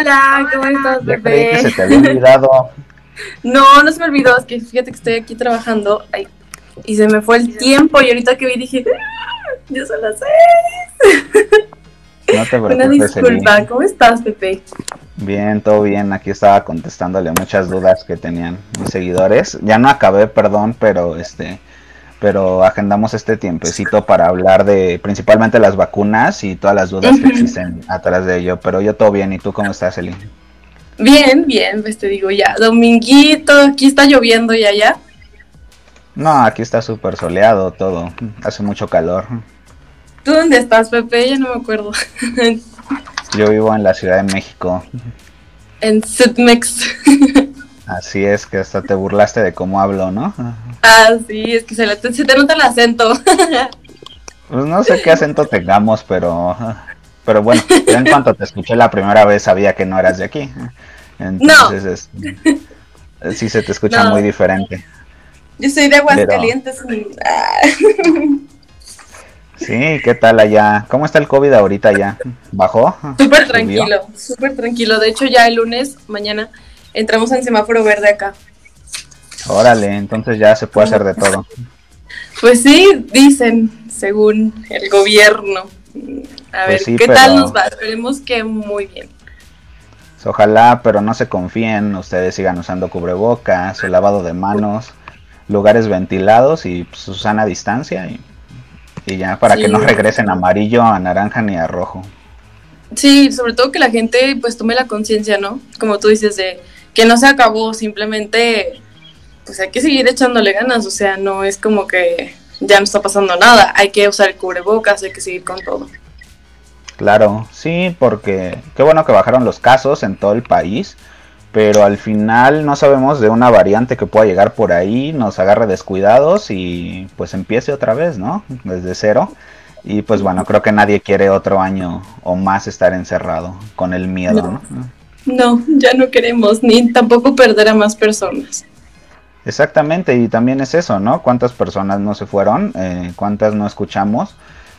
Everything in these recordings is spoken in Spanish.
Hola, ¿cómo estás, Ya creí que bebé? se te había olvidado. No, no se me olvidó, es que fíjate que estoy aquí trabajando ay, y se me fue el tiempo y ahorita que vi dije, "Ah, ya son las seis. No te Una preocupes, Eli. disculpa, ¿cómo estás, Pepe? Bien, todo bien. Aquí estaba contestándole muchas dudas que tenían mis seguidores. Ya no acabé, perdón, pero este, pero agendamos este tiempecito para hablar de principalmente las vacunas y todas las dudas que existen atrás de ello. Pero yo todo bien. ¿Y tú cómo estás, Eli? Bien, bien, pues te digo ya, dominguito, aquí está lloviendo ya, ya. No, aquí está súper soleado todo. Hace mucho calor. ¿Tú dónde estás, Pepe? Ya no me acuerdo. Yo vivo en la Ciudad de México. en Sudmex. Así es que hasta te burlaste de cómo hablo, ¿no? ah, sí, es que se, le- se te nota el acento. Pues no sé qué acento tengamos, pero pero bueno, yo en cuanto te escuché la primera vez sabía que no eras de aquí. Entonces, este, sí se te escucha No. muy diferente. Yo soy de Aguascalientes. Ah. Sí, ¿qué tal allá? ¿Cómo está el COVID ahorita ya? ¿Bajó? Súper tranquilo, súper tranquilo. De hecho, ya el lunes, mañana, entramos en semáforo verde acá. Órale, entonces ya se puede hacer de todo. Pues sí, dicen, según el gobierno. A ver, Pues sí, ¿qué pero- tal nos va? Esperemos que muy bien. Pues Ojalá, pero no se confíen, ustedes sigan usando cubrebocas, su lavado de manos, lugares ventilados y pues, su sana distancia y, y ya para que no regresen a amarillo, a naranja ni a rojo. Sí, sobre todo que la gente pues tome la conciencia, ¿no? Como tú dices, de que no se acabó, simplemente pues hay que seguir echándole ganas, o sea, no es como que ya no está pasando nada, hay que usar el cubrebocas, hay que seguir con todo. Claro, sí, porque qué bueno que bajaron los casos en todo el país, pero al final no sabemos de una variante que pueda llegar por ahí, nos agarre descuidados y pues empiece otra vez, ¿no? Desde cero. Y pues bueno, creo que nadie quiere otro año o más estar encerrado con el miedo, No. ¿no? No, ya no queremos, ni tampoco perder a más personas. Exactamente, y también es eso, ¿no? ¿Cuántas personas no se fueron? Eh, ¿Cuántas no escuchamos?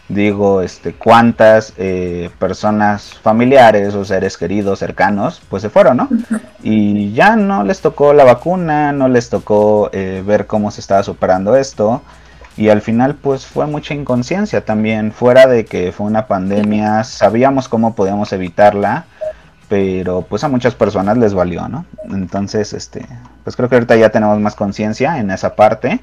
Digo, este, cuántas eh, personas familiares o seres queridos, cercanos, pues se fueron, ¿no? Y ya no les tocó la vacuna, no les tocó eh, ver cómo se estaba superando esto. Y al final, pues fue mucha inconsciencia también, fuera de que fue una pandemia, sabíamos cómo podíamos evitarla, pero pues a muchas personas les valió, ¿no? Entonces, este, pues creo que ahorita ya tenemos más conciencia en esa parte.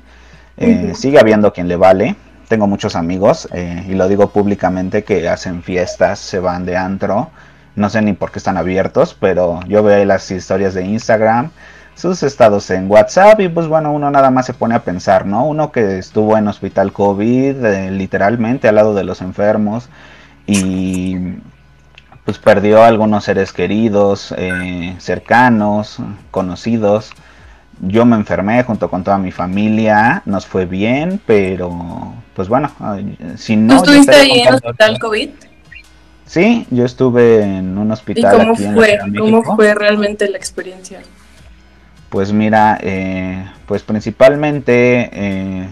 Eh. Sigue habiendo quien le vale. Tengo muchos amigos, eh, y lo digo públicamente, que hacen fiestas, se van de antro. No sé ni por qué están abiertos, pero yo veo ahí las historias de Instagram, sus estados en WhatsApp, y pues bueno, uno nada más se pone a pensar, ¿no? Uno que estuvo en hospital COVID, eh, literalmente al lado de los enfermos, y pues perdió a algunos seres queridos, eh, cercanos, conocidos. Yo me enfermé junto con toda mi familia, nos fue bien, pero pues bueno, si ¿Tú no... estuviste ahí en contando hospital. COVID? Sí, yo estuve en un ¿Y hospital cómo aquí en la fue? ¿Cómo fue realmente la experiencia? Pues mira, eh, pues principalmente eh,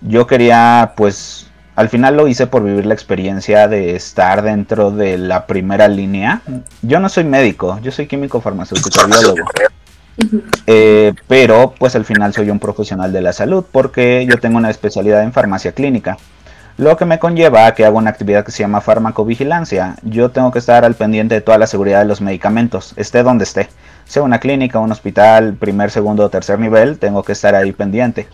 yo quería, pues al final lo hice por vivir la experiencia de estar dentro de la primera línea. Yo no soy médico, yo soy químico farmacéutico biólogo. Eh, pero pues al final soy un profesional de la salud porque yo tengo una especialidad en farmacia clínica. Lo que me conlleva a que hago una actividad que se llama farmacovigilancia. Yo tengo que estar al pendiente de toda la seguridad de los medicamentos, esté donde esté. Sea una clínica, un hospital, primer, segundo o tercer nivel, tengo que estar ahí pendiente.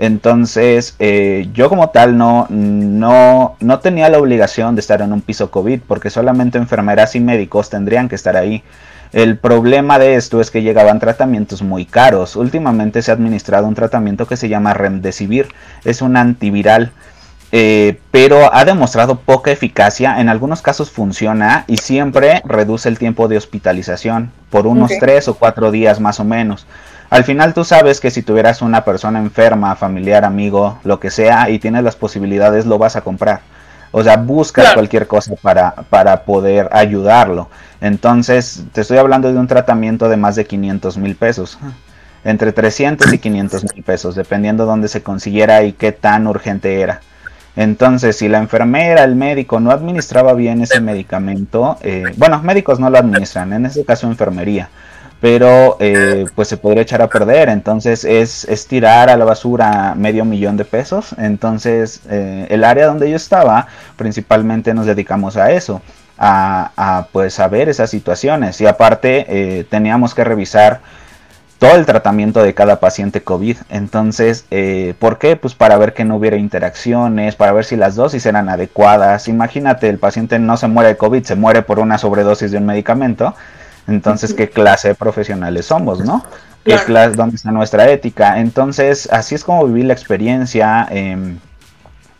Entonces, eh, yo como tal no, no, no tenía la obligación de estar en un piso COVID porque solamente enfermeras y médicos tendrían que estar ahí. El problema de esto es que llegaban tratamientos muy caros. Últimamente se ha administrado un tratamiento que se llama Remdesivir. Es un antiviral. eh, pero ha demostrado poca eficacia. En algunos casos funciona y siempre reduce el tiempo de hospitalización por unos Ok. 3 o 4 días más o menos. Al final tú sabes que si tuvieras una persona enferma, familiar, amigo, lo que sea, y tienes las posibilidades, lo vas a comprar. O sea, buscas Claro. cualquier cosa para, para poder ayudarlo. Entonces, te estoy hablando de un tratamiento de más de 500 mil pesos. Entre 300 y 500 mil pesos, dependiendo dónde se consiguiera y qué tan urgente era. Entonces, si la enfermera, el médico no administraba bien ese medicamento, eh, bueno, médicos no lo administran, en este caso enfermería, pero eh, pues se podría echar a perder. Entonces es, tirar a la basura medio millón de pesos. Entonces eh, el área donde yo estaba, principalmente nos dedicamos a eso, a, a pues a ver esas situaciones. Y aparte teníamos que revisar todo el tratamiento de cada paciente COVID. Entonces, eh, ¿por qué? Pues para ver que no hubiera interacciones, para ver si las dosis eran adecuadas. Imagínate, el paciente no se muere de COVID, se muere por una sobredosis de un medicamento. Entonces, ¿qué clase de profesionales somos, no? ¿Qué clase, ¿Dónde está nuestra ética? Entonces, así es como viví la experiencia. Em,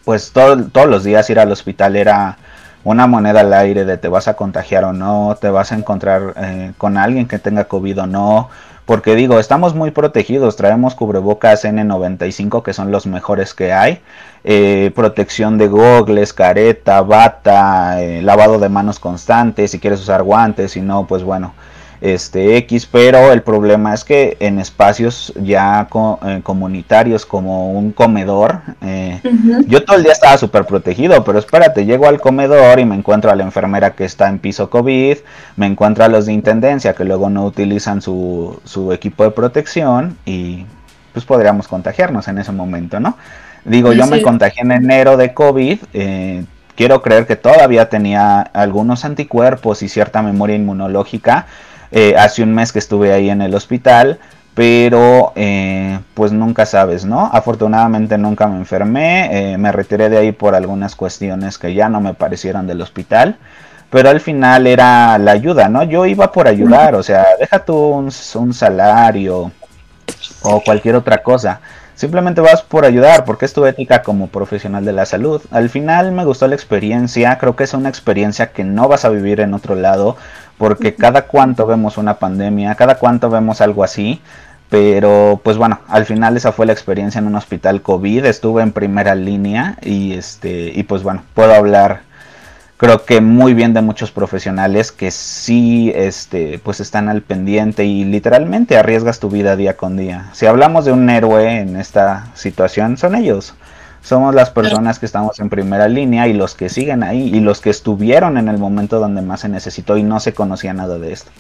pues todos los días ir al hospital era una moneda al aire de te vas a contagiar o no, te vas a encontrar eh, con alguien que tenga COVID o no porque digo, estamos muy protegidos, traemos cubrebocas N95 que son los mejores que hay, eh, protección de gogles, careta, bata, eh, lavado de manos constante, si quieres usar guantes, si no, pues bueno, este X, pero el problema es que en espacios ya eh, comunitarios como un comedor, eh, yo todo el día estaba súper protegido, pero espérate, llego al comedor y me encuentro a la enfermera que está en piso COVID, me encuentro a los de intendencia que luego no utilizan su, su equipo de protección y pues podríamos contagiarnos en ese momento, ¿no? Digo, yo me contagié en enero de COVID, eh, quiero creer que todavía tenía algunos anticuerpos y cierta memoria inmunológica, eh, hace un mes que estuve ahí en el hospital, pero eh, pues nunca sabes, ¿no? Afortunadamente nunca me enfermé, eh, me retiré de ahí por algunas cuestiones que ya no me parecieron del hospital, pero al final era la ayuda, ¿no? Yo iba por ayudar, o sea, deja tú un, un salario o cualquier otra cosa. Simplemente vas por ayudar, porque es tu ética como profesional de la salud. Al final me gustó la experiencia, creo que es una experiencia que no vas a vivir en otro lado, porque cada cuanto vemos una pandemia, cada cuanto vemos algo así, pero pues bueno, al final esa fue la experiencia en un hospital COVID, estuve en primera línea y este y pues bueno, puedo hablar creo que muy bien de muchos profesionales que sí este pues están al pendiente y literalmente arriesgas tu vida día con día. Si hablamos de un héroe en esta situación son ellos somos las personas que estamos en primera línea y los que siguen ahí y los que estuvieron en el momento donde más se necesitó y no se conocía nada de esto.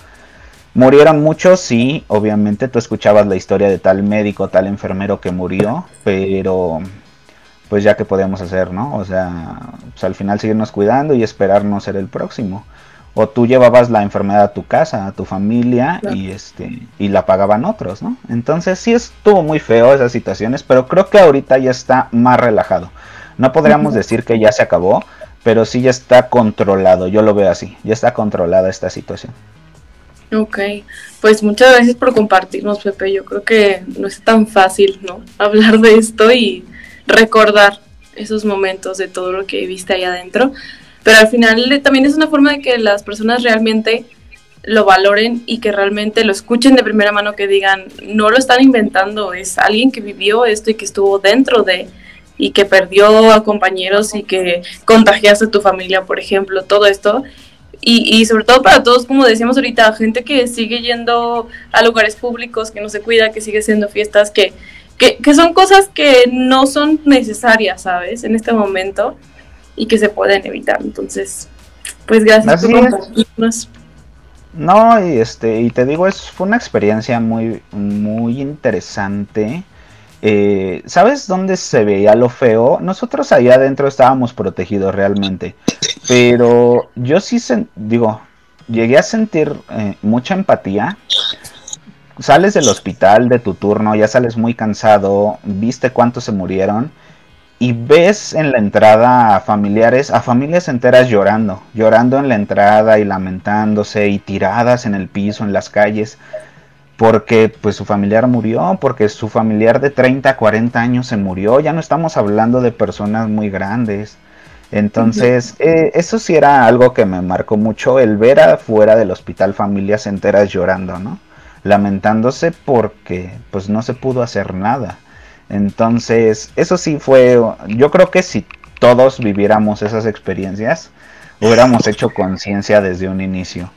Murieron muchos, sí, obviamente tú escuchabas la historia de tal médico, tal enfermero que murió, pero pues ya que podemos hacer, ¿no? O sea, pues al final seguirnos cuidando y esperar no ser el próximo o tú llevabas la enfermedad a tu casa, a tu familia y este y la pagaban otros, ¿no? Entonces sí estuvo muy feo esas situaciones, pero creo que ahorita ya está más relajado. No podríamos decir que ya se acabó, pero sí ya está controlado, yo lo veo así, ya está controlada esta situación. Ok, pues muchas gracias por compartirnos, Pepe. Yo creo que no es tan fácil, ¿no? Hablar de esto y recordar esos momentos de todo lo que viste ahí adentro. Pero al final también es una forma de que las personas realmente lo valoren y que realmente lo escuchen de primera mano, que digan, no lo están inventando, es alguien que vivió esto y que estuvo dentro de, y que perdió a compañeros y que contagiaste a tu familia, por ejemplo, todo esto. Y, y sobre todo para todos, como decíamos ahorita, gente que sigue yendo a lugares públicos, que no se cuida, que sigue haciendo fiestas, que, que, que son cosas que no son necesarias, ¿sabes? En este momento y que se pueden evitar. Entonces, pues gracias por compartirnos. No, y este, y te digo, es, fue una experiencia muy, muy interesante. Eh, ¿Sabes dónde se veía lo feo? Nosotros allá adentro estábamos protegidos realmente, pero yo sí digo, llegué a sentir eh, mucha empatía. Sales del hospital de tu turno, ya sales muy cansado, viste cuántos se murieron y ves en la entrada a familiares, a familias enteras llorando, llorando en la entrada y lamentándose y tiradas en el piso, en las calles, porque pues su familiar murió, porque su familiar de 30, 40 años se murió, ya no estamos hablando de personas muy grandes. Entonces, eh, eso sí era algo que me marcó mucho, el ver afuera del hospital familias enteras llorando, ¿no? Lamentándose porque pues no se pudo hacer nada. Entonces, eso sí fue, yo creo que si todos viviéramos esas experiencias, hubiéramos hecho conciencia desde un inicio.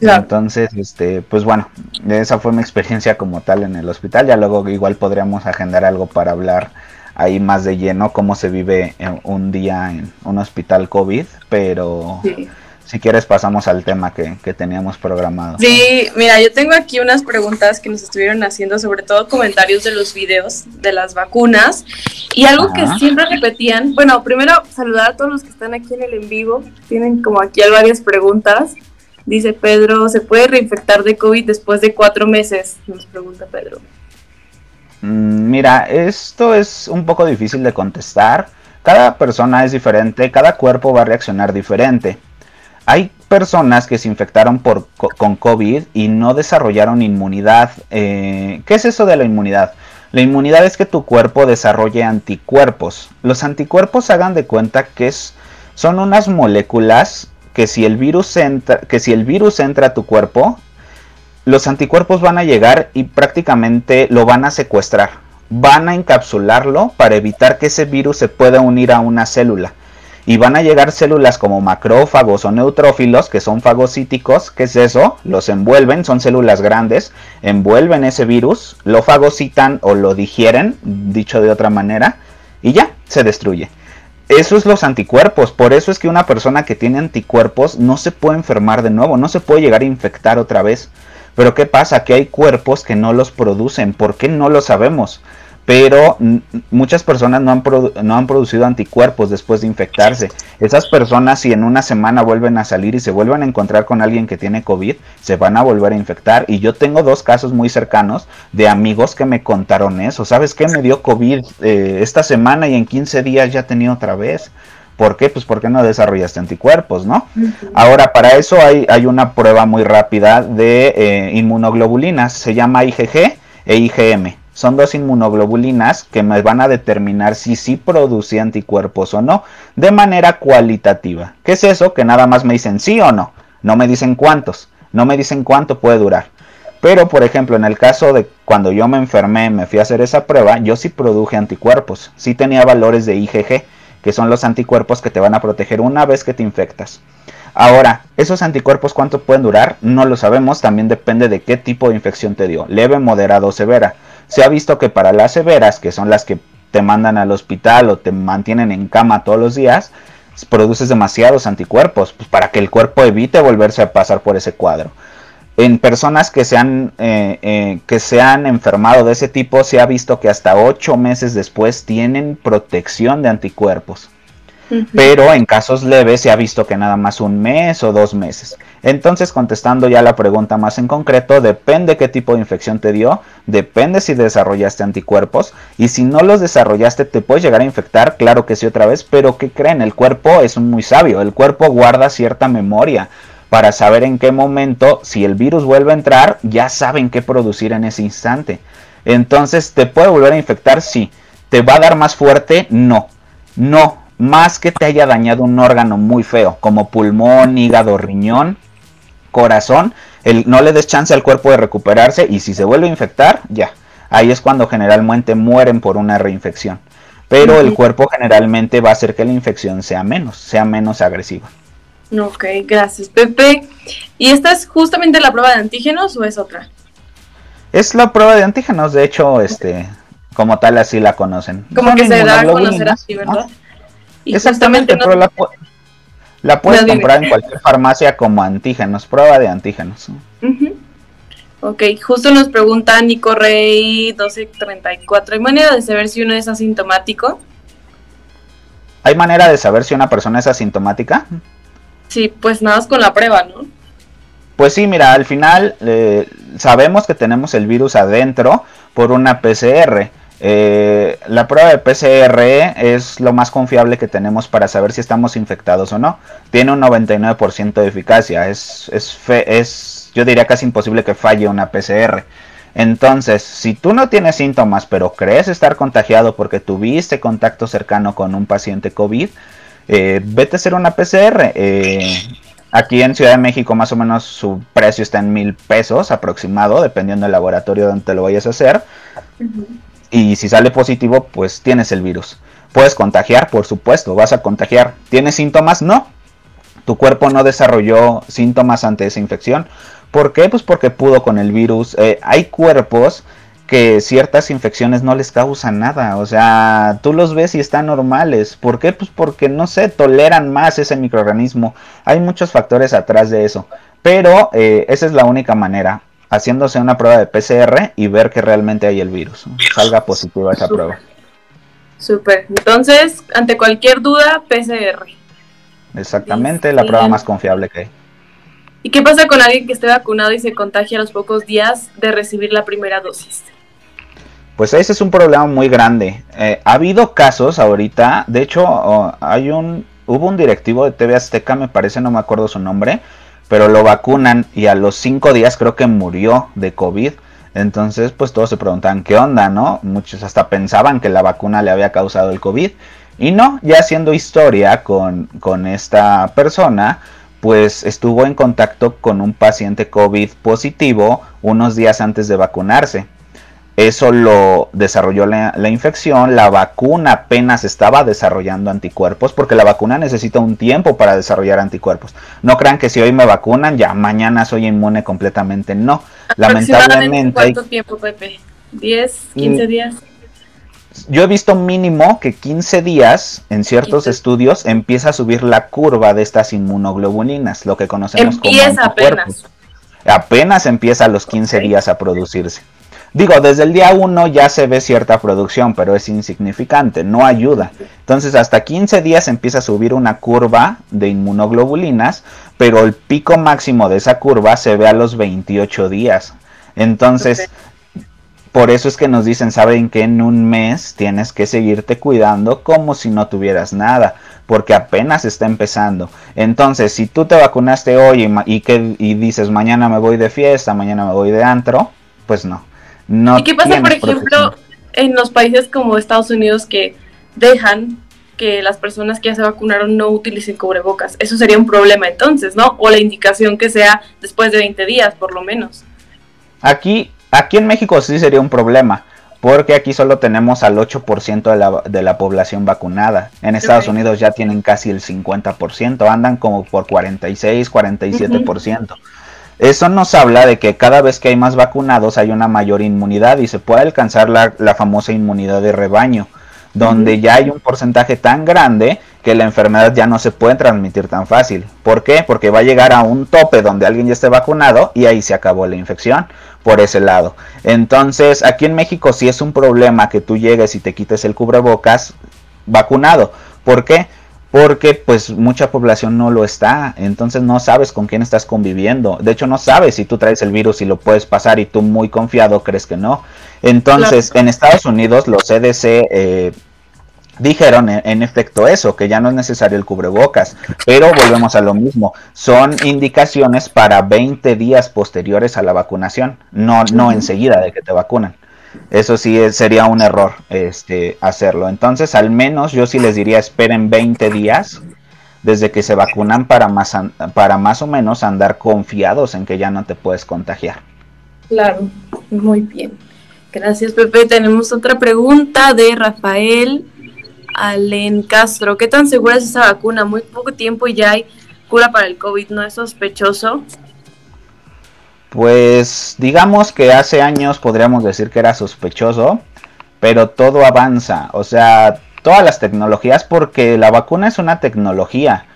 Entonces, este, pues bueno, esa fue mi experiencia como tal en el hospital. Ya luego igual podríamos agendar algo para hablar ahí más de lleno cómo se vive un día en un hospital COVID, pero si quieres pasamos al tema que, teníamos programado. Sí, mira, yo tengo aquí unas preguntas que nos estuvieron haciendo, sobre todo comentarios de los videos de las vacunas. Y algo que siempre repetían, bueno, primero saludar a todos los que están aquí en el en vivo. Tienen como aquí varias preguntas. Dice Pedro, ¿se puede reinfectar de COVID después de cuatro meses? Nos pregunta Pedro. Mm, mira, esto es un poco difícil de contestar. Cada persona es diferente, cada cuerpo va a reaccionar diferente. Hay personas que se infectaron por, con COVID y no desarrollaron inmunidad. Eh, ¿Qué es eso de la inmunidad? La inmunidad es que tu cuerpo desarrolle anticuerpos. Los anticuerpos hagan de cuenta que es, son unas moléculas que si, el virus entra, que si el virus entra a tu cuerpo, los anticuerpos van a llegar y prácticamente lo van a secuestrar. Van a encapsularlo para evitar que ese virus se pueda unir a una célula y van a llegar células como macrófagos o neutrófilos que son fagocíticos, ¿qué es eso? Los envuelven, son células grandes, envuelven ese virus, lo fagocitan o lo digieren, dicho de otra manera, y ya, se destruye. Eso es los anticuerpos, por eso es que una persona que tiene anticuerpos no se puede enfermar de nuevo, no se puede llegar a infectar otra vez. Pero ¿qué pasa? Que hay cuerpos que no los producen, ¿por qué no lo sabemos? Pero muchas personas no han, no han producido anticuerpos después de infectarse. Esas personas si en una semana vuelven a salir y se vuelven a encontrar con alguien que tiene COVID, se van a volver a infectar. Y yo tengo dos casos muy cercanos de amigos que me contaron eso. ¿Sabes qué? Me dio COVID eh, esta semana y en 15 días ya tenía otra vez. ¿Por qué? Pues porque no desarrollaste anticuerpos, ¿no? Ahora, para eso hay, hay, una prueba muy rápida de eh, inmunoglobulinas, se llama IgG e IgM son dos inmunoglobulinas que me van a determinar si sí produce anticuerpos o no, de manera cualitativa. ¿Qué es eso? Que nada más me dicen sí o no, no me dicen cuántos, no me dicen cuánto puede durar. Pero, por ejemplo, en el caso de cuando yo me enfermé, me fui a hacer esa prueba, yo sí produje anticuerpos, sí tenía valores de IgG, que son los anticuerpos que te van a proteger una vez que te infectas. Ahora, esos anticuerpos cuánto pueden durar, no lo sabemos, también depende de qué tipo de infección te dio, leve, moderado o severa. Se ha visto que para las severas, que son las que te mandan al hospital o te mantienen en cama todos los días, produces demasiados anticuerpos pues, para que el cuerpo evite volverse a pasar por ese cuadro. En personas que se, han, eh, eh, que se han enfermado de ese tipo, se ha visto que hasta 8 meses después tienen protección de anticuerpos pero en casos leves se ha visto que nada más un mes o dos meses. Entonces, contestando ya la pregunta más en concreto, depende qué tipo de infección te dio, depende si desarrollaste anticuerpos y si no los desarrollaste te puedes llegar a infectar, claro que sí otra vez, pero ¿qué creen? El cuerpo es muy sabio, el cuerpo guarda cierta memoria para saber en qué momento, si el virus vuelve a entrar, ya saben qué producir en ese instante. Entonces, ¿te puede volver a infectar? Sí. ¿Te va a dar más fuerte? No. No, más que te haya dañado un órgano muy feo, como pulmón, hígado, riñón, corazón, el, no le des chance al cuerpo de recuperarse y si se vuelve a infectar, ya. Ahí es cuando generalmente mueren por una reinfección. Pero el cuerpo generalmente va a hacer que la infección sea menos, sea menos agresiva. Ok, gracias Pepe. ¿Y esta es justamente la prueba de antígenos o es otra? Es la prueba de antígenos, de hecho, este, como tal así la conocen. Como que se da a conocer así, ¿verdad? Exactamente, pero la, puedes comprar en cualquier farmacia como antígenos, prueba de antígenos. Ok, justo nos pregunta Nico Rey 1234, ¿hay manera de saber si uno es asintomático? ¿Hay manera de saber si una persona es asintomática? Sí, pues nada más con la prueba, ¿no? Pues sí, mira, al final eh, sabemos que tenemos el virus adentro por una PCR. Eh, la prueba de PCR es lo más confiable que tenemos para saber si estamos infectados o no. Tiene un 99% de eficacia. Es, es, es, yo diría casi imposible que falle una PCR. Entonces, si tú no tienes síntomas, pero crees estar contagiado porque tuviste contacto cercano con un paciente COVID, eh, vete a hacer una PCR. Eh, aquí en Ciudad de México, más o menos su precio está en mil pesos aproximado, dependiendo del laboratorio donde te lo vayas a hacer y si sale positivo, pues tienes el virus. Puedes contagiar, por supuesto, vas a contagiar. ¿Tienes síntomas? No. Tu cuerpo no desarrolló síntomas ante esa infección. ¿Por qué? Pues porque pudo con el virus. Eh, hay cuerpos que ciertas infecciones no les causan nada. O sea, tú los ves y están normales. ¿Por qué? Pues porque no sé, toleran más ese microorganismo. Hay muchos factores atrás de eso. Pero eh, esa es la única manera. Haciéndose una prueba de PCR y ver que realmente hay el virus. Salga positiva esa prueba. Súper. Entonces, ante cualquier duda, PCR. Exactamente, la prueba más confiable que hay. ¿Y qué pasa con alguien que esté vacunado y se contagia a los pocos días de recibir la primera dosis? Pues ese es un problema muy grande. Eh, ha habido casos ahorita, de hecho, oh, hay un, hubo un directivo de TV Azteca, me parece, no me acuerdo su nombre, pero lo vacunan y a los cinco días creo que murió de COVID. Entonces, pues todos se preguntaban qué onda, ¿no? Muchos hasta pensaban que la vacuna le había causado el COVID. Y no, ya haciendo historia con, con esta persona, pues estuvo en contacto con un paciente COVID positivo unos días antes de vacunarse. Eso lo desarrolló la, infección, la vacuna apenas estaba desarrollando anticuerpos, porque la vacuna necesita un tiempo para desarrollar anticuerpos. No crean que si hoy me vacunan, ya mañana soy inmune completamente. No, lamentablemente. ¿Cuánto tiempo, Pepe? ¿10, 15 días? yo he visto mínimo que 15 días en ciertos estudios empieza a subir la curva de estas inmunoglobulinas, lo que conocemos empieza como apenas. Apenas empieza a los 15 días a producirse. Digo, desde el día 1 ya se ve cierta producción, pero es insignificante, no ayuda. Entonces, hasta 15 días empieza a subir una curva de inmunoglobulinas, pero el pico máximo de esa curva se ve a los 28 días. Entonces, por eso es que nos dicen, saben que en un mes tienes que seguirte cuidando como si no tuvieras nada, porque apenas está empezando. Entonces, si tú te vacunaste hoy y, que, y dices, mañana me voy de fiesta, mañana me voy de antro, pues no. No ¿Y qué pasa, por ejemplo, en los países como Estados Unidos que dejan que las personas que ya se vacunaron no utilicen cubrebocas? Eso sería un problema entonces, ¿no? O la indicación que sea después de 20 días, por lo menos. Aquí Aquí en México sí sería un problema, porque aquí solo tenemos al 8% de la, de la población vacunada. En Estados Unidos ya tienen casi el 50%, andan como por 46, 47%. Eso nos habla de que cada vez que hay más vacunados hay una mayor inmunidad y se puede alcanzar la, la famosa inmunidad de rebaño, donde ya hay un porcentaje tan grande que la enfermedad ya no se puede transmitir tan fácil. ¿Por qué? Porque va a llegar a un tope donde alguien ya esté vacunado y ahí se acabó la infección por ese lado. Entonces, aquí en México sí es un problema que tú llegues y te quites el cubrebocas vacunado. ¿Por qué? Porque pues mucha población no lo está, entonces no sabes con quién estás conviviendo. De hecho, no sabes si tú traes el virus y lo puedes pasar y tú muy confiado crees que no. Entonces, en Estados Unidos los CDC eh, dijeron en, efecto eso, que ya no es necesario el cubrebocas, pero volvemos a lo mismo, son indicaciones para 20 días posteriores a la vacunación, no, no enseguida de que te vacunan. Eso sí sería un error este, hacerlo. Entonces, al menos yo sí les diría esperen 20 días desde que se vacunan para más, para más o menos andar confiados en que ya no te puedes contagiar. Claro, muy bien. Gracias, Pepe. Tenemos otra pregunta de Rafael Alen Castro, ¿qué tan segura es esa vacuna? Muy poco tiempo y ya hay cura para el COVID, ¿no es sospechoso? Pues digamos que hace años podríamos decir que era sospechoso, pero todo avanza, o sea, todas las tecnologías, porque la vacuna es una tecnología.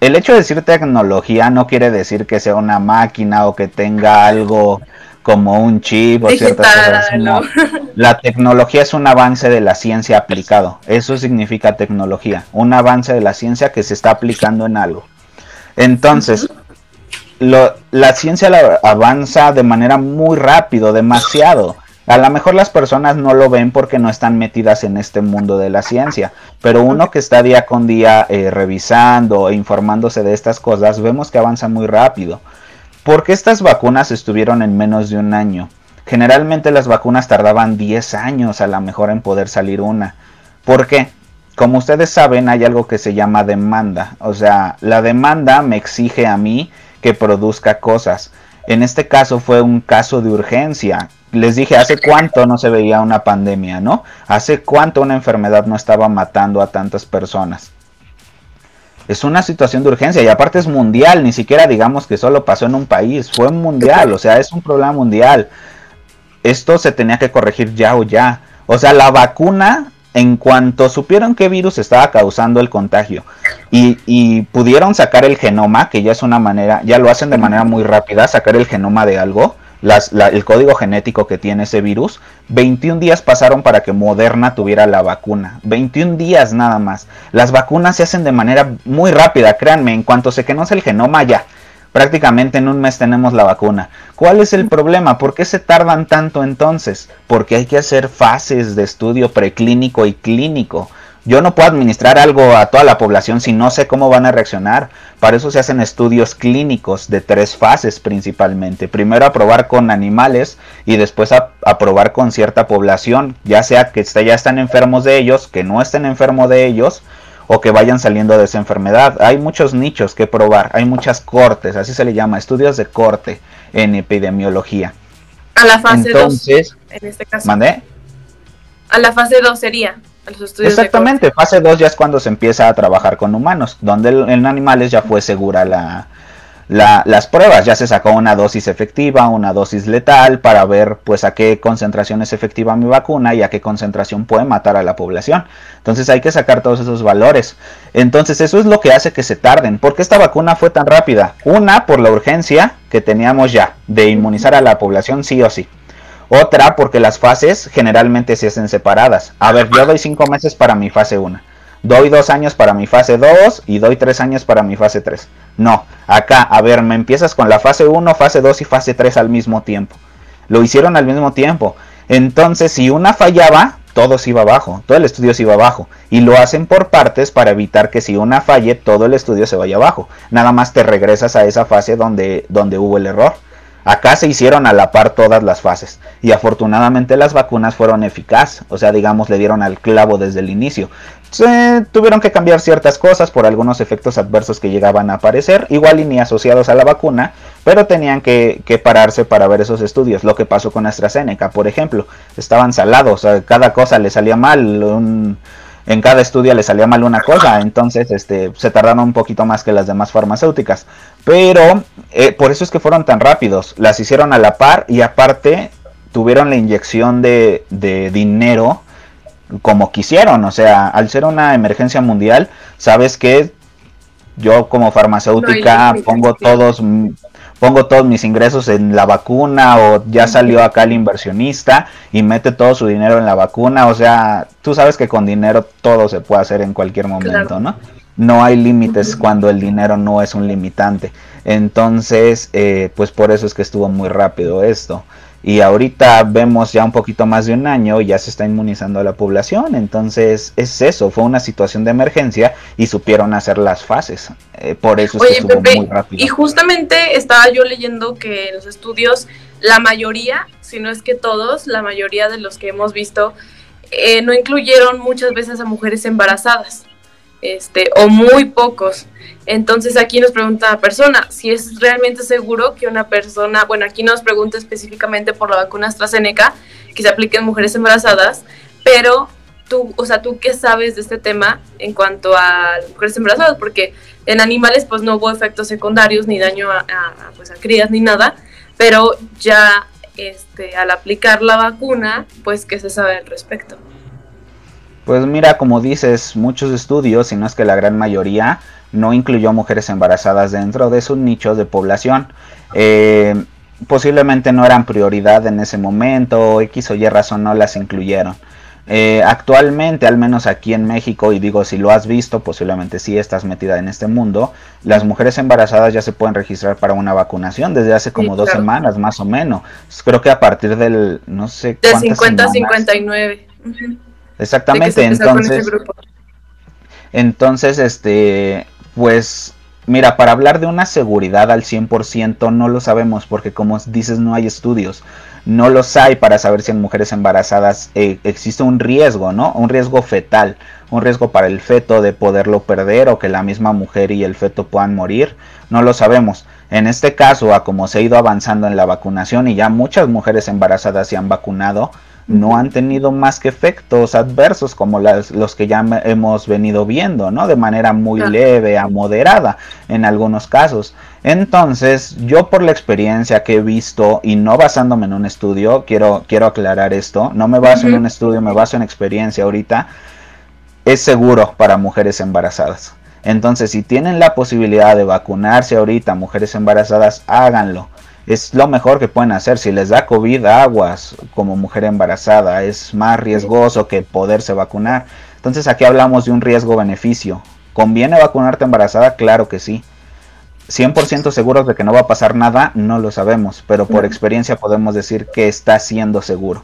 El hecho de decir tecnología no quiere decir que sea una máquina o que tenga algo como un chip o ciertas cosas. La tecnología es un avance de la ciencia aplicado. Eso significa tecnología, un avance de la ciencia que se está aplicando en algo. Entonces, la ciencia avanza de manera muy rápido, demasiado. A lo mejor las personas no lo ven porque no están metidas en este mundo de la ciencia, pero uno que está día con día eh, revisando e informándose de estas cosas, vemos que avanza muy rápido. ¿Por qué estas vacunas estuvieron en menos de un año? Generalmente las vacunas tardaban 10 años a lo mejor en poder salir una. ¿Por qué? Como ustedes saben, hay algo que se llama demanda. O sea, la demanda me exige a mí que produzca cosas. En este caso fue un caso de urgencia. Les dije, ¿hace cuánto no se veía una pandemia, no? ¿Hace cuánto una enfermedad no estaba matando a tantas personas? es una situación de urgencia y aparte es mundial, ni siquiera digamos que solo pasó en un país, fue mundial, o sea, es un problema mundial. esto se tenía que corregir ya o ya. O sea, la vacuna, en cuanto supieron qué virus estaba causando el contagio y, pudieron sacar el genoma, que ya es una manera, ya lo hacen de manera muy rápida, sacar el genoma de algo, el código genético que tiene ese virus, 21 días pasaron para que Moderna tuviera la vacuna. 21 días nada más. Las vacunas se hacen de manera muy rápida, créanme, en cuanto se conoce el genoma ya. Prácticamente en un mes tenemos la vacuna. ¿Cuál es el problema? ¿Por qué se tardan tanto entonces? Porque hay que hacer fases de estudio preclínico y clínico. Yo no puedo administrar algo a toda la población si no sé cómo van a reaccionar. Para eso se hacen estudios clínicos de tres fases principalmente. Primero a probar con animales y después a, probar con cierta población, ya sea que ya están enfermos de ellos, que no estén enfermos de ellos o que vayan saliendo de esa enfermedad. Hay muchos nichos que probar, hay muchas cortes, así se le llama, estudios de corte en epidemiología. A la fase 2, en este caso. ¿Mandé? A la fase 2 sería. Exactamente, fase 2 ya es cuando se empieza a trabajar con humanos, donde en animales ya fue segura la, las pruebas, ya se sacó una dosis efectiva, una dosis letal para ver pues a qué concentración es efectiva mi vacuna y a qué concentración puede matar a la población. Entonces hay que sacar todos esos valores. Entonces eso es lo que hace que se tarden. ¿Por qué esta vacuna fue tan rápida? Una, por la urgencia que teníamos ya de inmunizar a la población sí o sí. Otra, porque las fases generalmente se hacen separadas. A ver, yo doy cinco meses para mi fase 1. Doy dos años para mi fase 2 y doy tres años para mi fase 3. No, acá, a ver, me empiezas con la fase 1, fase 2 y fase 3 al mismo tiempo. Lo hicieron al mismo tiempo. Entonces, si una fallaba, todo se iba abajo, todo el estudio se iba abajo. Y lo hacen por partes para evitar que si una falle, todo el estudio se vaya abajo. Nada más te regresas a esa fase donde, donde hubo el error. Acá se hicieron a la par todas las fases y afortunadamente las vacunas fueron eficaces, o sea, digamos, le dieron al clavo desde el inicio. Se tuvieron que cambiar ciertas cosas por algunos efectos adversos que llegaban a aparecer, igual y ni asociados a la vacuna, pero tenían que, pararse para ver esos estudios. Lo que pasó con AstraZeneca, por ejemplo, estaban salados, cada cosa le salía mal, un, en cada estudio le salía mal una cosa, entonces este, se tardaron un poquito más que las demás farmacéuticas. Pero eh, por eso es que fueron tan rápidos, las hicieron a la par y aparte tuvieron la inyección de, de dinero como quisieron, o sea, al ser una emergencia mundial, sabes que yo como farmacéutica pongo todos pongo todos mis ingresos en la vacuna o ya salió acá el inversionista y mete todo su dinero en la vacuna. O sea, tú sabes que con dinero todo se puede hacer en cualquier momento, ¿no? No hay límites cuando el dinero no es un limitante. Entonces, eh, pues por eso es que estuvo muy rápido esto y ahorita vemos ya un poquito más de un año ya se está inmunizando a la población entonces es eso fue una situación de emergencia y supieron hacer las fases eh, por eso es que estuvo muy rápido. y justamente estaba yo leyendo que en los estudios la mayoría si no es que todos la mayoría de los que hemos visto eh, no incluyeron muchas veces a mujeres embarazadas este o muy pocos entonces aquí nos pregunta la persona si es realmente seguro que una persona, bueno, aquí nos pregunta específicamente por la vacuna AstraZeneca, que se aplique en mujeres embarazadas, pero tú, o sea, tú qué sabes de este tema en cuanto a mujeres embarazadas, porque en animales pues no hubo efectos secundarios ni daño a, pues, a crías ni nada, pero ya este, al aplicar la vacuna, pues qué se sabe al respecto. Pues mira, como dices, muchos estudios, si no es que la gran mayoría, no incluyó mujeres embarazadas dentro de sus nichos de población. Eh, posiblemente no eran prioridad en ese momento, X o Y razón no las incluyeron. Eh, actualmente, al menos aquí en México, y digo si lo has visto, posiblemente sí estás metida en este mundo, las mujeres embarazadas ya se pueden registrar para una vacunación desde hace como dos semanas más o menos. Creo que a partir del, no sé. De 50 a 59. Exactamente, entonces. Entonces, este, pues mira, para hablar de una seguridad al 100% no lo sabemos porque como dices no hay estudios, no los hay para saber si en mujeres embarazadas eh, existe un riesgo, ¿no? Un riesgo fetal, un riesgo para el feto de poderlo perder o que la misma mujer y el feto puedan morir, no lo sabemos. En este caso, a como se ha ido avanzando en la vacunación y ya muchas mujeres embarazadas se han vacunado, no han tenido más que efectos adversos como los que ya hemos venido viendo, ¿no? De manera muy leve a moderada en algunos casos. Entonces, yo por la experiencia que he visto y no basándome en un estudio, quiero, quiero aclarar esto, no me baso en un estudio, me baso en experiencia ahorita, es seguro para mujeres embarazadas. Entonces, si tienen la posibilidad de vacunarse ahorita, mujeres embarazadas, háganlo. Es lo mejor que pueden hacer. Si les da COVID, aguas como mujer embarazada. Es más riesgoso que poderse vacunar. Entonces, aquí hablamos de un riesgo-beneficio. ¿Conviene vacunarte embarazada? Claro que sí. 100% seguros de que no va a pasar nada, no lo sabemos, pero por experiencia podemos decir que está siendo seguro.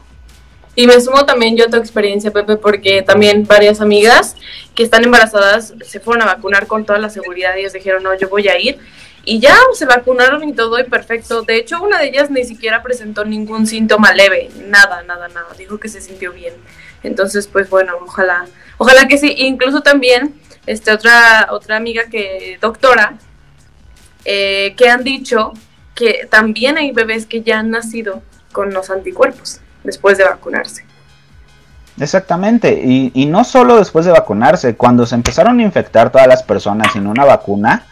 Y me sumo también yo a tu experiencia, Pepe, porque también varias amigas que están embarazadas se fueron a vacunar con toda la seguridad y ellos dijeron, no, yo voy a ir. Y ya se vacunaron y todo y perfecto. De hecho, una de ellas ni siquiera presentó ningún síntoma leve, nada, nada, nada. Dijo que se sintió bien. Entonces, pues bueno, ojalá, ojalá que sí. Incluso también, este, otra, otra amiga que, doctora, eh, que han dicho que también hay bebés que ya han nacido con los anticuerpos después de vacunarse. Exactamente, y, y, no solo después de vacunarse, cuando se empezaron a infectar todas las personas sin una vacuna,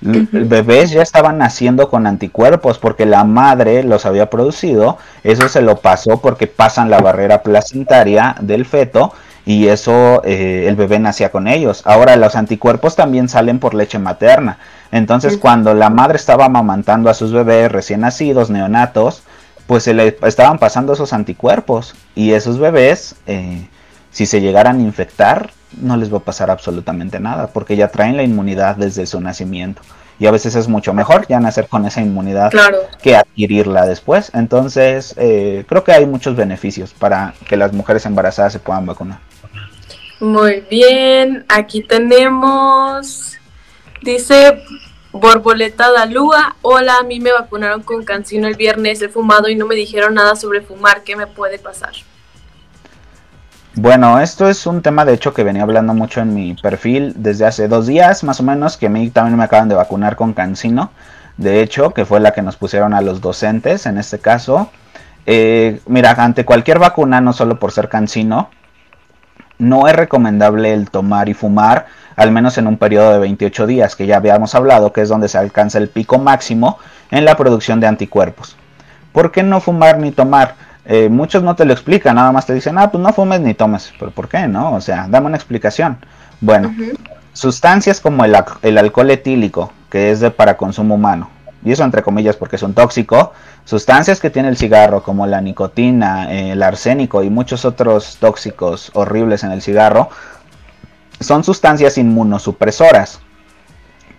bebés ya estaban naciendo con anticuerpos porque la madre los había producido, eso se lo pasó porque pasan la barrera placentaria del feto y eso eh, el bebé nacía con ellos. Ahora los anticuerpos también salen por leche materna, entonces cuando la madre estaba amamantando a sus bebés recién nacidos, neonatos, pues se le estaban pasando esos anticuerpos y esos bebés, eh, si se llegaran a infectar, no les va a pasar absolutamente nada porque ya traen la inmunidad desde su nacimiento. Y a veces es mucho mejor ya nacer con esa inmunidad que adquirirla después. Entonces, eh, creo que hay muchos beneficios para que las mujeres embarazadas se puedan vacunar. Muy bien, aquí tenemos, dice Borboleta Dalúa, hola, a mí me vacunaron con cancino el viernes, he fumado y no me dijeron nada sobre fumar, ¿qué me puede pasar? Bueno, esto es un tema de hecho que venía hablando mucho en mi perfil desde hace dos días más o menos, que a mí también me acaban de vacunar con cancino, de hecho, que fue la que nos pusieron a los docentes en este caso. Eh, mira, ante cualquier vacuna, no solo por ser cancino, no es recomendable el tomar y fumar al menos en un periodo de 28 días, que ya habíamos hablado que es donde se alcanza el pico máximo en la producción de anticuerpos. ¿Por qué no fumar ni tomar? Eh, muchos no te lo explican, nada más te dicen, ah, pues no fumes ni tomes. ¿Pero por qué? No, o sea, dame una explicación. Bueno, sustancias como el, alcohol etílico, que es de para consumo humano, y eso entre comillas porque es un tóxico, sustancias que tiene el cigarro como la nicotina, el arsénico y muchos otros tóxicos horribles en el cigarro, son sustancias inmunosupresoras.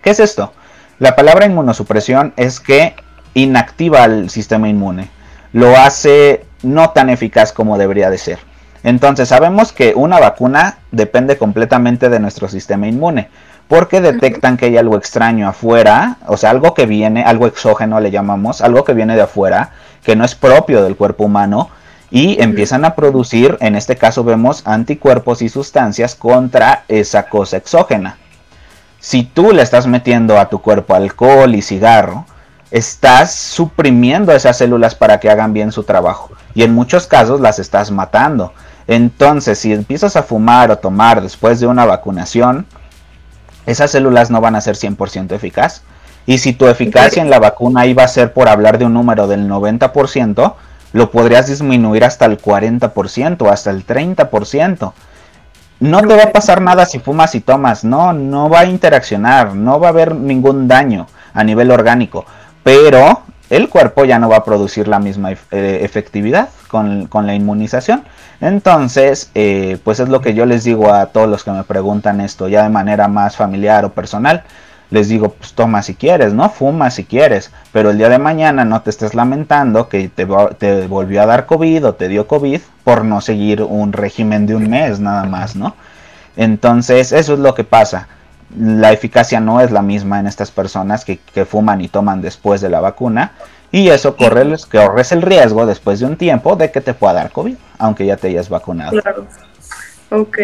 ¿Qué es esto? La palabra inmunosupresión es que inactiva el sistema inmune, lo hace no tan eficaz como debería de ser. Entonces sabemos que una vacuna depende completamente de nuestro sistema inmune, porque detectan que hay algo extraño afuera, o sea, algo que viene, algo exógeno le llamamos, algo que viene de afuera, que no es propio del cuerpo humano, y empiezan a producir, en este caso vemos anticuerpos y sustancias contra esa cosa exógena. Si tú le estás metiendo a tu cuerpo alcohol y cigarro, estás suprimiendo esas células para que hagan bien su trabajo y en muchos casos las estás matando. Entonces, si empiezas a fumar o tomar después de una vacunación, esas células no van a ser 100% eficaz. Y si tu eficacia en la vacuna iba a ser por hablar de un número del 90%, lo podrías disminuir hasta el 40%, hasta el 30%. No te va a pasar nada si fumas y tomas, no, no va a interaccionar, no va a haber ningún daño a nivel orgánico, pero el cuerpo ya no va a producir la misma eh, efectividad con, la inmunización. Entonces, eh, pues es lo que yo les digo a todos los que me preguntan esto ya de manera más familiar o personal les digo, pues toma si quieres, ¿no? Fuma si quieres, pero el día de mañana no te estés lamentando que te, te, volvió a dar COVID o te dio COVID por no seguir un régimen de un mes nada más, ¿no? Entonces, eso es lo que pasa. La eficacia no es la misma en estas personas que, fuman y toman después de la vacuna. Y eso corre, que corres el riesgo después de un tiempo de que te pueda dar COVID, aunque ya te hayas vacunado. Claro. Ok,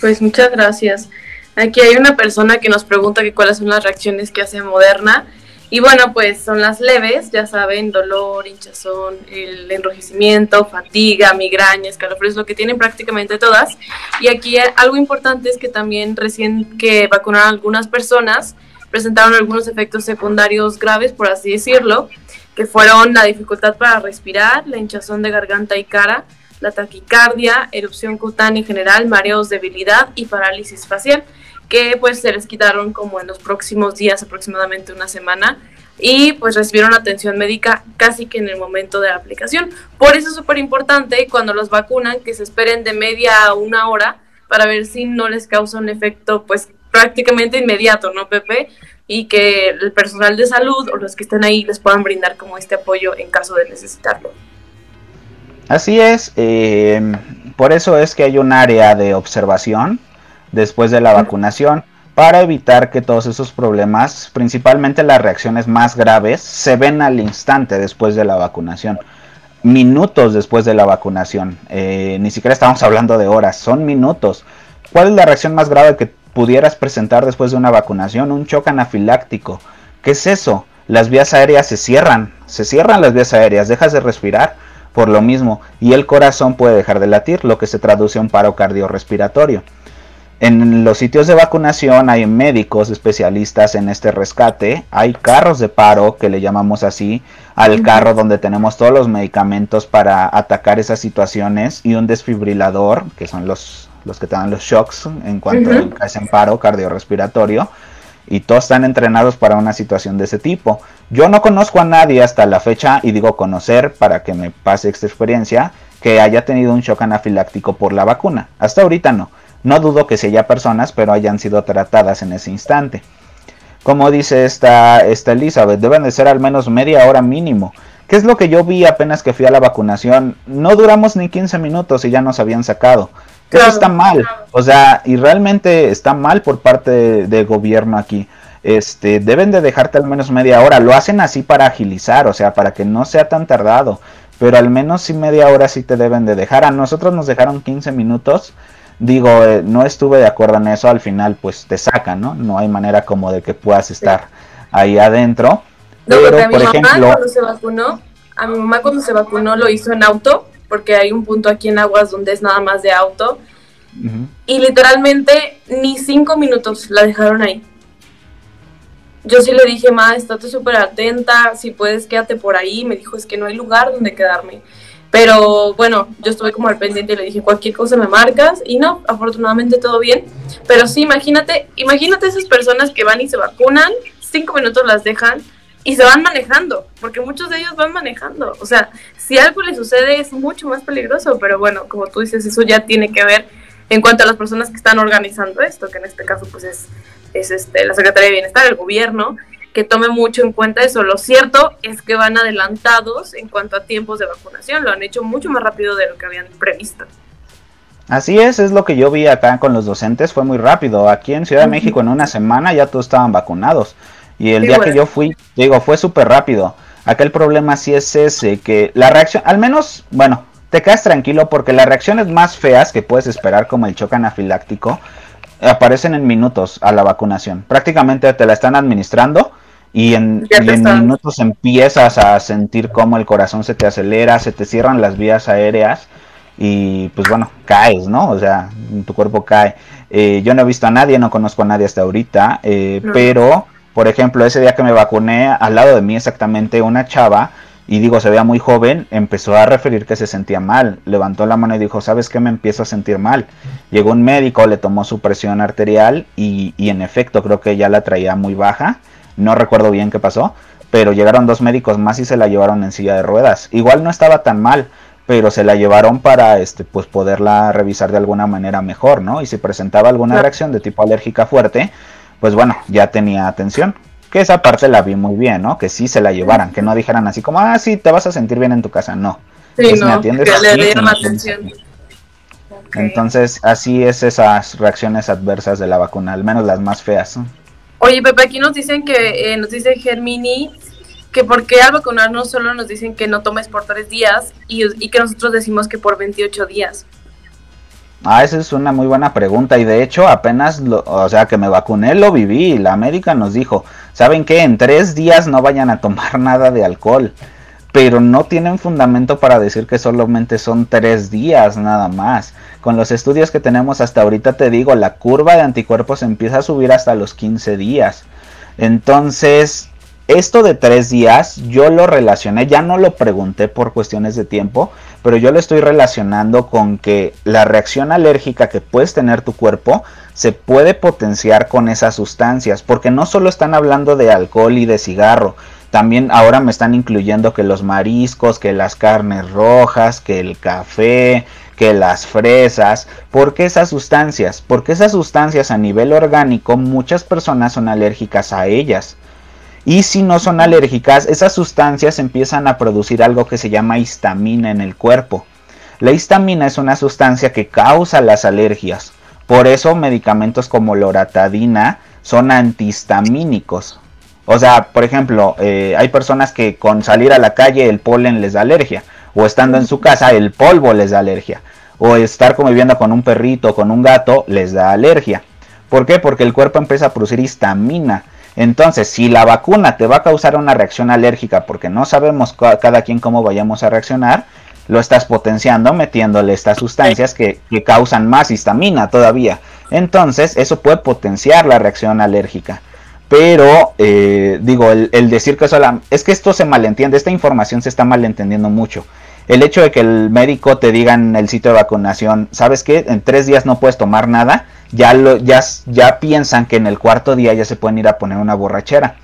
pues muchas gracias. Aquí hay una persona que nos pregunta que cuáles son las reacciones que hace Moderna Y bueno, pues son las leves, ya saben, dolor, hinchazón, el enrojecimiento, fatiga, migraña, escalofríos, lo que tienen prácticamente todas. Y aquí algo importante es que también recién que vacunaron algunas personas, presentaron algunos efectos secundarios graves, por así decirlo, que fueron la dificultad para respirar, la hinchazón de garganta y cara, la taquicardia, erupción cutánea en general, mareos, debilidad y parálisis facial, que pues se les quitaron como en los próximos días, aproximadamente una semana, y pues recibieron atención médica casi que en el momento de la aplicación. Por eso es súper importante cuando los vacunan que se esperen de media a una hora para ver si no les causa un efecto pues prácticamente inmediato, ¿no, Pepe? Y que el personal de salud o los que estén ahí les puedan brindar como este apoyo en caso de necesitarlo. Así es, eh, por eso es que hay un área de observación después de la vacunación para evitar que todos esos problemas, principalmente las reacciones más graves, se ven al instante después de la vacunación. Minutos después de la vacunación. Eh, ni siquiera estamos hablando de horas, son minutos. ¿Cuál es la reacción más grave que pudieras presentar después de una vacunación? Un shock anafiláctico. ¿Qué es eso? Las vías aéreas se cierran, se cierran las vías aéreas, dejas de respirar por lo mismo y el corazón puede dejar de latir, lo que se traduce a un paro cardiorrespiratorio. En los sitios de vacunación hay médicos especialistas en este rescate, hay carros de paro, que le llamamos así, al carro donde tenemos todos los medicamentos para atacar esas situaciones y un desfibrilador, que son los, los que te dan los shocks en cuanto a ese paro cardiorrespiratorio y todos están entrenados para una situación de ese tipo. Yo no conozco a nadie hasta la fecha, y digo conocer para que me pase esta experiencia, que haya tenido un shock anafiláctico por la vacuna. Hasta ahorita no. No dudo que se haya personas, pero hayan sido tratadas en ese instante. Como dice esta, esta Elizabeth, deben de ser al menos media hora mínimo. ¿Qué es lo que yo vi apenas que fui a la vacunación? No duramos ni 15 minutos y ya nos habían sacado. Eso está mal. O sea, y realmente está mal por parte del gobierno aquí. Este, deben de dejarte al menos media hora. Lo hacen así para agilizar, o sea, para que no sea tan tardado. Pero al menos si media hora sí te deben de dejar. A nosotros nos dejaron 15 minutos. Digo, eh, no estuve de acuerdo en eso. Al final, pues te sacan, ¿no? No hay manera como de que puedas estar ahí adentro. pero, a mi por mamá ejemplo, cuando se vacunó, a mi mamá cuando se vacunó lo hizo en auto porque hay un punto aquí en Aguas donde es nada más de auto. Y literalmente ni cinco minutos la dejaron ahí. Yo sí le dije, ma, estate súper atenta, si puedes quédate por ahí. Me dijo, es que no hay lugar donde quedarme. Pero bueno, yo estuve como al pendiente y le dije, cualquier cosa me marcas. Y no, afortunadamente todo bien. Pero sí, imagínate, imagínate esas personas que van y se vacunan, cinco minutos las dejan y se van manejando, porque muchos de ellos van manejando. O sea, si algo le sucede es mucho más peligroso, pero bueno, como tú dices, eso ya tiene que ver en cuanto a las personas que están organizando esto, que en este caso pues es, es este, la Secretaría de Bienestar, el gobierno, que tome mucho en cuenta eso. Lo cierto es que van adelantados en cuanto a tiempos de vacunación, lo han hecho mucho más rápido de lo que habían previsto. Así es, es lo que yo vi acá con los docentes, fue muy rápido. Aquí en Ciudad de México en una semana ya todos estaban vacunados. Y el día que yo fui, digo, fue súper rápido. Acá el problema sí es ese, que la reacción, al menos, bueno, te quedas tranquilo porque las reacciones más feas que puedes esperar, como el choque anafiláctico, aparecen en minutos a la vacunación. Prácticamente te la están administrando y en, minutos empiezas a sentir cómo el corazón se te acelera, se te cierran las vías aéreas y pues bueno, caes, ¿no? O sea, tu cuerpo cae. Eh, yo no he visto a nadie, no conozco a nadie hasta ahorita, eh, pero por ejemplo, ese día que me vacuné, al lado de mí exactamente una chava, y digo, se veía muy joven, empezó a referir que se sentía mal. Levantó la mano y dijo, ¿sabes qué? Me empiezo a sentir mal. Llegó un médico, le tomó su presión arterial y, y en efecto creo que ya la traía muy baja. No recuerdo bien qué pasó, pero llegaron dos médicos más y se la llevaron en silla de ruedas. Igual no estaba tan mal, pero se la llevaron para este pues poderla revisar de alguna manera mejor, ¿no? Y si presentaba alguna reacción de tipo alérgica fuerte, pues bueno, ya tenía atención. Que esa parte la vi muy bien, ¿no? Que sí se la llevaran, que no dijeran así como, ah, sí, te vas a sentir bien en tu casa. No. Sí, pues, no, que le dieron atención. Entonces, así es esas reacciones adversas de la vacuna, al menos las más feas. Oye, Pepe, aquí nos dicen que, eh, nos dice Germini, que porque al vacunarnos solo nos dicen que no tomes por tres días y, que nosotros decimos que por 28 días. Ah, esa es una muy buena pregunta y de hecho apenas, lo, o sea, que me vacuné lo viví. La médica nos dijo, ¿saben qué? En tres días no vayan a tomar nada de alcohol. Pero no tienen fundamento para decir que solamente son tres días nada más. Con los estudios que tenemos hasta ahorita te digo, la curva de anticuerpos empieza a subir hasta los 15 días. Entonces, esto de tres días yo lo relacioné, ya no lo pregunté por cuestiones de tiempo, pero yo lo estoy relacionando con que la reacción alérgica que puedes tener tu cuerpo se puede potenciar con esas sustancias, porque no solo están hablando de alcohol y de cigarro, también ahora me están incluyendo que los mariscos, que las carnes rojas, que el café, que las fresas. ¿Por qué esas sustancias? Porque esas sustancias a nivel orgánico muchas personas son alérgicas a ellas. Y si no son alérgicas, esas sustancias empiezan a producir algo que se llama histamina en el cuerpo. La histamina es una sustancia que causa las alergias. Por eso medicamentos como loratadina son antihistamínicos. O sea, por ejemplo, eh, hay personas que con salir a la calle el polen les da alergia. O estando en su casa el polvo les da alergia. O estar conviviendo con un perrito o con un gato les da alergia. ¿Por qué? Porque el cuerpo empieza a producir histamina. Entonces, si la vacuna te va a causar una reacción alérgica porque no sabemos cada quien cómo vayamos a reaccionar, lo estás potenciando metiéndole estas sustancias que, causan más histamina todavía. Entonces, eso puede potenciar la reacción alérgica. Pero, eh, digo, el, decir que la es que esto se malentiende, esta información se está malentendiendo mucho. El hecho de que el médico te diga en el sitio de vacunación, ¿sabes qué? En tres días no puedes tomar nada, ya, lo, ya, ya piensan que en el cuarto día ya se pueden ir a poner una borrachera.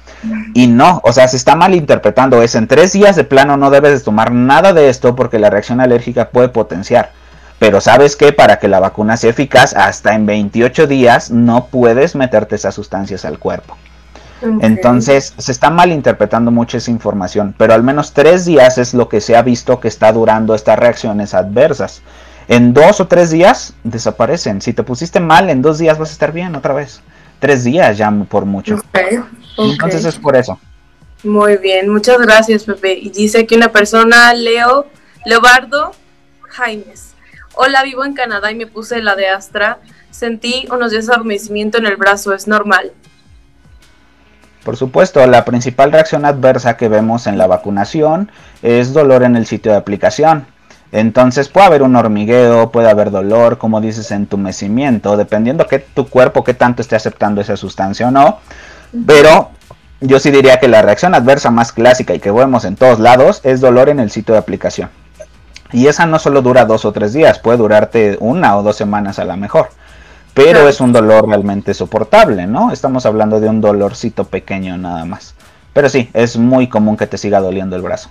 Y no, o sea, se está malinterpretando eso. En tres días de plano no debes de tomar nada de esto porque la reacción alérgica puede potenciar. Pero sabes que para que la vacuna sea eficaz, hasta en 28 días no puedes meterte esas sustancias al cuerpo. Entonces se está malinterpretando mucho esa información, pero al menos tres días es lo que se ha visto que está durando estas reacciones adversas. En dos o tres días desaparecen. Si te pusiste mal, en dos días vas a estar bien otra vez. Tres días ya por mucho. Entonces es por eso. Muy bien, muchas gracias, Pepe. Y dice que una persona, Leo, Leobardo Jaimes. Hola, vivo en Canadá y me puse la de Astra. Sentí unos días de adormecimiento en el brazo, ¿es normal? Por supuesto, la principal reacción adversa que vemos en la vacunación es dolor en el sitio de aplicación. Entonces puede haber un hormigueo, puede haber dolor, como dices, entumecimiento, dependiendo que tu cuerpo qué tanto esté aceptando esa sustancia o no. Pero yo sí diría que la reacción adversa más clásica y que vemos en todos lados es dolor en el sitio de aplicación. Y esa no solo dura dos o tres días, puede durarte una o dos semanas a la mejor. Pero es un dolor realmente soportable, ¿no? Estamos hablando de un dolorcito pequeño nada más. Pero sí, es muy común que te siga doliendo el brazo.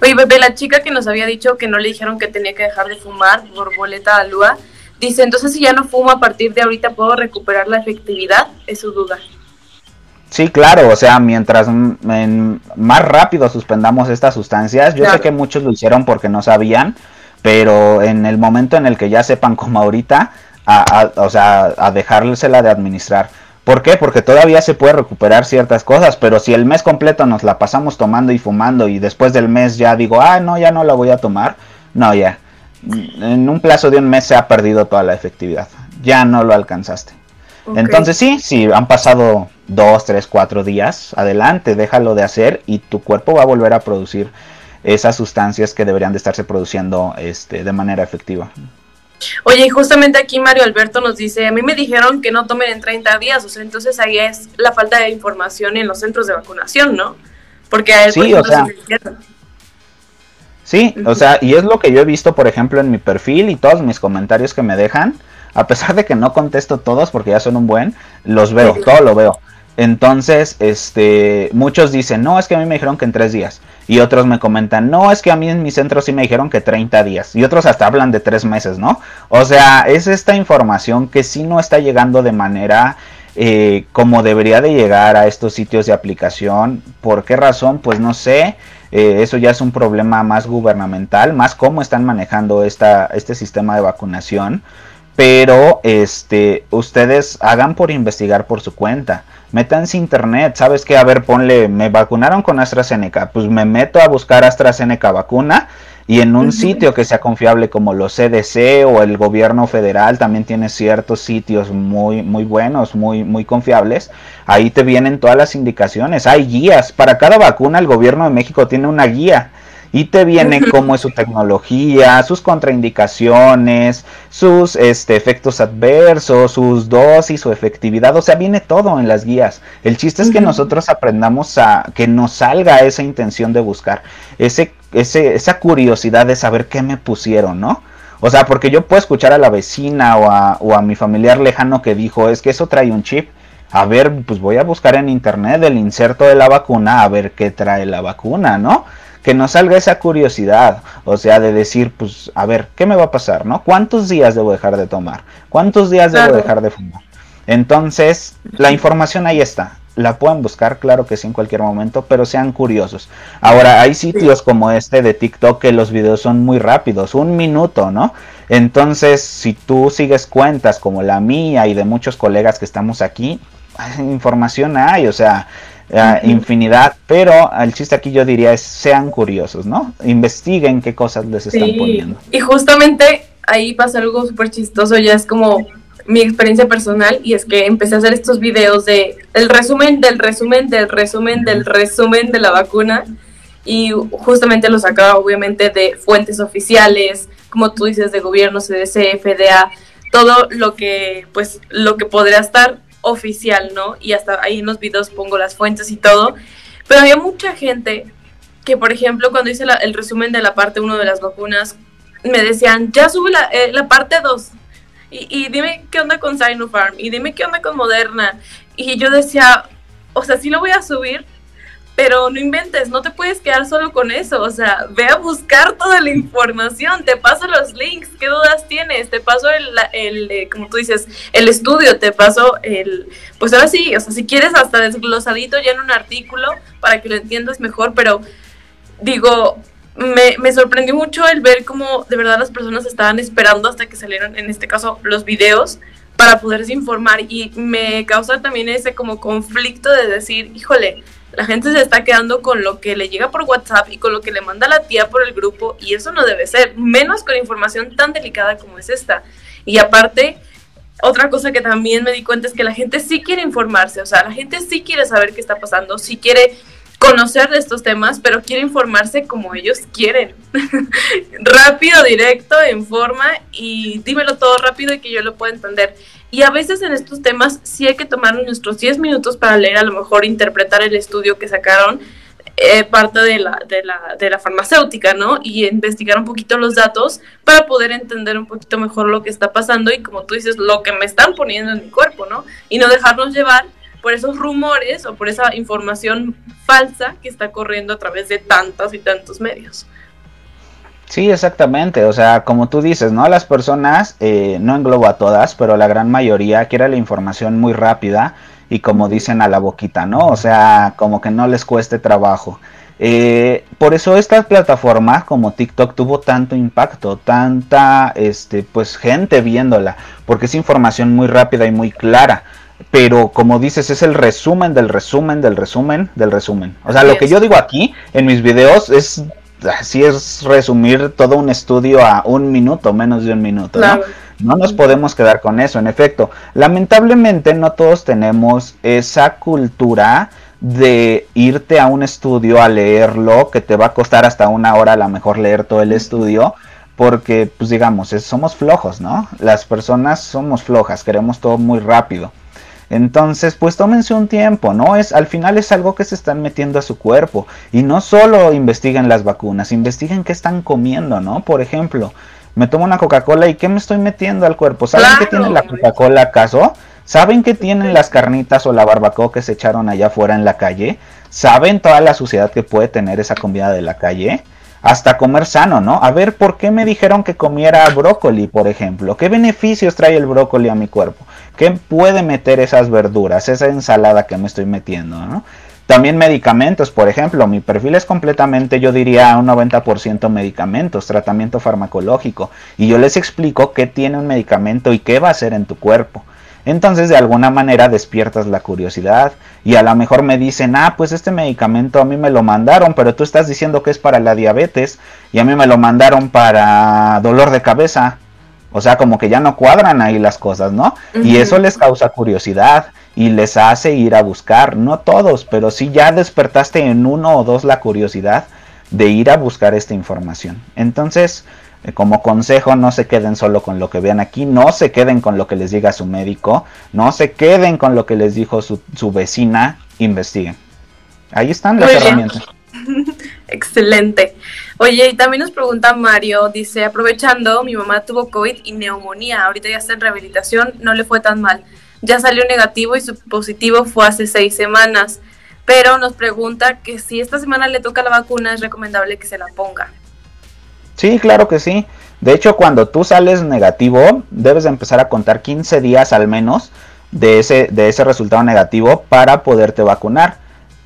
Oye, bebé, la chica que nos había dicho que no le dijeron que tenía que dejar de fumar por boleta alúa, dice, entonces si ya no fumo a partir de ahorita, ¿puedo recuperar la efectividad? Es su duda. Sí, claro, o sea, mientras más rápido suspendamos estas sustancias, yo sé que muchos lo hicieron porque no sabían, pero en el momento en el que ya sepan como ahorita, o sea, a dejársela de administrar. ¿Por qué? Porque todavía se puede recuperar ciertas cosas, pero si el mes completo nos la pasamos tomando y fumando y después del mes ya digo, ah, no, ya no la voy a tomar, no, ya. En un plazo de un mes se ha perdido toda la efectividad. Ya no lo alcanzaste. Entonces sí, si han pasado dos, tres, cuatro días, adelante, déjalo de hacer y tu cuerpo va a volver a producir esas sustancias que deberían de estarse produciendo este, de manera efectiva. Oye, y justamente aquí Mario Alberto nos dice, a mí me dijeron que no tomen en 30 días, o sea, entonces ahí es la falta de información en los centros de vacunación, ¿no? Porque a él, sí, o sea, Sí, o sea, y es lo que yo he visto, por ejemplo, en mi perfil y todos mis comentarios que me dejan, a pesar de que no contesto todos porque ya son un buen, los veo, todo lo veo. Entonces, este, muchos dicen, no, es que a mí me dijeron que en tres días. Y otros me comentan, no, es que a mí en mi centro sí me dijeron que 30 días. Y otros hasta hablan de tres meses, ¿no? O sea, es esta información que sí no está llegando de manera eh, como debería de llegar a estos sitios de aplicación. ¿Por qué razón? Pues no sé. Eh, eso ya es un problema más gubernamental, más cómo están manejando esta, este sistema de vacunación. Pero este, ustedes hagan por investigar por su cuenta métanse internet, ¿sabes qué? A ver, ponle, me vacunaron con AstraZeneca, pues me meto a buscar AstraZeneca vacuna y en un sitio que sea confiable como los CDC o el gobierno federal también tiene ciertos sitios muy muy buenos, muy muy confiables. Ahí te vienen todas las indicaciones, hay guías para cada vacuna, el gobierno de México tiene una guía y te viene cómo es su tecnología, sus contraindicaciones, sus este, efectos adversos, sus dosis, su efectividad, o sea, viene todo en las guías. El chiste es que nosotros aprendamos a que nos salga esa intención de buscar, ese, ese, esa curiosidad de saber qué me pusieron, ¿no? O sea, porque yo puedo escuchar a la vecina o a, o a mi familiar lejano que dijo, es que eso trae un chip. A ver, pues voy a buscar en internet el inserto de la vacuna, a ver qué trae la vacuna, ¿no? Que nos salga esa curiosidad, o sea, de decir, pues, a ver, ¿qué me va a pasar, no? ¿Cuántos días debo dejar de tomar? ¿Cuántos días debo dejar de fumar? Entonces, la información ahí está. La pueden buscar, claro que sí, en cualquier momento, pero sean curiosos. Ahora, hay sitios como este de TikTok que los videos son muy rápidos, un minuto, ¿no? Entonces, si tú sigues cuentas como la mía y de muchos colegas que estamos aquí, información hay, o sea, infinidad, pero el chiste aquí yo diría es sean curiosos, ¿no? Investiguen qué cosas les están poniendo. Y justamente ahí pasa algo súper chistoso, ya es como mi experiencia personal y es que empecé a hacer estos videos de el resumen del resumen del resumen del resumen de la vacuna y justamente lo sacaba obviamente de fuentes oficiales, como tú dices, de gobierno, CDC, FDA, todo lo que pues lo que podría estar oficial, ¿no? Y hasta ahí en los videos pongo las fuentes y todo. Pero había mucha gente que, por ejemplo, cuando hice el resumen de la parte 1 de las vacunas, me decían, ya sube la, eh, parte 2. Y, y, dime qué onda con Sinopharm. Y dime qué onda con Moderna. Y yo decía, o sea, sí lo voy a subir, pero no inventes, no te puedes quedar solo con eso, o sea, ve a buscar toda la información, te paso los links, qué dudas tienes, te paso el, el eh, como tú dices, el estudio, te paso el, pues ahora sí, o sea, si quieres hasta desglosadito ya en un artículo para que lo entiendas mejor, pero digo, me, me sorprendió mucho el ver cómo de verdad las personas estaban esperando hasta que salieron, en este caso, los videos para poderse informar y me causa también ese como conflicto de decir, híjole, la gente se está quedando con lo que le llega por WhatsApp y con lo que le manda la tía por el grupo y eso no debe ser, menos con información tan delicada como es esta. Y aparte, otra cosa que también me di cuenta es que la gente sí quiere informarse, o sea, la gente sí quiere saber qué está pasando, sí quiere conocer de estos temas, pero quiere informarse como ellos quieren. rápido, directo, en forma y dímelo todo rápido y que yo lo pueda entender. Y a veces en estos temas sí hay que tomar nuestros 10 minutos para leer, a lo mejor interpretar el estudio que sacaron, eh, parte de la, de, la, de la farmacéutica, ¿no? Y investigar un poquito los datos para poder entender un poquito mejor lo que está pasando y como tú dices, lo que me están poniendo en mi cuerpo, ¿no? Y no dejarnos llevar por esos rumores o por esa información falsa que está corriendo a través de tantos y tantos medios. Sí, exactamente. O sea, como tú dices, ¿no? Las personas, eh, no englobo a todas, pero la gran mayoría quiere la información muy rápida y como dicen a la boquita, ¿no? O sea, como que no les cueste trabajo. Eh, por eso esta plataforma como TikTok tuvo tanto impacto, tanta, este, pues gente viéndola, porque es información muy rápida y muy clara. Pero como dices, es el resumen del resumen del resumen del resumen. O sea, lo que yo digo aquí en mis videos es así es resumir todo un estudio a un minuto, menos de un minuto, ¿no? No nos podemos quedar con eso, en efecto. Lamentablemente no todos tenemos esa cultura de irte a un estudio a leerlo, que te va a costar hasta una hora a lo mejor leer todo el estudio, porque pues digamos, somos flojos, ¿no? Las personas somos flojas, queremos todo muy rápido. Entonces, pues tómense un tiempo, ¿no? Es al final es algo que se están metiendo a su cuerpo y no solo investiguen las vacunas, investiguen qué están comiendo, ¿no? Por ejemplo, me tomo una Coca-Cola y qué me estoy metiendo al cuerpo. ¿Saben qué tiene la Coca-Cola acaso? ¿Saben qué tienen las carnitas o la barbacoa que se echaron allá afuera en la calle? ¿Saben toda la suciedad que puede tener esa comida de la calle? Hasta comer sano, ¿no? A ver, ¿por qué me dijeron que comiera brócoli, por ejemplo? ¿Qué beneficios trae el brócoli a mi cuerpo? ¿Qué puede meter esas verduras, esa ensalada que me estoy metiendo, ¿no? También medicamentos, por ejemplo, mi perfil es completamente, yo diría, un 90% medicamentos, tratamiento farmacológico. Y yo les explico qué tiene un medicamento y qué va a hacer en tu cuerpo. Entonces de alguna manera despiertas la curiosidad y a lo mejor me dicen, ah, pues este medicamento a mí me lo mandaron, pero tú estás diciendo que es para la diabetes y a mí me lo mandaron para dolor de cabeza. O sea, como que ya no cuadran ahí las cosas, ¿no? Y eso les causa curiosidad y les hace ir a buscar, no todos, pero si ya despertaste en uno o dos la curiosidad de ir a buscar esta información. Entonces, como consejo, no se queden solo con lo que vean aquí, no se queden con lo que les diga su médico, no se queden con lo que les dijo su, vecina, investiguen. Ahí están las herramientas. Excelente. Oye, y también nos pregunta Mario, dice, aprovechando, mi mamá tuvo COVID y neumonía, ahorita ya está en rehabilitación, no le fue tan mal. Ya salió negativo y su positivo fue hace seis semanas, pero nos pregunta que si esta semana le toca la vacuna, es recomendable que se la ponga. Sí, claro que sí. De hecho, cuando tú sales negativo, debes de empezar a contar 15 días al menos de ese, de ese resultado negativo para poderte vacunar.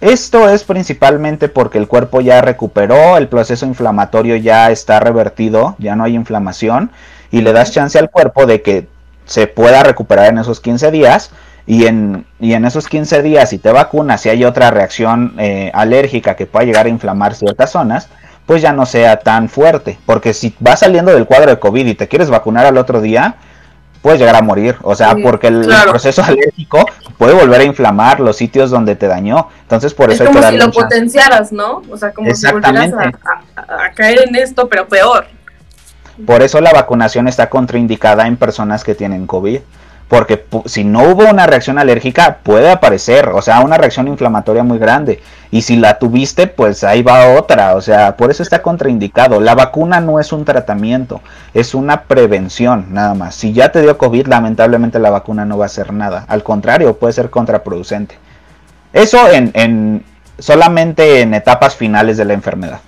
Esto es principalmente porque el cuerpo ya recuperó, el proceso inflamatorio ya está revertido, ya no hay inflamación y le das chance al cuerpo de que se pueda recuperar en esos 15 días y en, y en esos 15 días si te vacunas, si hay otra reacción eh, alérgica que pueda llegar a inflamar ciertas zonas, pues ya no sea tan fuerte. Porque si vas saliendo del cuadro de COVID y te quieres vacunar al otro día, puedes llegar a morir. O sea, porque el, proceso alérgico puede volver a inflamar los sitios donde te dañó. Entonces, por eso es como si lo potenciaras, ¿no? O sea, como si volvieras a, caer en esto, pero peor. Por eso la vacunación está contraindicada en personas que tienen COVID. Porque si no hubo una reacción alérgica, puede aparecer, o sea, una reacción inflamatoria muy grande. Y si la tuviste, pues ahí va otra, o sea, por eso está contraindicado. La vacuna no es un tratamiento, es una prevención nada más. Si ya te dio COVID, lamentablemente la vacuna no va a hacer nada. Al contrario, puede ser contraproducente. Eso en, en solamente en etapas finales de la enfermedad.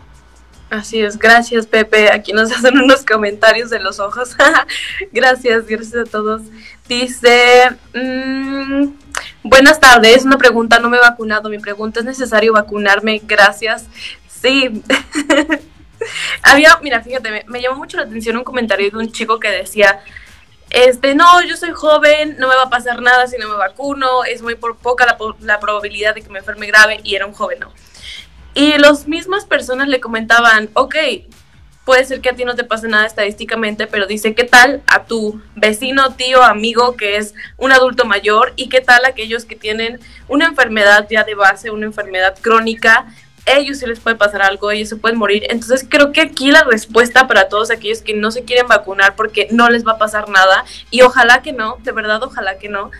Así es, gracias Pepe. Aquí nos hacen unos comentarios de los ojos. gracias, gracias a todos. Dice, mmm, buenas tardes, una pregunta, no me he vacunado. Mi pregunta, ¿es necesario vacunarme? Gracias. Sí. Había, mira, fíjate, me, llamó mucho la atención un comentario de un chico que decía, este, no, yo soy joven, no me va a pasar nada si no me vacuno, es muy por poca la, la probabilidad de que me enferme grave y era un joven, ¿no? Y las mismas personas le comentaban, ok, puede ser que a ti no te pase nada estadísticamente, pero dice, ¿qué tal a tu vecino, tío, amigo que es un adulto mayor? ¿Y qué tal a aquellos que tienen una enfermedad ya de base, una enfermedad crónica? Ellos se les puede pasar algo, ellos se pueden morir. Entonces creo que aquí la respuesta para todos aquellos que no se quieren vacunar porque no les va a pasar nada, y ojalá que no, de verdad ojalá que no,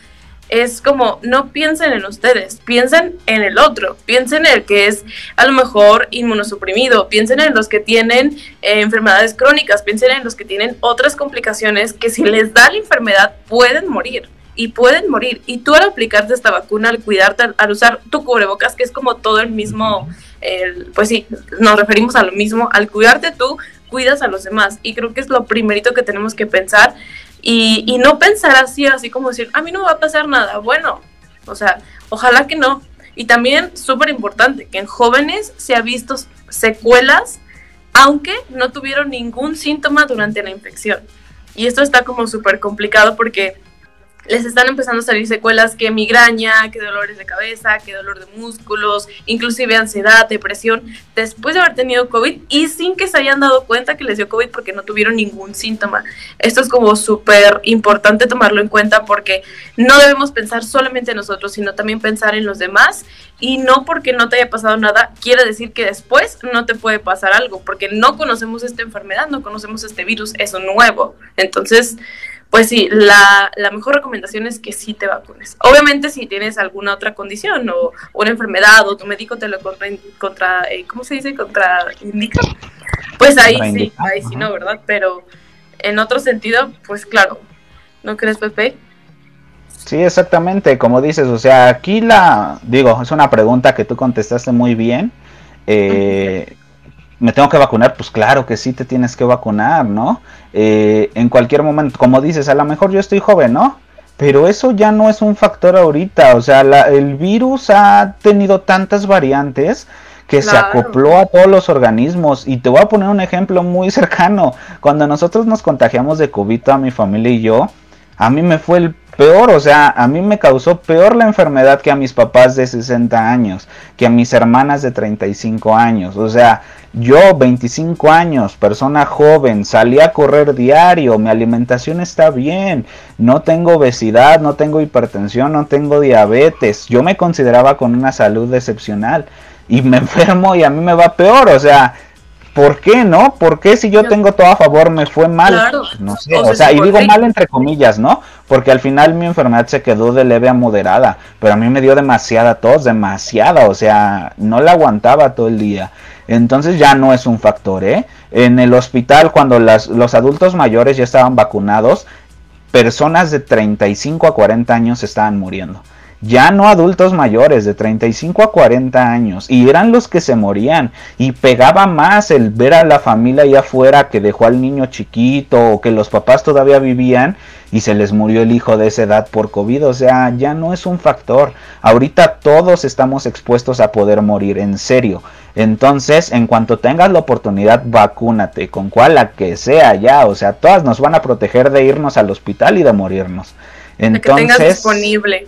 es como no piensen en ustedes, piensen en el otro, piensen en el que es a lo mejor inmunosuprimido, piensen en los que tienen eh, enfermedades crónicas, piensen en los que tienen otras complicaciones que si les da la enfermedad pueden morir y pueden morir. Y tú al aplicarte esta vacuna, al cuidarte, al, usar tu cubrebocas, que es como todo el mismo, pues sí, nos referimos a lo mismo, al cuidarte tú, cuidas a los demás. Y creo que es lo primerito que tenemos que pensar y, no pensar así, así como decir, a mí no me va a pasar nada. Bueno, o sea, ojalá que no. Y también, súper importante, que en jóvenes se ha visto secuelas, aunque no tuvieron ningún síntoma durante la infección. Y esto está como súper complicado porque les están empezando a salir secuelas que migraña, que dolores de cabeza, que dolor de músculos, inclusive ansiedad, depresión, después de haber tenido COVID y sin que se hayan dado cuenta que les dio COVID porque no tuvieron ningún síntoma. Esto es como súper importante tomarlo en cuenta porque no debemos pensar solamente en nosotros, sino también pensar en los demás y no porque no te haya pasado nada quiere decir que después no te puede pasar algo, porque no conocemos esta enfermedad, no conocemos este virus, es nuevo. Entonces, pues sí, la, mejor recomendación es que sí te vacunes. Obviamente si tienes alguna otra condición o una enfermedad o tu médico te lo contra, contra eh, ¿cómo se dice? Contraindica, pues ahí sí, ahí sí no, ¿verdad? Pero en otro sentido, pues claro, ¿no crees, Pepe? Sí, exactamente, como dices, o sea, aquí la, digo, es una pregunta que tú contestaste muy bien. Eh, me tengo que vacunar, pues claro que sí te tienes que vacunar, ¿no? Eh, en cualquier momento, como dices, a lo mejor yo estoy joven, ¿no? Pero eso ya no es un factor ahorita, o sea, el virus ha tenido tantas variantes que se acopló a todos los organismos. Y te voy a poner un ejemplo muy cercano. Cuando nosotros nos contagiamos de COVID, a mi familia y yo, a mí me fue el peor, o sea, a mí me causó peor la enfermedad que a mis papás de 60 años, que a mis hermanas de 35 años. O sea, yo 25 años, persona joven, salí a correr diario, mi alimentación está bien, no tengo obesidad, no tengo hipertensión, no tengo diabetes. Yo me consideraba con una salud excepcional y me enfermo y a mí me va peor, o sea, ¿por qué no? ¿Por qué si yo tengo todo a favor me fue mal? Claro. No sé, o, sea, y digo mal entre comillas, ¿no? Porque al final mi enfermedad se quedó de leve a moderada, pero a mí me dio demasiada tos, demasiada, o sea, no la aguantaba todo el día. Entonces ya no es un factor, ¿eh? En el hospital, cuando los adultos mayores ya estaban vacunados, personas de 35 a 40 años estaban muriendo ya no adultos mayores de 35 a 40 años, y eran los que se morían, y pegaba más el ver a la familia allá afuera que dejó al niño chiquito o que los papás todavía vivían y se les murió el hijo de esa edad por COVID, o sea, ya no es un factor. Ahorita todos estamos expuestos a poder morir, en serio. Entonces, en cuanto tengas la oportunidad, vacúnate, con cual la que sea ya, o sea, todas nos van a proteger de irnos al hospital y de morirnos. Entonces, que disponible.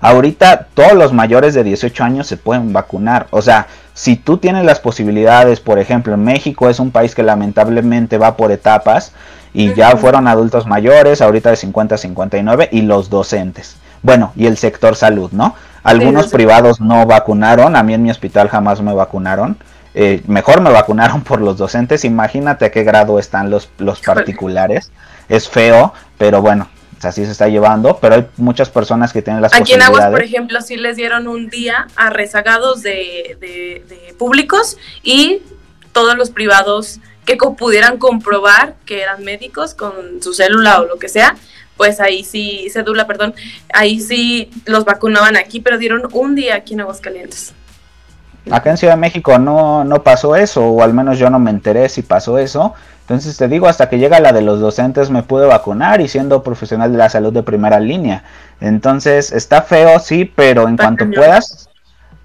Ahorita todos los mayores de 18 años se pueden vacunar. O sea, si tú tienes las posibilidades, por ejemplo, en México es un país que lamentablemente va por etapas y ya fueron adultos mayores, ahorita de 50 a 59 y los docentes. Bueno, y el sector salud, ¿no? Algunos privados no vacunaron, a mí en mi hospital jamás me vacunaron. Eh, mejor me vacunaron por los docentes, imagínate a qué grado están los, los particulares. Es feo, pero bueno, así se está llevando, pero hay muchas personas que tienen las Aquí en Aguas, por ejemplo, sí les dieron un día a rezagados de, de, públicos y todos los privados que pudieran comprobar que eran médicos con su célula o lo que sea, pues ahí sí, cédula, perdón, ahí sí los vacunaban aquí, pero dieron un día aquí en Aguascalientes. Acá en Ciudad de México no, no pasó eso, o al menos yo no me enteré si pasó eso. Entonces te digo, hasta que llega la de los docentes me pude vacunar y siendo profesional de la salud de primera línea. Entonces está feo, sí, pero en cuanto puedas,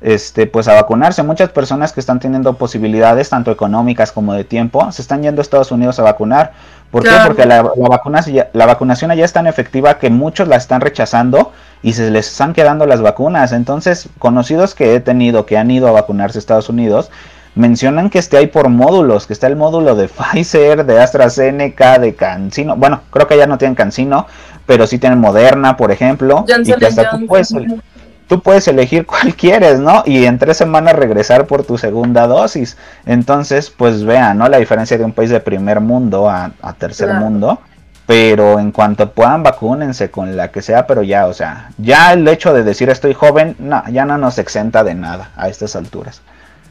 este, pues a vacunarse. Muchas personas que están teniendo posibilidades, tanto económicas como de tiempo, se están yendo a Estados Unidos a vacunar. ¿Por qué? Porque la, la, la vacunación allá es tan efectiva que muchos la están rechazando y se les están quedando las vacunas. Entonces, conocidos que he tenido que han ido a vacunarse a Estados Unidos, mencionan que este hay por módulos, que está el módulo de Pfizer, de AstraZeneca, de Cancino. Bueno, creo que ya no tienen Cancino, pero sí tienen Moderna, por ejemplo. y que hasta tú puedes, tú puedes elegir cuál quieres, ¿no? Y en tres semanas regresar por tu segunda dosis. Entonces, pues vean, ¿no? La diferencia de un país de primer mundo a, tercer mundo. Pero en cuanto puedan, vacúnense con la que sea, pero ya, o sea, ya el hecho de decir estoy joven, no, ya no nos exenta de nada a estas alturas.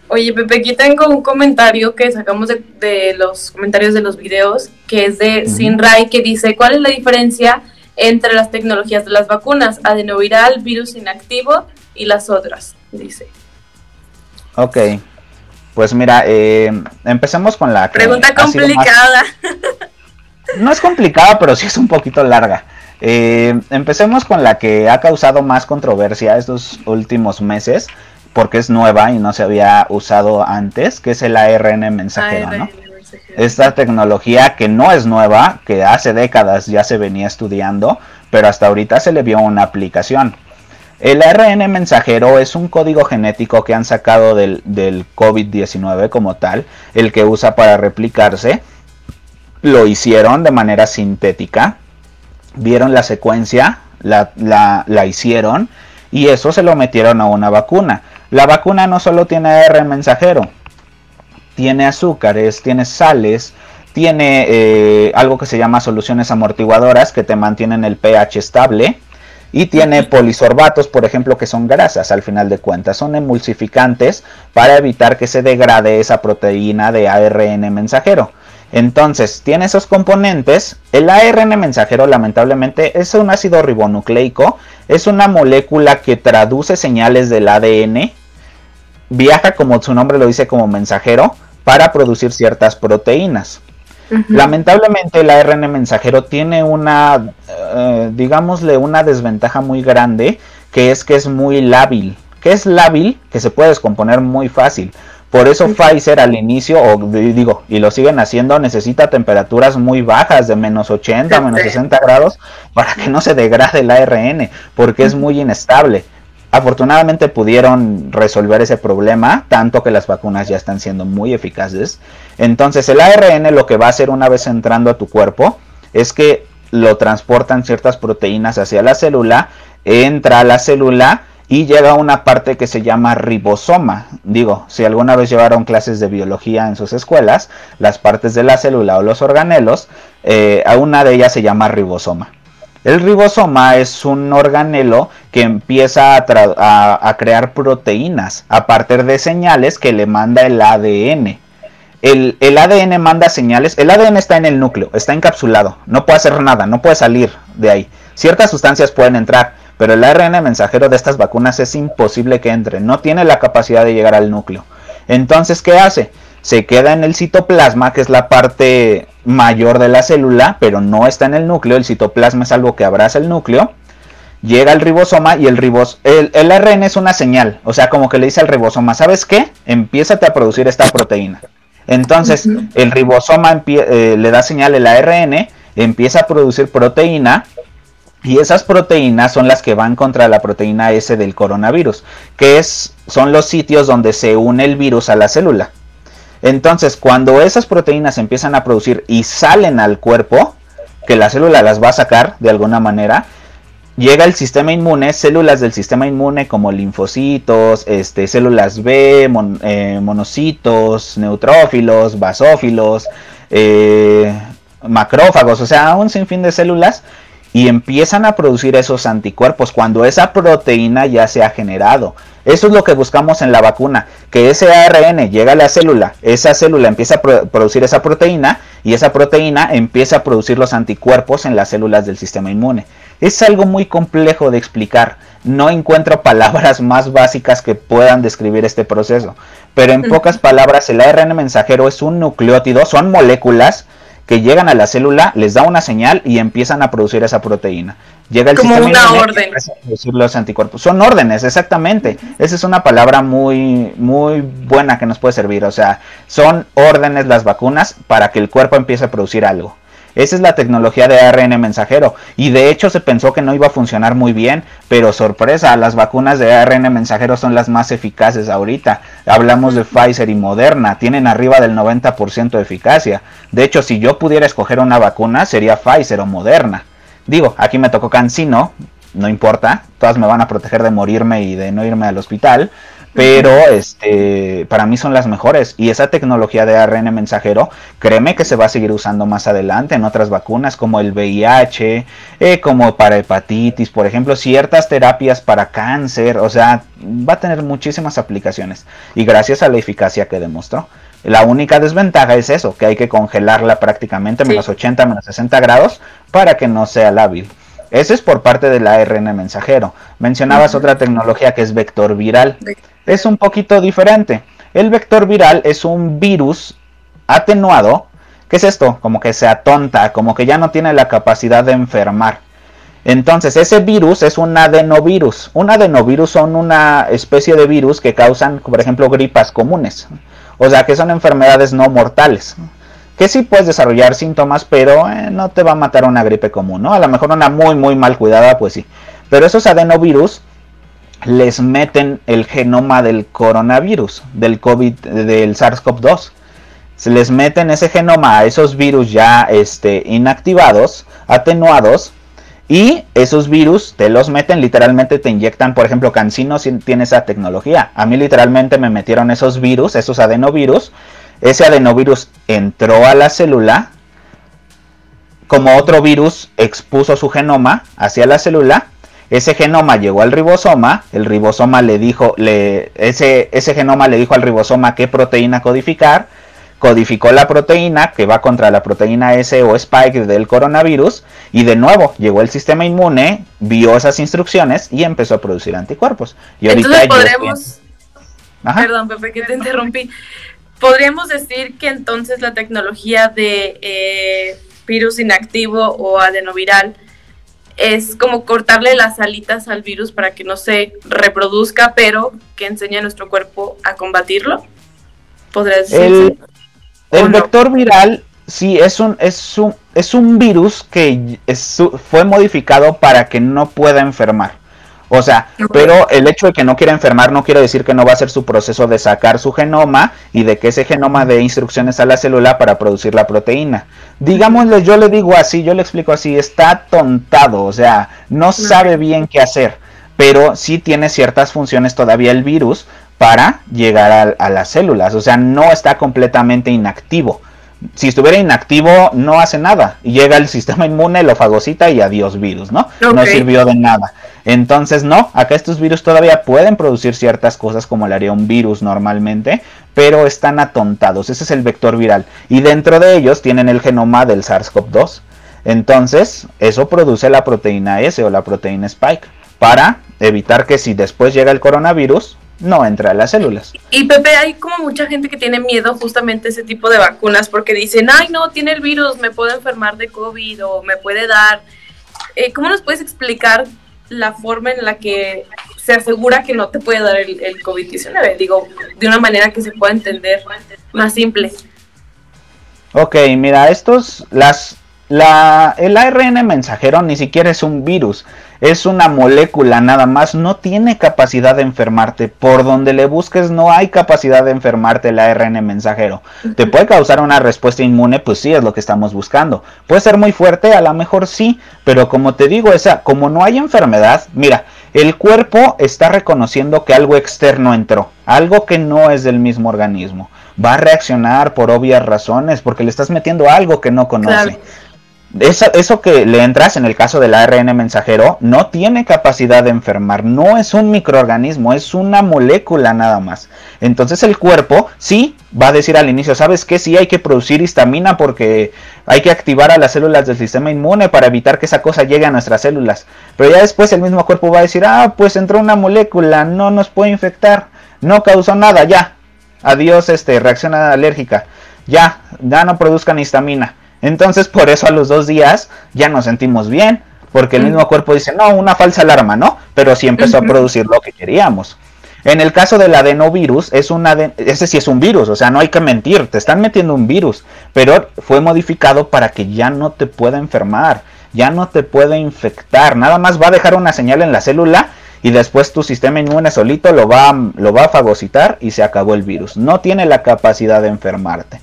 Oye, Pepe, aquí tengo un comentario que sacamos de, los comentarios de los videos, que es de Sinray, que dice, ¿cuál es la diferencia entre las tecnologías de las vacunas, adenoviral, virus inactivo y las otras? Dice. Ok, pues mira, eh, empecemos con la... Pregunta complicada. No es complicada, pero sí es un poquito larga. Eh, empecemos con la que ha causado más controversia estos últimos meses, porque es nueva y no se había usado antes, que es el ARN mensajero, ¿no? Esta tecnología que no es nueva, que hace décadas ya se venía estudiando, pero hasta ahorita se le vio una aplicación. El ARN mensajero es un código genético que han sacado del, del COVID-19 como tal, el que usa para replicarse. Lo hicieron de manera sintética, vieron la secuencia, la, la, la hicieron y eso se lo metieron a una vacuna. La vacuna no solo tiene ARN mensajero, tiene azúcares, tiene sales, tiene eh, algo que se llama soluciones amortiguadoras que te mantienen el pH estable y tiene polisorbatos, por ejemplo, que son grasas al final de cuentas, son emulsificantes para evitar que se degrade esa proteína de ARN mensajero. Entonces, tiene esos componentes. El ARN mensajero, lamentablemente, es un ácido ribonucleico. Es una molécula que traduce señales del ADN viaja, como su nombre lo dice, como mensajero para producir ciertas proteínas. Lamentablemente el ARN mensajero tiene una, eh, digámosle, una desventaja muy grande, que es que es muy lábil. que es lábil? Que se puede descomponer muy fácil. Por eso Pfizer al inicio, o digo, y lo siguen haciendo, necesita temperaturas muy bajas, de menos 80, menos 60 grados, para que no se degrade el ARN, porque es muy inestable. Afortunadamente pudieron resolver ese problema, tanto que las vacunas ya están siendo muy eficaces. Entonces el ARN lo que va a hacer una vez entrando a tu cuerpo es que lo transportan ciertas proteínas hacia la célula, entra a la célula y llega a una parte que se llama ribosoma. Digo, si alguna vez llevaron clases de biología en sus escuelas, las partes de la célula o los organelos, eh, a una de ellas se llama ribosoma. El ribosoma es un organelo que empieza a, crear proteínas a partir de señales que le manda el ADN. El, el, ADN manda señales, el ADN está en el núcleo, está encapsulado, no puede hacer nada, no puede salir de ahí. Ciertas sustancias pueden entrar, pero el ARN mensajero de estas vacunas es imposible que entre, no tiene la capacidad de llegar al núcleo. Entonces, ¿qué hace? Se queda en el citoplasma, que es la parte mayor de la célula, pero no está en el núcleo. El citoplasma es algo que abraza el núcleo. Llega al ribosoma y el ribos el, el ARN es una señal, o sea, como que le dice al ribosoma, ¿sabes qué? Empiezate a producir esta proteína. Entonces, el ribosoma eh, le da señal el ARN, empieza a producir proteína y esas proteínas son las que van contra la proteína S del coronavirus, que es, son los sitios donde se une el virus a la célula. Entonces, cuando esas proteínas empiezan a producir y salen al cuerpo, que la célula las va a sacar de alguna manera, llega el sistema inmune, células del sistema inmune como linfocitos, este, células B, eh, monocitos, neutrófilos, basófilos, eh, macrófagos, o sea, un sinfín de células y empiezan a producir esos anticuerpos cuando esa proteína ya se ha generado. Eso es lo que buscamos en la vacuna, que ese ARN llega a la célula, esa célula empieza a producir esa proteína y esa proteína empieza a producir los anticuerpos en las células del sistema inmune. Es algo muy complejo de explicar, no encuentro palabras más básicas que puedan describir este proceso, pero en pocas palabras el ARN mensajero es un nucleótido, son moléculas que llegan a la célula, les da una señal y empiezan a producir esa proteína. Llega el Como una orden. producir los anticuerpos. Son órdenes, exactamente. Esa es una palabra muy, muy buena que nos puede servir. O sea, son órdenes las vacunas para que el cuerpo empiece a producir algo. Esa es la tecnología de ARN mensajero. Y de hecho se pensó que no iba a funcionar muy bien, pero sorpresa, las vacunas de ARN mensajero son las más eficaces ahorita. Hablamos de Pfizer y Moderna, tienen arriba del 90% de eficacia. De hecho, si yo pudiera escoger una vacuna, sería Pfizer o Moderna. Digo, aquí me tocó Cancino, no importa, todas me van a proteger de morirme y de no irme al hospital pero este para mí son las mejores. Y esa tecnología de ARN mensajero créeme que se va a seguir usando más adelante en otras vacunas como el VIH eh, como para hepatitis por ejemplo ciertas terapias para cáncer. O sea va a tener muchísimas aplicaciones. Y gracias a la eficacia que demostró. La única desventaja es eso que hay que congelarla prácticamente menos 80 menos 60 grados para que no sea lábil. Ese es por parte del ARN mensajero. Mencionabas otra tecnología que es vector viral es un poquito diferente. El vector viral es un virus atenuado. ¿Qué es esto? Como que se atonta, como que ya no tiene la capacidad de enfermar. Entonces, ese virus es un adenovirus. Un adenovirus son una especie de virus que causan, por ejemplo, gripas comunes. O sea, que son enfermedades no mortales. Que sí puedes desarrollar síntomas, pero eh, no te va a matar una gripe común, ¿no? A lo mejor una muy, muy mal cuidada, pues sí. Pero esos adenovirus les meten el genoma del coronavirus, del COVID, del SARS-CoV-2. Se les meten ese genoma a esos virus ya este, inactivados, atenuados, y esos virus te los meten, literalmente te inyectan, por ejemplo, Cancino tiene esa tecnología. A mí literalmente me metieron esos virus, esos adenovirus. Ese adenovirus entró a la célula, como otro virus expuso su genoma hacia la célula ese genoma llegó al ribosoma, el ribosoma le dijo, le, ese, ese genoma le dijo al ribosoma qué proteína codificar, codificó la proteína que va contra la proteína S o spike del coronavirus y de nuevo llegó el sistema inmune, vio esas instrucciones y empezó a producir anticuerpos. Y entonces podremos... Perdón, Pepe, que te interrumpí. Podríamos decir que entonces la tecnología de eh, virus inactivo o adenoviral es como cortarle las alitas al virus para que no se reproduzca, pero que enseñe a nuestro cuerpo a combatirlo. ¿Podrías El, el vector viral sí es un, es un, es un virus que fue modificado para que no pueda enfermar. O sea, pero el hecho de que no quiera enfermar no quiere decir que no va a ser su proceso de sacar su genoma y de que ese genoma dé instrucciones a la célula para producir la proteína. Digámosle, yo le digo así, yo le explico así, está tontado, o sea, no sabe bien qué hacer, pero sí tiene ciertas funciones todavía el virus para llegar a, a las células, o sea, no está completamente inactivo si estuviera inactivo no hace nada. Y llega el sistema inmune, lo fagocita y adiós virus, ¿no? No sirvió de nada. Entonces, no, acá estos virus todavía pueden producir ciertas cosas como le haría un virus normalmente, pero están atontados. Ese es el vector viral. Y dentro de ellos tienen el genoma del SARS-CoV-2. Entonces, eso produce la proteína S o la proteína Spike para evitar que si después llega el coronavirus, no entra a las células. Y Pepe, hay como mucha gente que tiene miedo justamente a ese tipo de vacunas porque dicen, ay no, tiene el virus, me puedo enfermar de COVID o me puede dar. Eh, ¿Cómo nos puedes explicar la forma en la que se asegura que no te puede dar el, el COVID-19? Digo, de una manera que se pueda entender más simple. Ok, mira, estos, las, la, el ARN mensajero ni siquiera es un virus, es una molécula nada más, no tiene capacidad de enfermarte. Por donde le busques no hay capacidad de enfermarte el ARN mensajero. ¿Te puede causar una respuesta inmune? Pues sí, es lo que estamos buscando. ¿Puede ser muy fuerte? A lo mejor sí, pero como te digo, esa, como no hay enfermedad, mira, el cuerpo está reconociendo que algo externo entró, algo que no es del mismo organismo. Va a reaccionar por obvias razones, porque le estás metiendo algo que no conoce eso, que le entras en el caso del ARN mensajero no tiene capacidad de enfermar, no es un microorganismo, es una molécula nada más. Entonces el cuerpo sí va a decir al inicio, ¿sabes qué? Sí hay que producir histamina porque hay que activar a las células del sistema inmune para evitar que esa cosa llegue a nuestras células. Pero ya después el mismo cuerpo va a decir, ah, pues entró una molécula, no nos puede infectar, no causó nada, ya. Adiós, este, reacción alérgica. Ya, ya no produzcan histamina entonces por eso a los dos días ya nos sentimos bien, porque el mismo cuerpo dice, no, una falsa alarma, ¿no? Pero sí empezó a producir lo que queríamos. En el caso del adenovirus, es una ese sí es un virus, o sea, no hay que mentir, te están metiendo un virus, pero fue modificado para que ya no te pueda enfermar, ya no te pueda infectar, nada más va a dejar una señal en la célula y después tu sistema inmune solito lo va, lo va a fagocitar y se acabó el virus. No tiene la capacidad de enfermarte.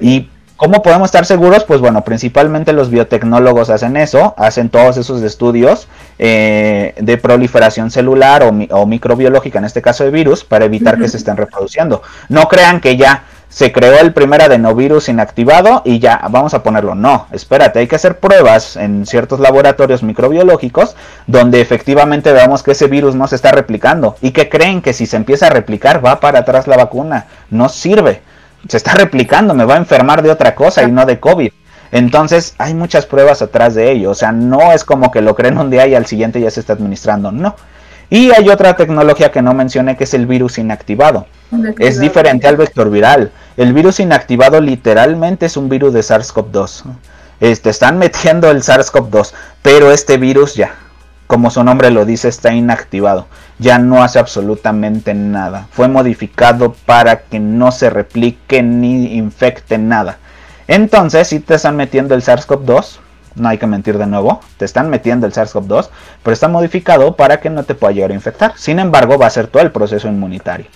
Y ¿Cómo podemos estar seguros? Pues bueno, principalmente los biotecnólogos hacen eso, hacen todos esos estudios eh, de proliferación celular o, microbiológica, en este caso de virus, para evitar que se estén reproduciendo. No crean que ya se creó el primer adenovirus inactivado y ya vamos a ponerlo. No, espérate, hay que hacer pruebas en ciertos laboratorios microbiológicos donde efectivamente veamos que ese virus no se está replicando y que creen que si se empieza a replicar va para atrás la vacuna. No sirve se está replicando, me va a enfermar de otra cosa y no de COVID. Entonces hay muchas pruebas atrás de ello, o sea, no es como que lo creen un día y al siguiente ya se está administrando, no. Y hay otra tecnología que no mencioné que es el virus inactivado. Es diferente al vector viral. El virus inactivado literalmente es un virus de SARS-CoV-2. Este, están metiendo el SARS-CoV-2, pero este virus ya, como su nombre lo dice, está inactivado ya no hace absolutamente nada. Fue modificado para que no se replique ni infecte nada. Entonces, si te están metiendo el SARS-CoV-2, no hay que mentir de nuevo, te están metiendo el SARS-CoV-2, pero está modificado para que no te pueda llegar a infectar. Sin embargo, va a ser todo el proceso inmunitario.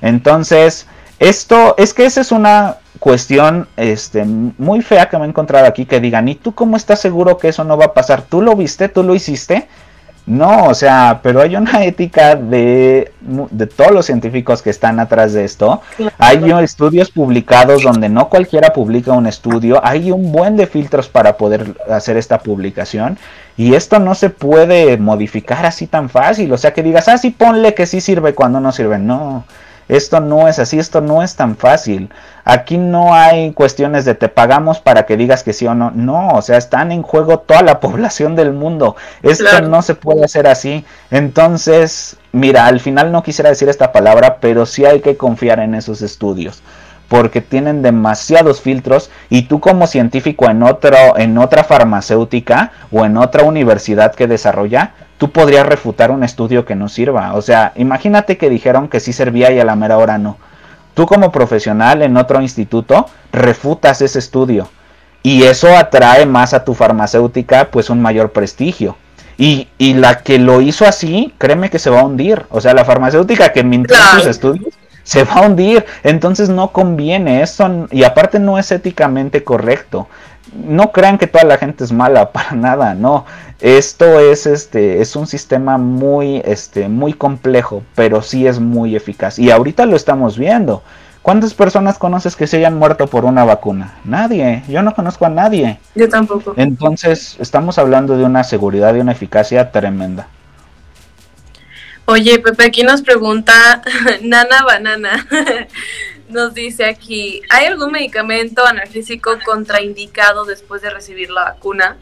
Entonces, esto es que esa es una cuestión este, muy fea que me he encontrado aquí que digan, ¿y tú cómo estás seguro que eso no va a pasar? ¿Tú lo viste? ¿Tú lo hiciste? No, o sea, pero hay una ética de, de todos los científicos que están atrás de esto. Hay estudios publicados donde no cualquiera publica un estudio. Hay un buen de filtros para poder hacer esta publicación. Y esto no se puede modificar así tan fácil. O sea, que digas, ah, sí, ponle que sí sirve cuando no sirve. No. Esto no es así, esto no es tan fácil. Aquí no hay cuestiones de te pagamos para que digas que sí o no. No, o sea, están en juego toda la población del mundo. Esto no se puede hacer así. Entonces, mira, al final no quisiera decir esta palabra, pero sí hay que confiar en esos estudios porque tienen demasiados filtros y tú como científico en otro en otra farmacéutica o en otra universidad que desarrolla tú podrías refutar un estudio que no sirva. O sea, imagínate que dijeron que sí servía y a la mera hora no. tú como profesional en otro instituto refutas ese estudio y eso atrae más a tu farmacéutica pues un mayor prestigio. Y, y, la que lo hizo así, créeme que se va a hundir. O sea, la farmacéutica que mintió sus estudios se va a hundir. Entonces no conviene eso. Y aparte no es éticamente correcto. No crean que toda la gente es mala, para nada, no. Esto es este es un sistema muy este muy complejo, pero sí es muy eficaz y ahorita lo estamos viendo. ¿Cuántas personas conoces que se hayan muerto por una vacuna? Nadie, yo no conozco a nadie. Yo tampoco. Entonces, estamos hablando de una seguridad y una eficacia tremenda. Oye, Pepe, aquí nos pregunta Nana Banana. nos dice aquí, ¿hay algún medicamento analgésico contraindicado después de recibir la vacuna?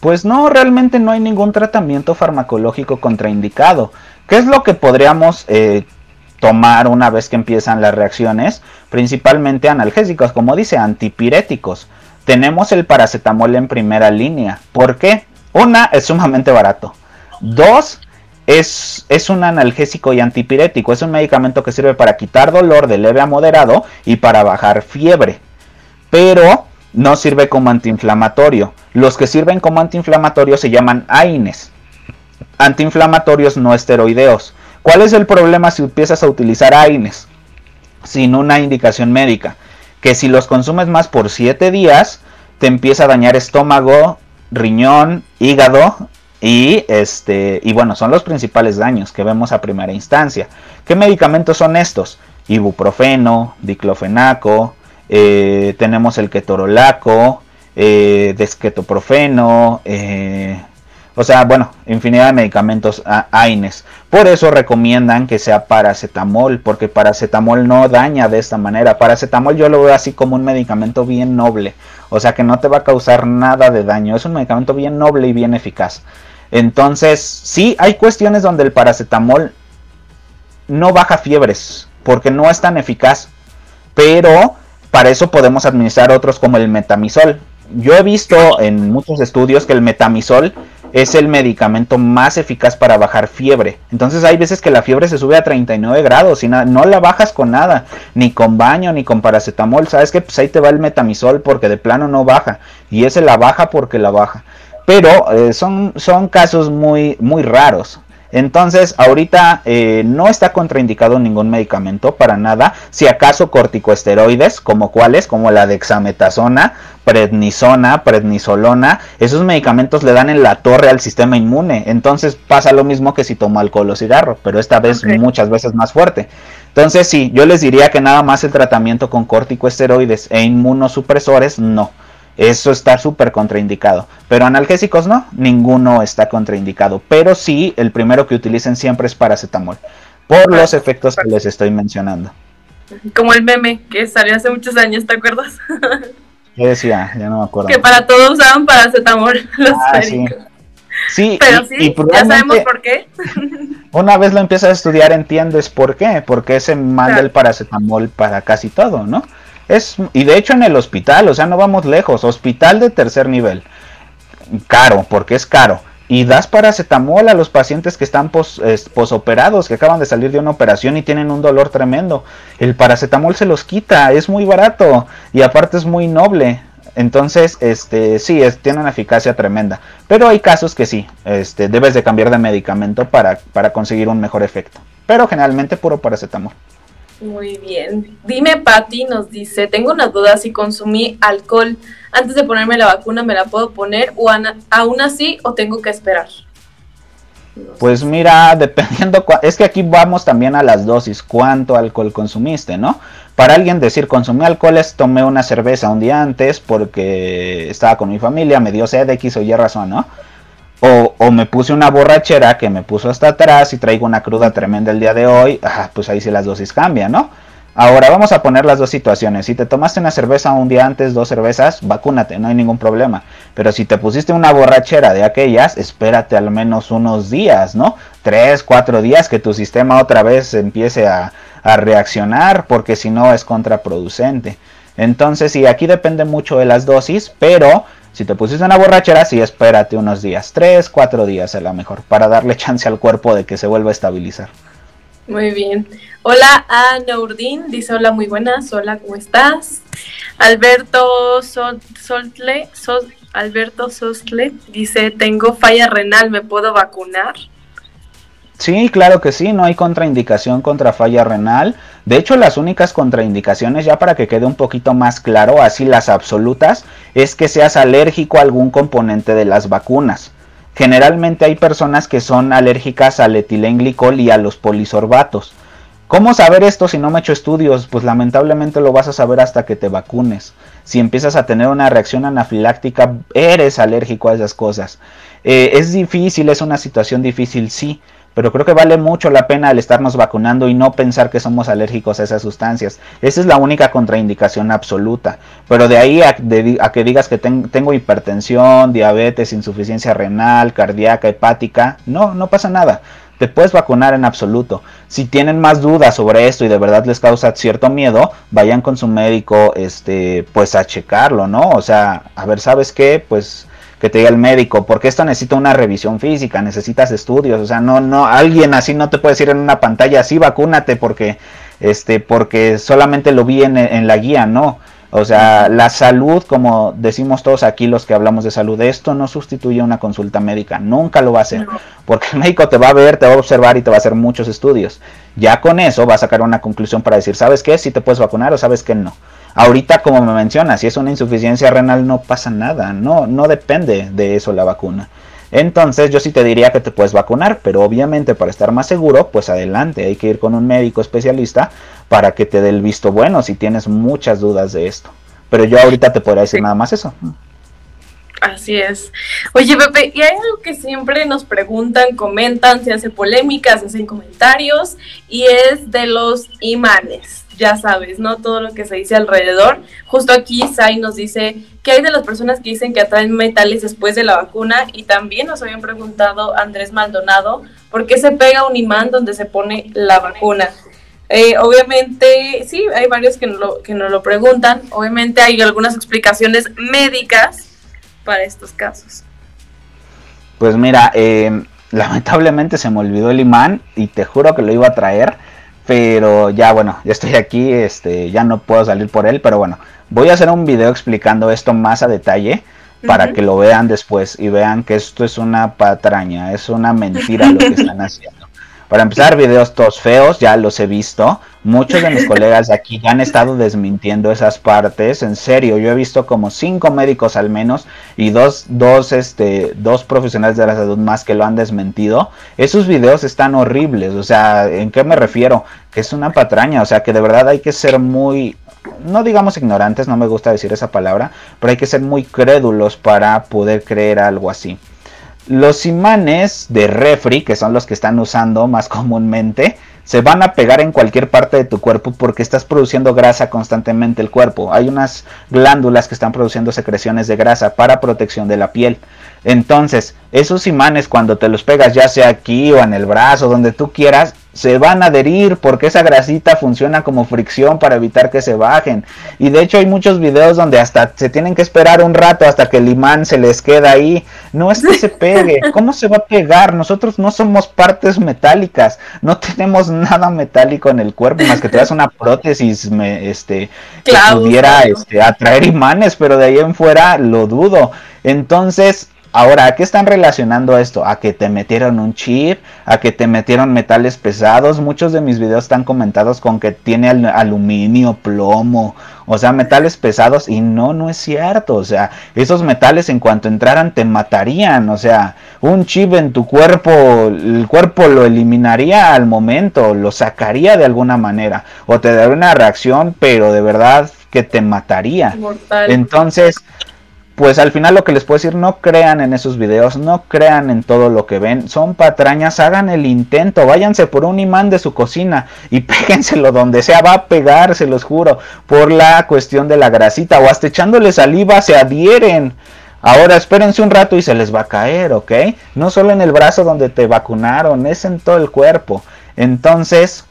Pues no, realmente no hay ningún tratamiento farmacológico contraindicado. ¿Qué es lo que podríamos eh, tomar una vez que empiezan las reacciones, principalmente analgésicos, como dice, antipiréticos. Tenemos el paracetamol en primera línea. ¿Por qué? Una, es sumamente barato. Dos, es, es, un analgésico y antipirético. Es un medicamento que sirve para quitar dolor de leve a moderado y para bajar fiebre. Pero no sirve como antiinflamatorio. Los que sirven como antiinflamatorio se llaman AINES. Antiinflamatorios no esteroideos. ¿Cuál es el problema si empiezas a utilizar AINES sin una indicación médica? Que si los consumes más por 7 días, te empieza a dañar estómago, riñón, hígado y este y bueno, son los principales daños que vemos a primera instancia. ¿Qué medicamentos son estos? Ibuprofeno, diclofenaco, eh, tenemos el ketorolaco, eh, desquetoprofeno, eh, o sea, bueno, infinidad de medicamentos AINES. Por eso recomiendan que sea paracetamol, porque paracetamol no daña de esta manera. Paracetamol yo lo veo así como un medicamento bien noble, o sea que no te va a causar nada de daño. Es un medicamento bien noble y bien eficaz. Entonces, sí, hay cuestiones donde el paracetamol no baja fiebres, porque no es tan eficaz, pero para eso podemos administrar otros como el metamisol. Yo he visto en muchos estudios que el metamisol es el medicamento más eficaz para bajar fiebre. Entonces hay veces que la fiebre se sube a 39 grados y no la bajas con nada, ni con baño, ni con paracetamol. Sabes que pues ahí te va el metamisol porque de plano no baja y ese la baja porque la baja. Pero eh, son, son casos muy, muy raros. Entonces, ahorita eh, no está contraindicado ningún medicamento para nada. Si acaso corticoesteroides, como cuáles, como la dexametasona, prednisona, prednisolona, esos medicamentos le dan en la torre al sistema inmune. Entonces pasa lo mismo que si tomo alcohol o cigarro, pero esta vez muchas veces más fuerte. Entonces, sí, yo les diría que nada más el tratamiento con corticoesteroides e inmunosupresores, no. Eso está súper contraindicado. Pero analgésicos no, ninguno está contraindicado. Pero sí, el primero que utilicen siempre es paracetamol. Por los efectos que les estoy mencionando. Como el meme que salió hace muchos años, ¿te acuerdas? ¿Qué decía? Ya no me acuerdo. Que para todos usaban paracetamol los ah, sí. sí. pero sí, ya sabemos por qué. una vez lo empiezas a estudiar, entiendes por qué. Porque se manda el paracetamol para casi todo, ¿no? Y de hecho en el hospital, o sea, no vamos lejos, hospital de tercer nivel. Caro, porque es caro. Y das paracetamol a los pacientes que están pos, posoperados, que acaban de salir de una operación y tienen un dolor tremendo. El paracetamol se los quita, es muy barato y aparte es muy noble. Entonces, este, sí, tiene una eficacia tremenda. Pero hay casos que sí, este, debes de cambiar de medicamento para, para conseguir un mejor efecto. Pero generalmente puro paracetamol. Muy bien. Dime, Patti, nos dice, tengo una duda si consumí alcohol antes de ponerme la vacuna, ¿me la puedo poner o aún así o tengo que esperar? Pues mira, dependiendo, es que aquí vamos también a las dosis, cuánto alcohol consumiste, ¿no? Para alguien decir consumí alcohol es tomé una cerveza un día antes porque estaba con mi familia, me dio sed, X o Y razón, ¿no? O, me puse una borrachera que me puso hasta atrás y traigo una cruda tremenda el día de hoy, pues ahí sí las dosis cambian, ¿no? Ahora vamos a poner las dos situaciones. Si te tomaste una cerveza un día antes, dos cervezas, vacúnate, no hay ningún problema. Pero si te pusiste una borrachera de aquellas, espérate al menos unos días, ¿no? Tres, cuatro días que tu sistema otra vez empiece a, a reaccionar, porque si no es contraproducente. Entonces, sí, aquí depende mucho de las dosis, pero si te pusiste una borrachera, sí, espérate unos días, tres, cuatro días a lo mejor, para darle chance al cuerpo de que se vuelva a estabilizar. Muy bien. Hola a Nourdin, dice hola, muy buenas. Hola, ¿cómo estás? Alberto Soltle, Alberto Sostle dice, tengo falla renal, ¿me puedo vacunar? Sí, claro que sí, no hay contraindicación contra falla renal. De hecho, las únicas contraindicaciones, ya para que quede un poquito más claro, así las absolutas, es que seas alérgico a algún componente de las vacunas. Generalmente hay personas que son alérgicas al etilenglicol y a los polisorbatos. ¿Cómo saber esto si no me he hecho estudios? Pues lamentablemente lo vas a saber hasta que te vacunes. Si empiezas a tener una reacción anafiláctica, eres alérgico a esas cosas. Eh, es difícil, es una situación difícil, sí, pero creo que vale mucho la pena el estarnos vacunando y no pensar que somos alérgicos a esas sustancias. Esa es la única contraindicación absoluta. Pero de ahí a, que digas que tengo hipertensión, diabetes, insuficiencia renal, cardíaca, hepática, no, no pasa nada. Te puedes vacunar en absoluto. Si tienen más dudas sobre esto y de verdad les causa cierto miedo, vayan con su médico, este, pues a checarlo, ¿no? O sea, a ver, ¿sabes qué? Pues que te diga el médico, porque esto necesita una revisión física, necesitas estudios, o sea, no, no, alguien así no te puede decir en una pantalla, así vacúnate porque, este, porque solamente lo vi en, la guía, no. O sea, la salud, como decimos todos aquí los que hablamos de salud, esto no sustituye una consulta médica, nunca lo va a hacer, porque el médico te va a ver, te va a observar y te va a hacer muchos estudios. Ya con eso va a sacar una conclusión para decir, ¿sabes qué? Si te puedes vacunar o sabes que no. Ahorita, como me mencionas, si es una insuficiencia renal no pasa nada, no, no depende de eso la vacuna. Entonces yo sí te diría que te puedes vacunar, pero obviamente para estar más seguro, pues adelante, hay que ir con un médico especialista para que te dé el visto bueno si tienes muchas dudas de esto. Pero yo ahorita te podría decir nada más eso. Así es. Oye, Pepe, y hay algo que siempre nos preguntan, comentan, se hace polémicas, se hacen comentarios, y es de los imanes ya sabes, ¿no? Todo lo que se dice alrededor. Justo aquí Sai nos dice que hay de las personas que dicen que atraen metales después de la vacuna y también nos habían preguntado Andrés Maldonado por qué se pega un imán donde se pone la vacuna. Eh, obviamente, sí, hay varios que nos, lo, que nos lo preguntan. Obviamente hay algunas explicaciones médicas para estos casos. Pues mira, eh, lamentablemente se me olvidó el imán y te juro que lo iba a traer pero ya bueno, ya estoy aquí, este, ya no puedo salir por él, pero bueno, voy a hacer un video explicando esto más a detalle para que lo vean después y vean que esto es una patraña, es una mentira lo que están haciendo. Para empezar, videos todos feos, ya los he visto. Muchos de mis colegas de aquí han estado desmintiendo esas partes. En serio, yo he visto como cinco médicos al menos y dos, dos, este, dos profesionales de la salud más que lo han desmentido. Esos videos están horribles. O sea, ¿en qué me refiero? Que es una patraña. O sea, que de verdad hay que ser muy, no digamos ignorantes, no me gusta decir esa palabra, pero hay que ser muy crédulos para poder creer algo así. Los imanes de refri, que son los que están usando más comúnmente, se van a pegar en cualquier parte de tu cuerpo porque estás produciendo grasa constantemente el cuerpo. Hay unas glándulas que están produciendo secreciones de grasa para protección de la piel. Entonces, esos imanes cuando te los pegas ya sea aquí o en el brazo, donde tú quieras, se van a adherir porque esa grasita funciona como fricción para evitar que se bajen. Y de hecho hay muchos videos donde hasta se tienen que esperar un rato hasta que el imán se les queda ahí. No es que se pegue. ¿Cómo se va a pegar? Nosotros no somos partes metálicas. No tenemos nada metálico en el cuerpo más que te das una prótesis me, este, que pudiera este, atraer imanes, pero de ahí en fuera lo dudo. Entonces, Ahora, ¿a qué están relacionando esto? A que te metieron un chip, a que te metieron metales pesados. Muchos de mis videos están comentados con que tiene aluminio, plomo, o sea, metales pesados. Y no, no es cierto. O sea, esos metales en cuanto entraran te matarían. O sea, un chip en tu cuerpo, el cuerpo lo eliminaría al momento, lo sacaría de alguna manera. O te daría una reacción, pero de verdad que te mataría. Entonces, pues al final lo que les puedo decir, no crean en esos videos, no crean en todo lo que ven, son patrañas, hagan el intento, váyanse por un imán de su cocina y péguenselo donde sea, va a pegar, se los juro, por la cuestión de la grasita o hasta echándole saliva se adhieren. Ahora espérense un rato y se les va a caer, ¿ok? No solo en el brazo donde te vacunaron, es en todo el cuerpo. Entonces,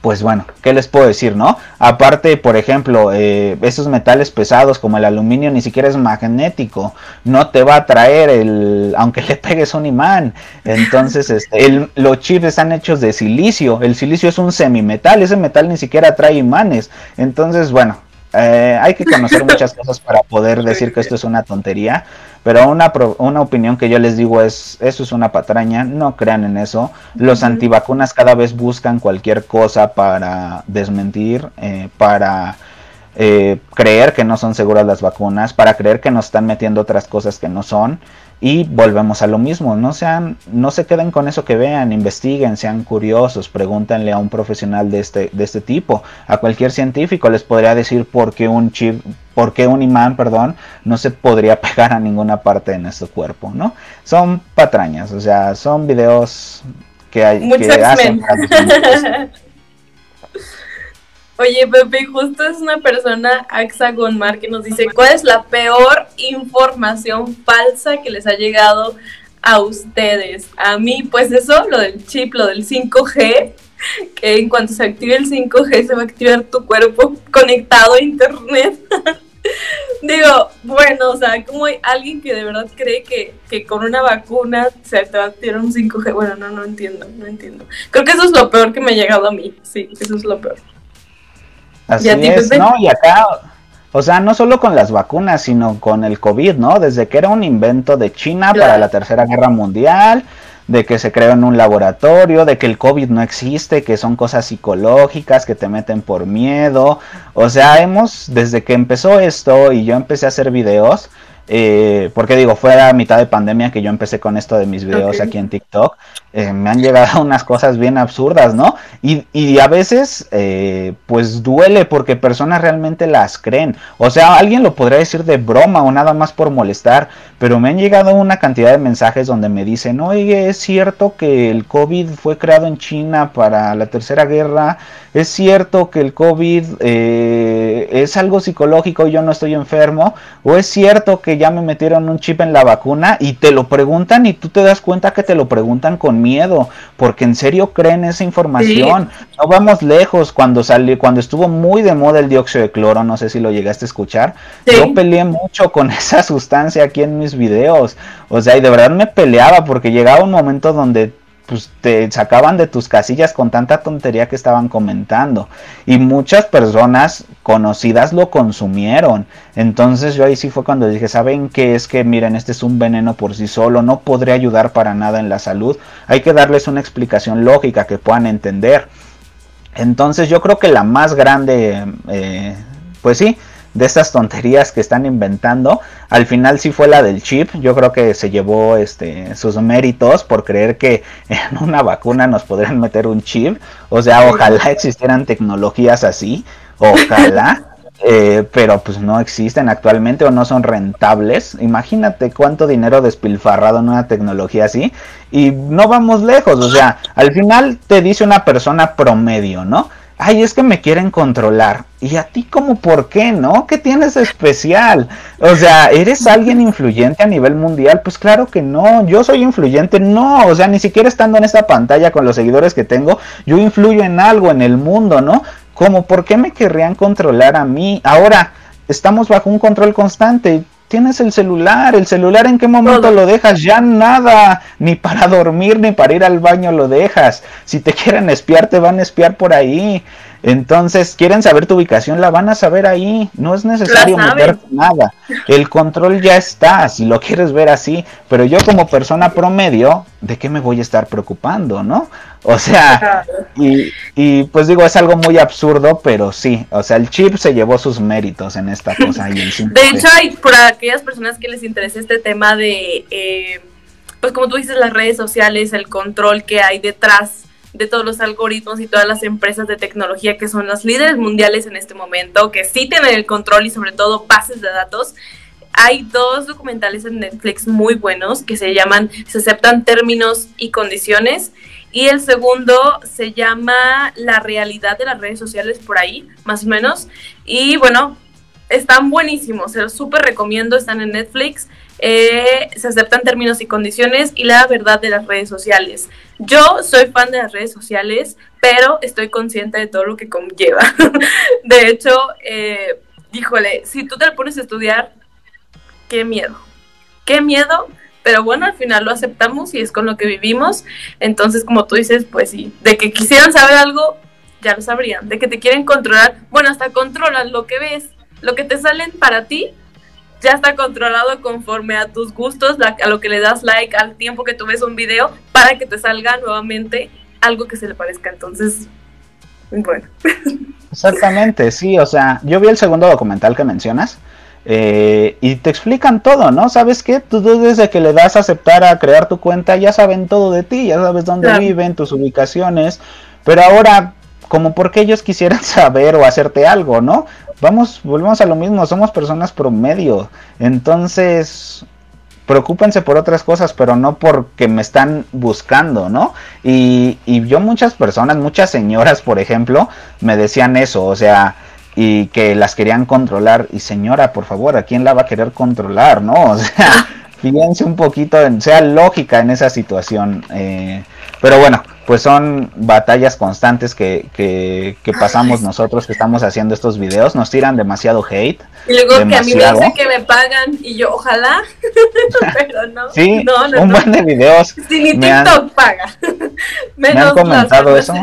pues bueno, ¿qué les puedo decir, no? Aparte, por ejemplo, eh, esos metales pesados como el aluminio ni siquiera es magnético, no te va a traer el, aunque le pegues un imán. Entonces, este, los chips están hechos de silicio, el silicio es un semimetal, ese metal ni siquiera trae imanes. Entonces, bueno, eh, hay que conocer muchas cosas para poder decir que esto es una tontería, pero una, una opinión que yo les digo es, eso es una patraña, no crean en eso. Los antivacunas cada vez buscan cualquier cosa para desmentir, eh, para eh, creer que no son seguras las vacunas, para creer que nos están metiendo otras cosas que no son. Y volvemos a lo mismo, no sean, no se queden con eso que vean, investiguen, sean curiosos, pregúntenle a un profesional de este, de este tipo, a cualquier científico les podría decir por qué un chip, por qué un imán, perdón, no se podría pegar a ninguna parte de nuestro cuerpo, ¿no? Son patrañas, o sea, son videos que hay que hacen Oye, Pepe, justo es una persona, Axa Gonmar, que nos dice, ¿cuál es la peor información falsa que les ha llegado a ustedes? A mí, pues eso, lo del chip, lo del 5G, que en cuanto se active el 5G se va a activar tu cuerpo conectado a internet. Digo, bueno, o sea, como hay alguien que de verdad cree que, que con una vacuna se te va a activar un 5G? Bueno, no, no entiendo, no entiendo. Creo que eso es lo peor que me ha llegado a mí, sí, eso es lo peor. Así es, ¿no? Y acá, o sea, no solo con las vacunas, sino con el COVID, ¿no? Desde que era un invento de China para la Tercera Guerra Mundial, de que se creó en un laboratorio, de que el COVID no existe, que son cosas psicológicas que te meten por miedo. O sea, hemos, desde que empezó esto y yo empecé a hacer videos, eh, porque digo, fue a mitad de pandemia que yo empecé con esto de mis videos aquí en TikTok. Eh, me han llegado unas cosas bien absurdas, ¿no? Y, y a veces, eh, pues duele porque personas realmente las creen. O sea, alguien lo podría decir de broma o nada más por molestar, pero me han llegado una cantidad de mensajes donde me dicen, oye, es cierto que el COVID fue creado en China para la Tercera Guerra, es cierto que el COVID es algo psicológico y yo no estoy enfermo, o es cierto que ya me metieron un chip en la vacuna y te lo preguntan y tú te das cuenta que te lo preguntan con miedo, porque en serio creen esa información. No vamos lejos cuando salió, cuando estuvo muy de moda el dióxido de cloro, no sé si lo llegaste a escuchar. Yo peleé mucho con esa sustancia aquí en mis videos. O sea, y de verdad me peleaba porque llegaba un momento donde pues te sacaban de tus casillas con tanta tontería que estaban comentando. Y muchas personas conocidas lo consumieron. Entonces yo ahí sí fue cuando dije, ¿saben qué es que miren, este es un veneno por sí solo, no podría ayudar para nada en la salud? Hay que darles una explicación lógica que puedan entender. Entonces yo creo que la más grande, eh, pues sí, de estas tonterías que están inventando. Al final sí fue la del chip. Yo creo que se llevó este, sus méritos por creer que en una vacuna nos podrían meter un chip. O sea, ojalá existieran tecnologías así. Ojalá. Eh, pero pues no existen actualmente o no son rentables. Imagínate cuánto dinero despilfarrado en una tecnología así y no vamos lejos. O sea, al final te dice una persona promedio, ¿no? Ay, es que me quieren controlar. ¿Y a ti como por qué, no? ¿Qué tienes especial? O sea, ¿eres alguien influyente a nivel mundial? Pues claro que no, yo soy influyente, no, o sea, ni siquiera estando en esta pantalla con los seguidores que tengo, yo influyo en algo en el mundo, ¿no? Como por qué me querrían controlar a mí? Ahora, estamos bajo un control constante, Tienes el celular, el celular en qué momento lo dejas, ya nada, ni para dormir ni para ir al baño lo dejas. Si te quieren espiar, te van a espiar por ahí. Entonces, quieren saber tu ubicación, la van a saber ahí. No es necesario meter nada. El control ya está, si lo quieres ver así. Pero yo como persona promedio, ¿de qué me voy a estar preocupando, no? O sea, y, y, pues digo, es algo muy absurdo, pero sí. O sea, el chip se llevó sus méritos en esta cosa. Y de hecho, hay para aquellas personas que les interesa este tema de, eh, pues como tú dices, las redes sociales, el control que hay detrás de todos los algoritmos y todas las empresas de tecnología que son las líderes mundiales en este momento, que sí tienen el control y sobre todo bases de datos. Hay dos documentales en Netflix muy buenos que se llaman Se aceptan términos y condiciones y el segundo se llama La realidad de las redes sociales por ahí, más o menos. Y bueno, están buenísimos, se los súper recomiendo, están en Netflix. Eh, se aceptan términos y condiciones y la verdad de las redes sociales. Yo soy fan de las redes sociales, pero estoy consciente de todo lo que conlleva. de hecho, eh, híjole, si tú te pones a estudiar, qué miedo, qué miedo, pero bueno, al final lo aceptamos y es con lo que vivimos. Entonces, como tú dices, pues sí, de que quisieran saber algo, ya lo sabrían, de que te quieren controlar, bueno, hasta controlan lo que ves, lo que te salen para ti, ya está controlado conforme a tus gustos, a lo que le das like, al tiempo que tú ves un video, para que te salga nuevamente algo que se le parezca. Entonces, bueno. Exactamente, sí, o sea, yo vi el segundo documental que mencionas. Eh, y te explican todo, ¿no? ¿Sabes qué? Tú desde que le das a aceptar a crear tu cuenta ya saben todo de ti, ya sabes dónde viven, tus ubicaciones, pero ahora como porque ellos quisieran saber o hacerte algo, ¿no? Vamos, volvemos a lo mismo, somos personas promedio. Entonces, preocúpense por otras cosas, pero no porque me están buscando, ¿no? Y, y yo muchas personas, muchas señoras, por ejemplo, me decían eso, o sea, y que las querían controlar. Y señora, por favor, ¿a quién la va a querer controlar, no? O sea, fíjense un poquito, sea lógica en esa situación. Eh, pero bueno, pues son batallas constantes que, que, pasamos nosotros que estamos haciendo estos videos. Nos tiran demasiado hate. Y luego que a mí me dicen que me pagan y yo, ojalá, pero no. Sí, un buen de videos. Si ni TikTok paga. me han comentado eso.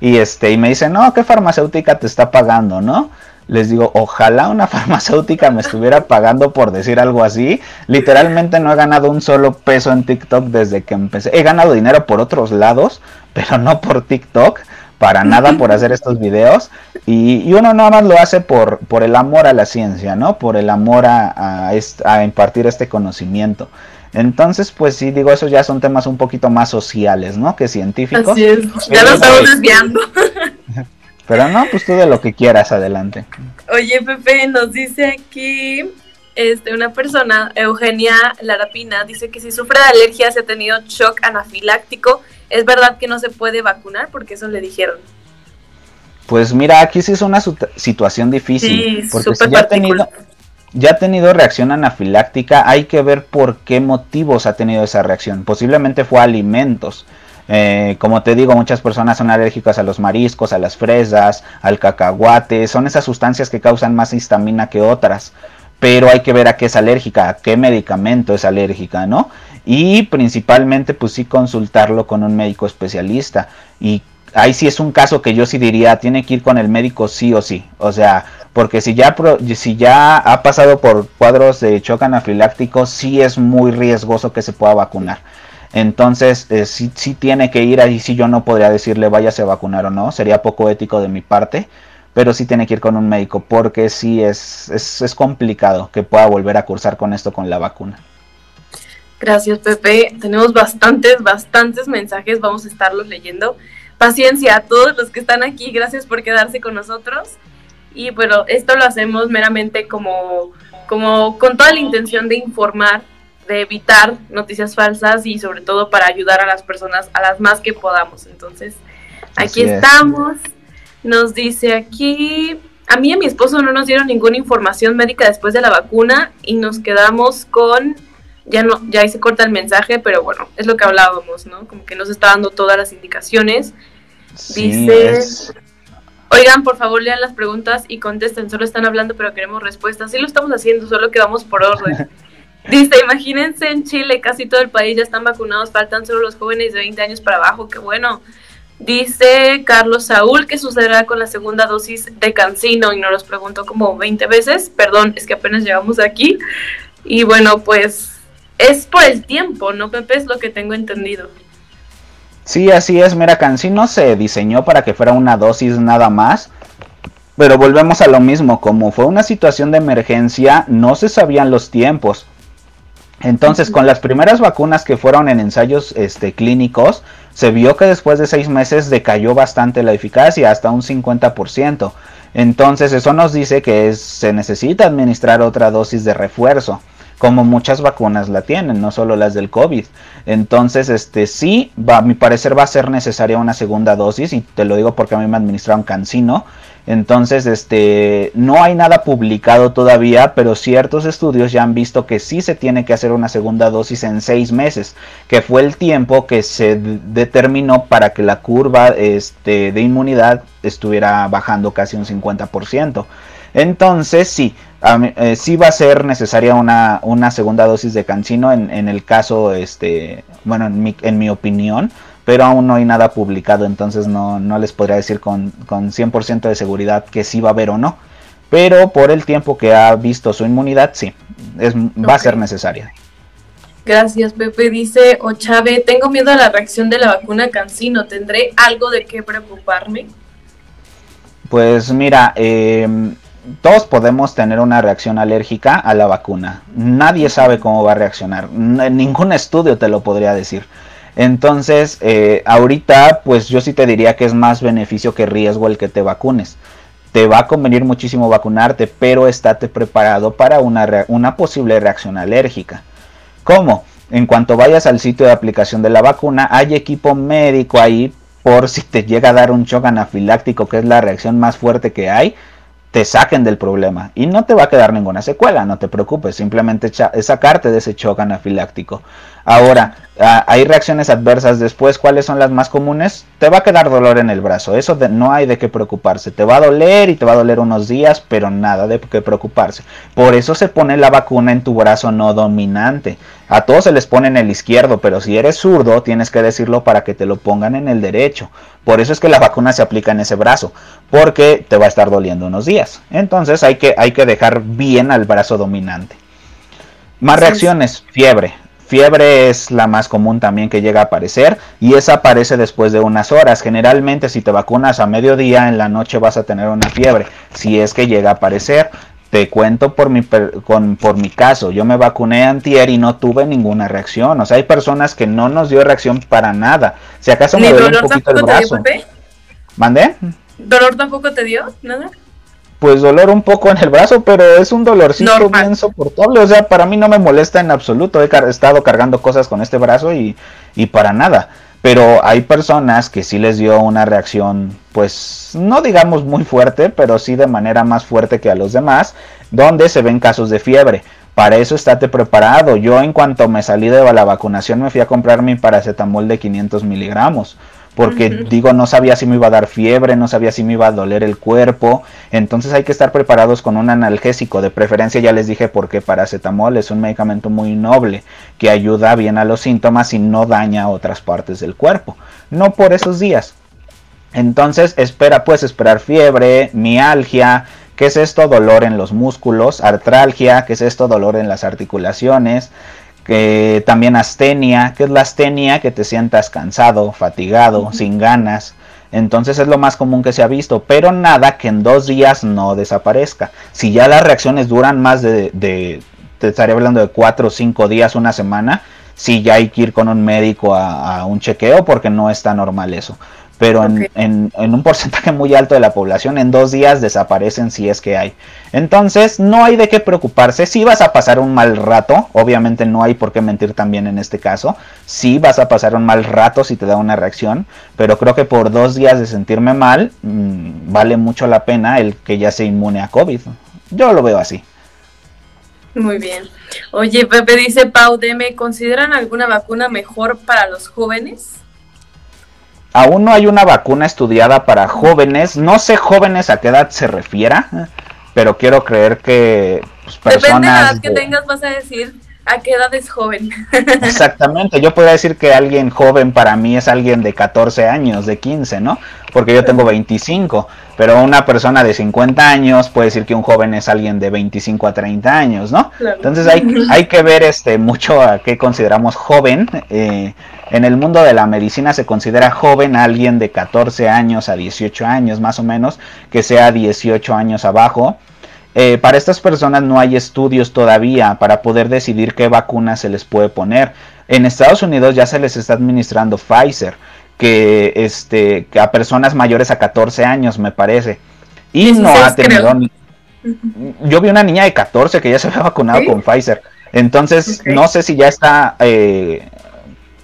Y este, y me dicen, no, ¿qué farmacéutica te está pagando, no? Les digo, ojalá una farmacéutica me estuviera pagando por decir algo así. Literalmente no he ganado un solo peso en TikTok desde que empecé. He ganado dinero por otros lados, pero no por TikTok, para nada por hacer estos videos. Y, uno nada más lo hace por, por el amor a la ciencia, ¿no? Por el amor a, a, impartir este conocimiento. Entonces, pues sí, digo, esos ya son temas un poquito más sociales, ¿no? Que científicos. Así es, ya lo estamos desviando. Pero no, pues tú de lo que quieras, adelante. Oye, Pepe, nos dice aquí este, una persona, Eugenia Larapina, dice que si sufre de alergia, se ha tenido shock anafiláctico. ¿Es verdad que no se puede vacunar? Porque eso le dijeron. Pues mira, aquí sí es una situación difícil. porque si ya ha, tenido, ya ha tenido reacción anafiláctica, hay que ver por qué motivos ha tenido esa reacción. Posiblemente fue alimentos. Eh, como te digo, muchas personas son alérgicas a los mariscos, a las fresas, al cacahuate. Son esas sustancias que causan más histamina que otras. Pero hay que ver a qué es alérgica, a qué medicamento es alérgica, ¿no? Y principalmente, pues sí, consultarlo con un médico especialista. Y ahí sí es un caso que yo sí diría, tiene que ir con el médico sí o sí. O sea, porque si ya, si ya ha pasado por cuadros de choque anafiláctico, sí es muy riesgoso que se pueda vacunar. Entonces, eh, sí, sí, tiene que ir ahí, sí yo no podría decirle váyase a vacunar o no, sería poco ético de mi parte, pero sí tiene que ir con un médico porque sí es, es, es complicado que pueda volver a cursar con esto con la vacuna. Gracias, Pepe. Tenemos bastantes, bastantes mensajes, vamos a estarlos leyendo. Paciencia a todos los que están aquí, gracias por quedarse con nosotros. Y bueno, esto lo hacemos meramente como, como con toda la intención de informar de evitar noticias falsas y sobre todo para ayudar a las personas, a las más que podamos. Entonces, aquí estamos. Nos dice aquí, a mí y a mi esposo no nos dieron ninguna información médica después de la vacuna y nos quedamos con, ya no, ya ahí se corta el mensaje, pero bueno, es lo que hablábamos, ¿no? Como que nos está dando todas las indicaciones. dice, oigan, por favor lean las preguntas y contesten, solo están hablando pero queremos respuestas. Sí lo estamos haciendo, solo que vamos por orden. Dice, imagínense en Chile, casi todo el país ya están vacunados, faltan solo los jóvenes de 20 años para abajo, qué bueno. Dice Carlos Saúl que sucederá con la segunda dosis de Cancino y nos los preguntó como 20 veces, perdón, es que apenas llegamos aquí. Y bueno, pues es por el tiempo, ¿no, Pepe? Es lo que tengo entendido. Sí, así es, mira, Cancino se diseñó para que fuera una dosis nada más. Pero volvemos a lo mismo, como fue una situación de emergencia, no se sabían los tiempos. Entonces, con las primeras vacunas que fueron en ensayos este, clínicos, se vio que después de seis meses decayó bastante la eficacia, hasta un 50%. Entonces, eso nos dice que se necesita administrar otra dosis de refuerzo. como muchas vacunas la tienen, no solo las del COVID. Entonces, este sí, va, a mi parecer va a ser necesaria una segunda dosis y te lo digo porque a mí me administraron cancino. Entonces, este, no hay nada publicado todavía, pero ciertos estudios ya han visto que sí se tiene que hacer una segunda dosis en seis meses, que fue el tiempo que se determinó para que la curva este, de inmunidad estuviera bajando casi un 50%. Entonces, sí, eh, sí va a ser necesaria una, una segunda dosis de cancino en, en, el caso, este, bueno, en mi, en mi opinión, pero aún no hay nada publicado, entonces no, no les podría decir con, con 100% de seguridad que sí va a haber o no. Pero por el tiempo que ha visto su inmunidad, sí, es, va a ser necesaria. Gracias, Pepe. Dice Ochave, tengo miedo a la reacción de la vacuna Cancino. ¿Tendré algo de qué preocuparme? Pues mira, eh, todos podemos tener una reacción alérgica a la vacuna. Nadie sabe cómo va a reaccionar. Ningún estudio te lo podría decir. Entonces, eh, ahorita, pues yo sí te diría que es más beneficio que riesgo el que te vacunes. Te va a convenir muchísimo vacunarte, pero estate preparado para una, una posible reacción alérgica. ¿Cómo? En cuanto vayas al sitio de aplicación de la vacuna, hay equipo médico ahí por si te llega a dar un shock anafiláctico, que es la reacción más fuerte que hay te saquen del problema y no te va a quedar ninguna secuela, no te preocupes, simplemente sacarte de ese shock anafiláctico. Ahora, ah, hay reacciones adversas después, ¿cuáles son las más comunes? Te va a quedar dolor en el brazo, eso no hay de qué preocuparse, te va a doler y te va a doler unos días, pero nada de qué preocuparse. Por eso se pone la vacuna en tu brazo no dominante. A todos se les pone en el izquierdo, pero si eres zurdo tienes que decirlo para que te lo pongan en el derecho. Por eso es que la vacuna se aplica en ese brazo, porque te va a estar doliendo unos días. Entonces hay que, hay que dejar bien al brazo dominante. Más reacciones, fiebre. Fiebre es la más común también que llega a aparecer y esa aparece después de unas horas. Generalmente si te vacunas a mediodía, en la noche vas a tener una fiebre, si es que llega a aparecer. Te cuento por mi, con, por mi caso, yo me vacuné antier y no tuve ninguna reacción. O sea, hay personas que no nos dio reacción para nada. Si acaso me duele un poquito el brazo. ¿Mandé? ¿Dolor tampoco te dio? ¿Nada? Pues dolor un poco en el brazo, pero es un dolorcito bien soportable. O sea, para mí no me molesta en absoluto. He estado cargando cosas con este brazo y, y para nada. Pero hay personas que sí les dio una reacción, pues no digamos muy fuerte, pero sí de manera más fuerte que a los demás, donde se ven casos de fiebre. Para eso estate preparado. Yo en cuanto me salí de la vacunación me fui a comprar mi paracetamol de 500 miligramos porque digo, no sabía si me iba a dar fiebre, no sabía si me iba a doler el cuerpo, entonces hay que estar preparados con un analgésico, de preferencia ya les dije porque paracetamol es un medicamento muy noble que ayuda bien a los síntomas y no daña otras partes del cuerpo, no por esos días. Entonces espera, puedes esperar fiebre, mialgia, ¿qué es esto? Dolor en los músculos, artralgia, ¿qué es esto? Dolor en las articulaciones, que también astenia, que es la astenia, que te sientas cansado, fatigado, sin ganas. Entonces es lo más común que se ha visto, pero nada que en dos días no desaparezca. Si ya las reacciones duran más de, de te estaría hablando de cuatro o cinco días, una semana, sí ya hay que ir con un médico a, un chequeo porque no está normal eso pero en, un porcentaje muy alto de la población en dos días desaparecen si es que hay. Entonces no hay de qué preocuparse. Si vas a pasar un mal rato, obviamente no hay por qué mentir también en este caso. Si vas a pasar un mal rato si te da una reacción, pero creo que por dos días de sentirme mal mm, vale mucho la pena el que ya se inmune a COVID. Yo lo veo así. Muy bien. Oye, Pepe dice Pau, ¿me consideran alguna vacuna mejor para los jóvenes? Aún no hay una vacuna estudiada para jóvenes. No sé jóvenes a qué edad se refiera, pero quiero creer que pues, personas. Depende de la edad que tengas, vas a decir a qué edad es joven. Exactamente, yo podría decir que alguien joven para mí es alguien de 14 años, de 15, ¿no? Porque yo tengo 25, pero una persona de 50 años puede decir que un joven es alguien de 25 a 30 años, ¿no? Entonces hay, hay que ver este mucho a qué consideramos joven. Eh, en el mundo de la medicina se considera joven a alguien de 14 años a 18 años, más o menos, que sea 18 años abajo. Eh, para estas personas no hay estudios todavía para poder decidir qué vacuna se les puede poner. En Estados Unidos ya se les está administrando Pfizer, que, este, a personas mayores a 14 años, me parece. Y no ha tenido... Yo vi una niña de 14 que ya se había vacunado con Pfizer. Entonces, no sé si ya está, eh,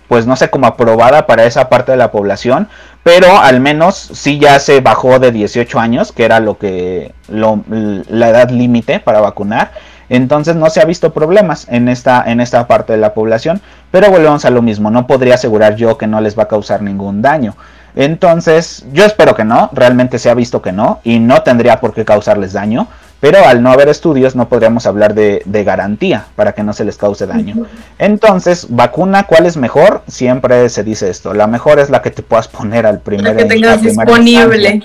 pues no sé, como aprobada para esa parte de la población, pero al menos sí ya se bajó de 18 años, que era lo que la edad límite para vacunar. Entonces no se ha visto problemas en esta, en esta parte de la población, pero volvemos a lo mismo, no podría asegurar yo que no les va a causar ningún daño. Entonces, yo espero que no, realmente se ha visto que no, y no tendría por qué causarles daño. Pero al no haber estudios no podríamos hablar de, garantía para que no se les cause daño. Entonces, vacuna, ¿cuál es mejor? Siempre se dice esto. La mejor es la que te puedas poner al primer La que tengas disponible.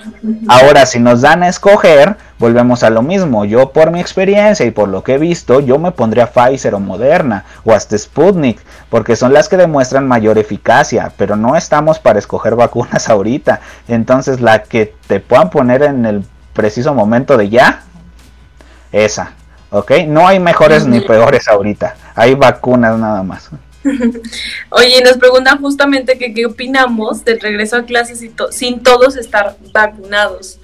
Ahora, si nos dan a escoger, volvemos a lo mismo. Yo por mi experiencia y por lo que he visto, yo me pondría Pfizer o Moderna o hasta Sputnik, porque son las que demuestran mayor eficacia, pero no estamos para escoger vacunas ahorita. Entonces, la que te puedan poner en el preciso momento de ya, esa, ¿ok? No hay mejores ni peores ahorita, hay vacunas nada más. Oye, nos preguntan justamente que qué opinamos del regreso a clases sin todos estar vacunados.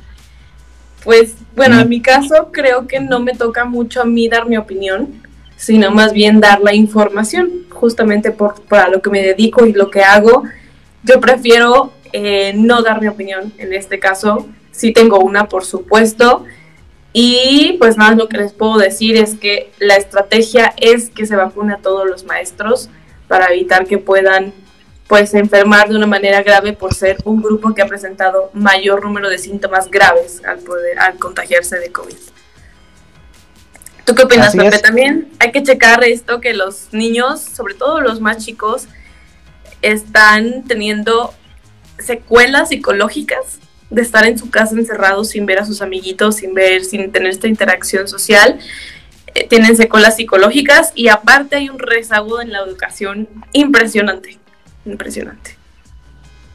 Pues bueno, en mi caso creo que no me toca mucho a mí dar mi opinión, sino más bien dar la información, justamente por, para lo que me dedico y lo que hago. Yo prefiero eh, no dar mi opinión en este caso. Sí tengo una, por supuesto, y pues más lo que les puedo decir es que la estrategia es que se vacune a todos los maestros para evitar que puedan pues enfermar de una manera grave por ser un grupo que ha presentado mayor número de síntomas graves al poder al contagiarse de COVID. ¿Tú qué opinas, Pepe? También hay que checar esto que los niños, sobre todo los más chicos, están teniendo secuelas psicológicas de estar en su casa encerrados sin ver a sus amiguitos, sin ver, sin tener esta interacción social. Eh, tienen secuelas psicológicas y aparte hay un rezago en la educación impresionante, impresionante.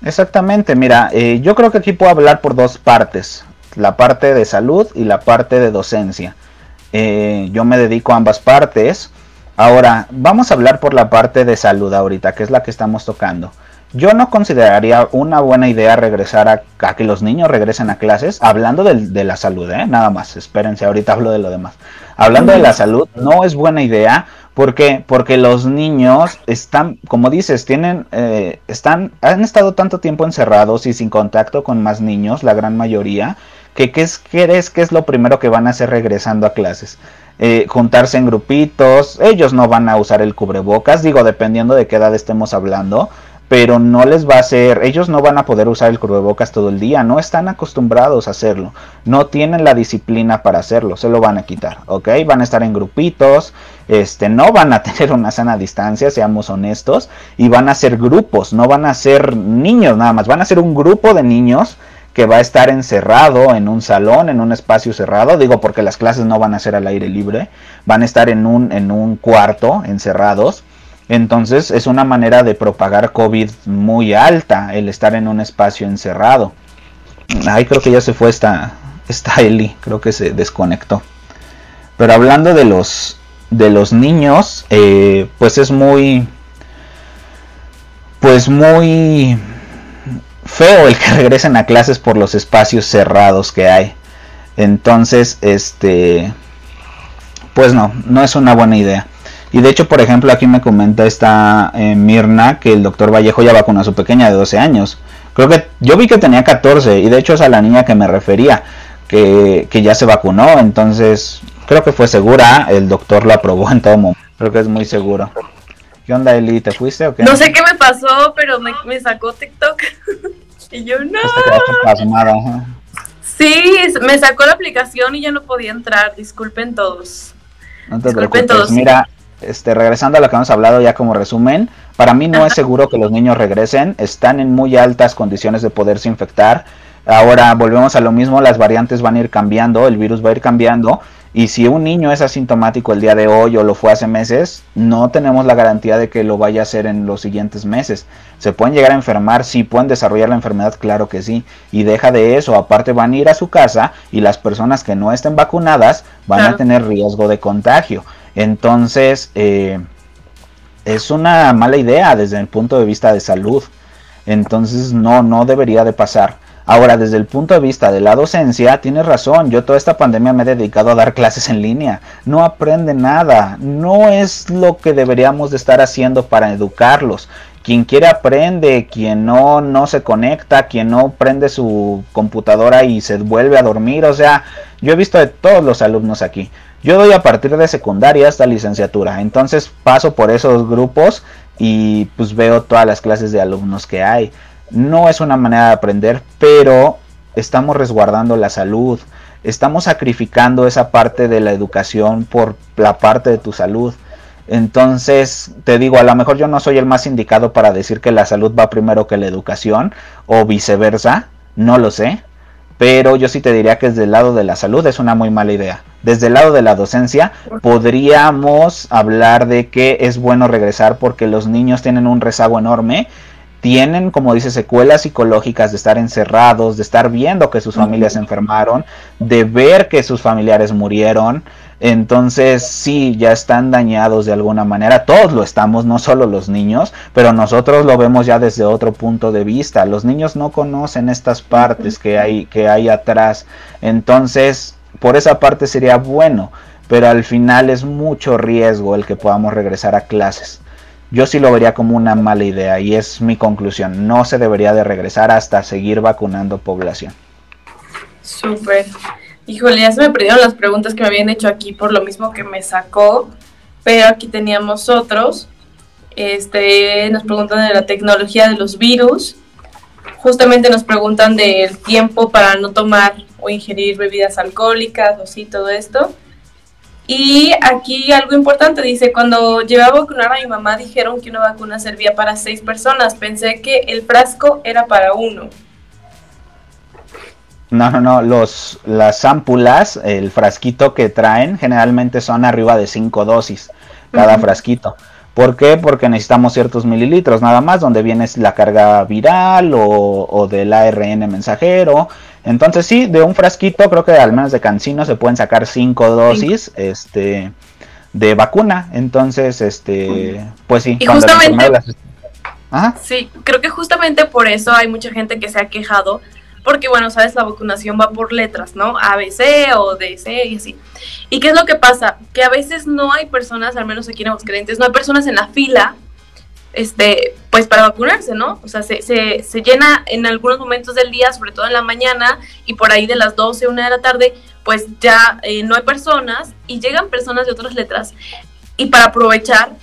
Exactamente, mira, eh, yo creo que aquí puedo hablar por dos partes, la parte de salud y la parte de docencia. Eh, yo me dedico a ambas partes. Ahora, vamos a hablar por la parte de salud ahorita, que es la que estamos tocando. Yo no consideraría una buena idea regresar a, que los niños regresen a clases, hablando de, la salud, ¿eh? nada más, espérense, ahorita hablo de lo demás. Hablando de la salud, no es buena idea, ¿por qué? Porque los niños están, como dices, tienen, eh, están, han estado tanto tiempo encerrados y sin contacto con más niños, la gran mayoría, que ¿qué es, crees que es lo primero que van a hacer regresando a clases? Eh, juntarse en grupitos, ellos no van a usar el cubrebocas, digo, dependiendo de qué edad estemos hablando, pero no les va a hacer, ellos no van a poder usar el cubrebocas todo el día, no están acostumbrados a hacerlo, no tienen la disciplina para hacerlo, se lo van a quitar, ¿ok? Van a estar en grupitos, este, no van a tener una sana distancia, seamos honestos, y van a ser grupos, no van a ser niños nada más, van a ser un grupo de niños que va a estar encerrado en un salón, en un espacio cerrado, digo porque las clases no van a ser al aire libre, van a estar en un, en un cuarto encerrados entonces es una manera de propagar COVID muy alta el estar en un espacio encerrado. Ay, creo que ya se fue esta, esta Eli, creo que se desconectó. Pero hablando de los, de los niños, eh, pues es muy, pues muy feo el que regresen a clases por los espacios cerrados que hay. Entonces, este, pues no, no es una buena idea. Y de hecho, por ejemplo, aquí me comenta esta eh, Mirna que el doctor Vallejo ya vacunó a su pequeña de 12 años. Creo que yo vi que tenía 14 y de hecho es a la niña que me refería, que, ya se vacunó. Entonces, creo que fue segura. El doctor lo aprobó en todo momento. Creo que es muy seguro. ¿Qué onda, Eli? ¿Te fuiste o qué? No sé qué me pasó, pero me, sacó TikTok. y yo no. Sí, me sacó la aplicación y ya no podía entrar. Disculpen todos. No te Disculpen todos. Mira, este, regresando a lo que hemos hablado ya como resumen, para mí no es seguro que los niños regresen, están en muy altas condiciones de poderse infectar. Ahora volvemos a lo mismo, las variantes van a ir cambiando, el virus va a ir cambiando y si un niño es asintomático el día de hoy o lo fue hace meses, no tenemos la garantía de que lo vaya a hacer en los siguientes meses. ¿Se pueden llegar a enfermar? Sí, pueden desarrollar la enfermedad, claro que sí. Y deja de eso, aparte van a ir a su casa y las personas que no estén vacunadas van a tener riesgo de contagio. Entonces, eh, es una mala idea desde el punto de vista de salud. Entonces, no, no debería de pasar. Ahora, desde el punto de vista de la docencia, tienes razón, yo toda esta pandemia me he dedicado a dar clases en línea. No aprende nada, no es lo que deberíamos de estar haciendo para educarlos. Quien quiere aprende, quien no, no se conecta, quien no prende su computadora y se vuelve a dormir. O sea, yo he visto de todos los alumnos aquí. Yo doy a partir de secundaria hasta licenciatura, entonces paso por esos grupos y pues veo todas las clases de alumnos que hay. No es una manera de aprender, pero estamos resguardando la salud, estamos sacrificando esa parte de la educación por la parte de tu salud. Entonces, te digo, a lo mejor yo no soy el más indicado para decir que la salud va primero que la educación o viceversa, no lo sé, pero yo sí te diría que desde el lado de la salud es una muy mala idea. Desde el lado de la docencia podríamos hablar de que es bueno regresar porque los niños tienen un rezago enorme tienen, como dice, secuelas psicológicas de estar encerrados, de estar viendo que sus familias se enfermaron, de ver que sus familiares murieron. Entonces, sí, ya están dañados de alguna manera. Todos lo estamos, no solo los niños, pero nosotros lo vemos ya desde otro punto de vista. Los niños no conocen estas partes que hay, que hay atrás. Entonces, por esa parte sería bueno, pero al final es mucho riesgo el que podamos regresar a clases yo sí lo vería como una mala idea y es mi conclusión. No se debería de regresar hasta seguir vacunando población. Súper. Híjole, ya se me perdieron las preguntas que me habían hecho aquí por lo mismo que me sacó, pero aquí teníamos otros. Este, nos preguntan de la tecnología de los virus. Justamente nos preguntan del tiempo para no tomar o ingerir bebidas alcohólicas o sí, todo esto. Y aquí algo importante, dice, cuando llevé a vacunar a mi mamá dijeron que una vacuna servía para seis personas. Pensé que el frasco era para uno. No, no, no, Los, las ámpulas, el frasquito que traen, generalmente son arriba de cinco dosis cada frasquito. ¿Por qué? Porque necesitamos ciertos mililitros nada más, donde viene la carga viral o, o del ARN mensajero. Entonces sí, de un frasquito, creo que al menos de cancino se pueden sacar cinco dosis este, de vacuna. Entonces, este, pues sí. Y justamente... Sí, creo que justamente por eso hay mucha gente que se ha quejado porque bueno, sabes, la vacunación va por letras, ¿no? A, B, C o D, C y así. ¿Y qué es lo que pasa? Que a veces no hay personas, al menos aquí en Aguascalientes, no hay personas en la fila este, pues para vacunarse, ¿no? O sea, se, se, se, llena en algunos momentos del día, sobre todo en la mañana y por ahí de las 12, una de la tarde, pues ya eh, no hay personas y llegan personas de otras letras y para aprovechar,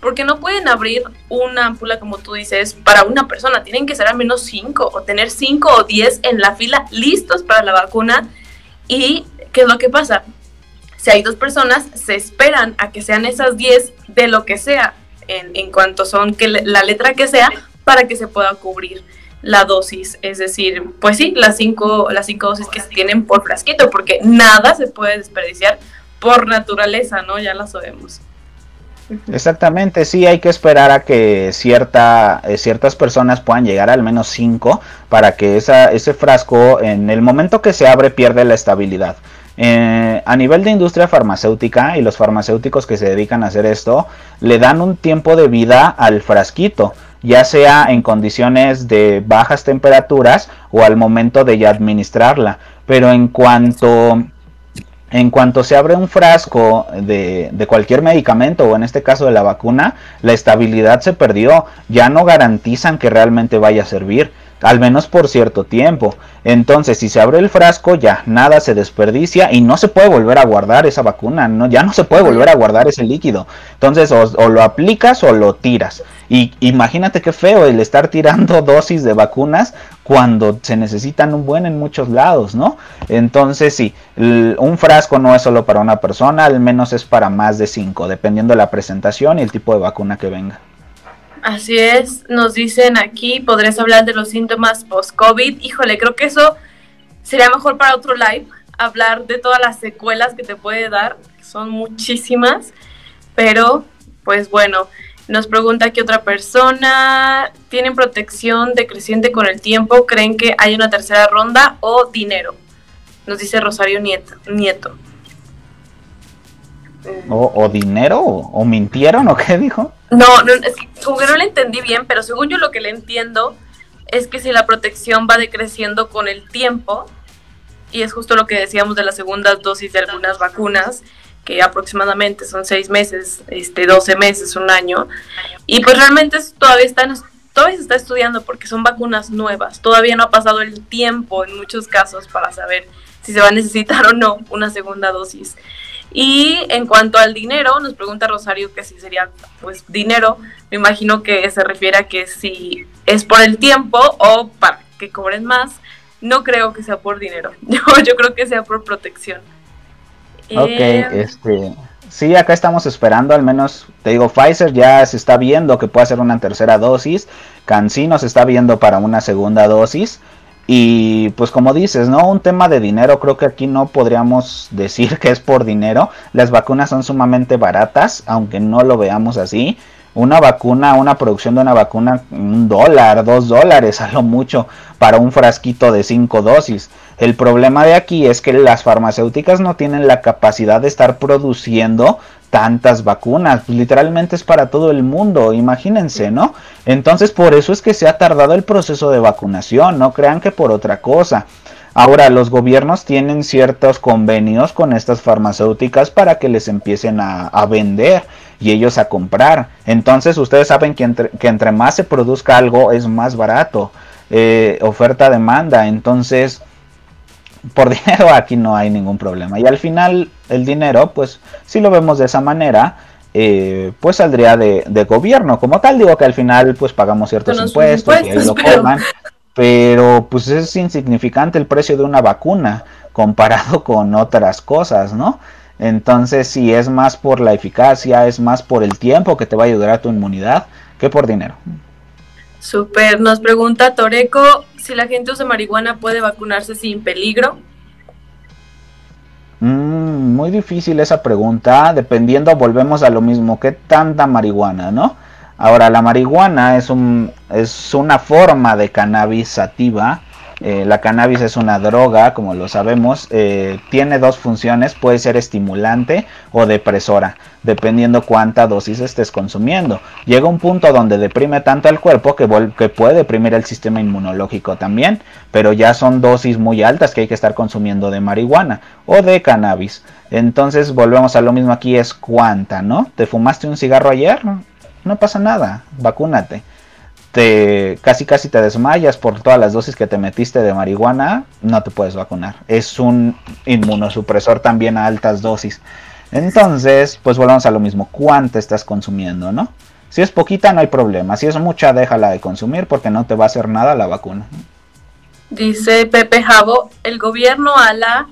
porque no pueden abrir una ampula como tú dices para una persona, tienen que ser al menos 5 o tener 5 o 10 en la fila listos para la vacuna y ¿qué es lo que pasa? Si hay dos personas, se esperan a que sean esas 10 de lo que sea en, cuanto son que la letra que sea para que se pueda cubrir la dosis, es decir, pues sí, las cinco, las cinco dosis que se tienen por frasquito, porque nada se puede desperdiciar por naturaleza, ¿no? Ya lo sabemos. Exactamente, sí, hay que esperar a que cierta, eh, ciertas personas puedan llegar al menos cinco para que esa, ese frasco en el momento que se abre pierde la estabilidad. Eh, a nivel de industria farmacéutica y los farmacéuticos que se dedican a hacer esto, le dan un tiempo de vida al frasquito, ya sea en condiciones de bajas temperaturas o al momento de ya administrarla. Pero en cuanto, en cuanto se abre un frasco de, de cualquier medicamento o en este caso de la vacuna, la estabilidad se perdió, ya no garantizan que realmente vaya a servir al menos por cierto tiempo. Entonces, si se abre el frasco, ya nada se desperdicia y no se puede volver a guardar esa vacuna, no, ya no se puede volver a guardar ese líquido. Entonces, o, lo aplicas o lo tiras. Y imagínate qué feo el estar tirando dosis de vacunas cuando se necesitan un buen en muchos lados, ¿no? Entonces, sí, un frasco no es solo para una persona, al menos es para más de cinco, dependiendo de la presentación y el tipo de vacuna que venga. Así es, nos dicen aquí, podrías hablar de los síntomas post-COVID. Híjole, creo que eso sería mejor para otro live, hablar de todas las secuelas que te puede dar, son muchísimas, pero pues bueno, nos pregunta aquí otra persona, ¿tienen protección decreciente con el tiempo? ¿Creen que hay una tercera ronda o dinero? Nos dice Rosario Nieto. Nieto. O, dinero? O, mintieron? ¿O qué dijo? No, no es como que no le entendí bien, pero según yo lo que le entiendo es que si la protección va decreciendo con el tiempo, y es justo lo que decíamos de las segundas dosis de algunas vacunas, que aproximadamente son seis meses, este, 12 meses, un año, y pues realmente todavía están todavía se está estudiando porque son vacunas nuevas. Todavía no ha pasado el tiempo en muchos casos para saber si se va a necesitar o no una segunda dosis. Y en cuanto al dinero, nos pregunta Rosario que si sería pues dinero. Me imagino que se refiere a que si es por el tiempo o para que cobren más. No creo que sea por dinero. Yo, yo creo que sea por protección. Ok, eh, este. Sí, acá estamos esperando, al menos, te digo, Pfizer ya se está viendo que puede hacer una tercera dosis, CanSino se está viendo para una segunda dosis, y pues como dices, ¿no? Un tema de dinero, creo que aquí no podríamos decir que es por dinero. Las vacunas son sumamente baratas, aunque no lo veamos así. Una vacuna, una producción de una vacuna, un dólar, dos dólares a lo mucho para un frasquito de cinco dosis. El problema de aquí es que las farmacéuticas no tienen la capacidad de estar produciendo tantas vacunas, pues, literalmente es para todo el mundo, imagínense, ¿no? Entonces por eso es que se ha tardado el proceso de vacunación, no crean que por otra cosa. Ahora los gobiernos tienen ciertos convenios con estas farmacéuticas para que les empiecen a, vender y ellos a comprar. Entonces ustedes saben que entre, que entre más se produzca algo es más barato. Eh, oferta-demanda. Entonces por dinero aquí no hay ningún problema. Y al final el dinero, pues si lo vemos de esa manera, eh, pues saldría de, gobierno. Como tal, digo que al final pues pagamos ciertos impuestos, y ahí lo pero... pero pues es insignificante el precio de una vacuna comparado con otras cosas, ¿no? Entonces si es más por la eficacia, es más por el tiempo que te va a ayudar a tu inmunidad que por dinero. Super, nos pregunta Toreco si la gente usa marihuana puede vacunarse sin peligro. Mm, muy difícil esa pregunta, dependiendo, volvemos a lo mismo, ¿qué tanta marihuana, no? Ahora, la marihuana es, un, es una forma de cannabis sativa eh, la cannabis es una droga, como lo sabemos. Eh, tiene dos funciones, puede ser estimulante o depresora, dependiendo cuánta dosis estés consumiendo. Llega un punto donde deprime tanto el cuerpo que, que puede deprimir el sistema inmunológico también, pero ya son dosis muy altas que hay que estar consumiendo de marihuana o de cannabis. Entonces volvemos a lo mismo aquí, es cuánta, ¿no? ¿Te fumaste un cigarro ayer? No pasa nada, vacúnate te casi casi te desmayas por todas las dosis que te metiste de marihuana, no te puedes vacunar. Es un inmunosupresor también a altas dosis. Entonces, pues volvemos a lo mismo, ¿cuánto estás consumiendo, no? Si es poquita no hay problema, si es mucha déjala de consumir porque no te va a hacer nada la vacuna. Dice Pepe Javo, el gobierno a la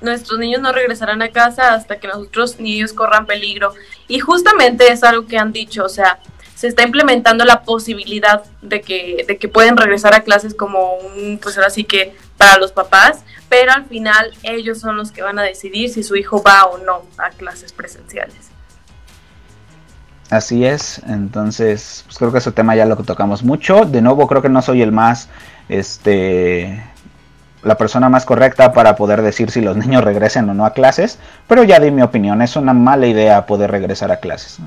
nuestros niños no regresarán a casa hasta que nosotros ni ellos corran peligro. Y justamente es algo que han dicho, o sea, se está implementando la posibilidad de que, de que pueden regresar a clases como un, pues ahora sí que para los papás, pero al final ellos son los que van a decidir si su hijo va o no a clases presenciales. Así es, entonces pues creo que ese tema ya lo tocamos mucho. De nuevo creo que no soy el más, este, la persona más correcta para poder decir si los niños regresen o no a clases, pero ya di mi opinión, es una mala idea poder regresar a clases.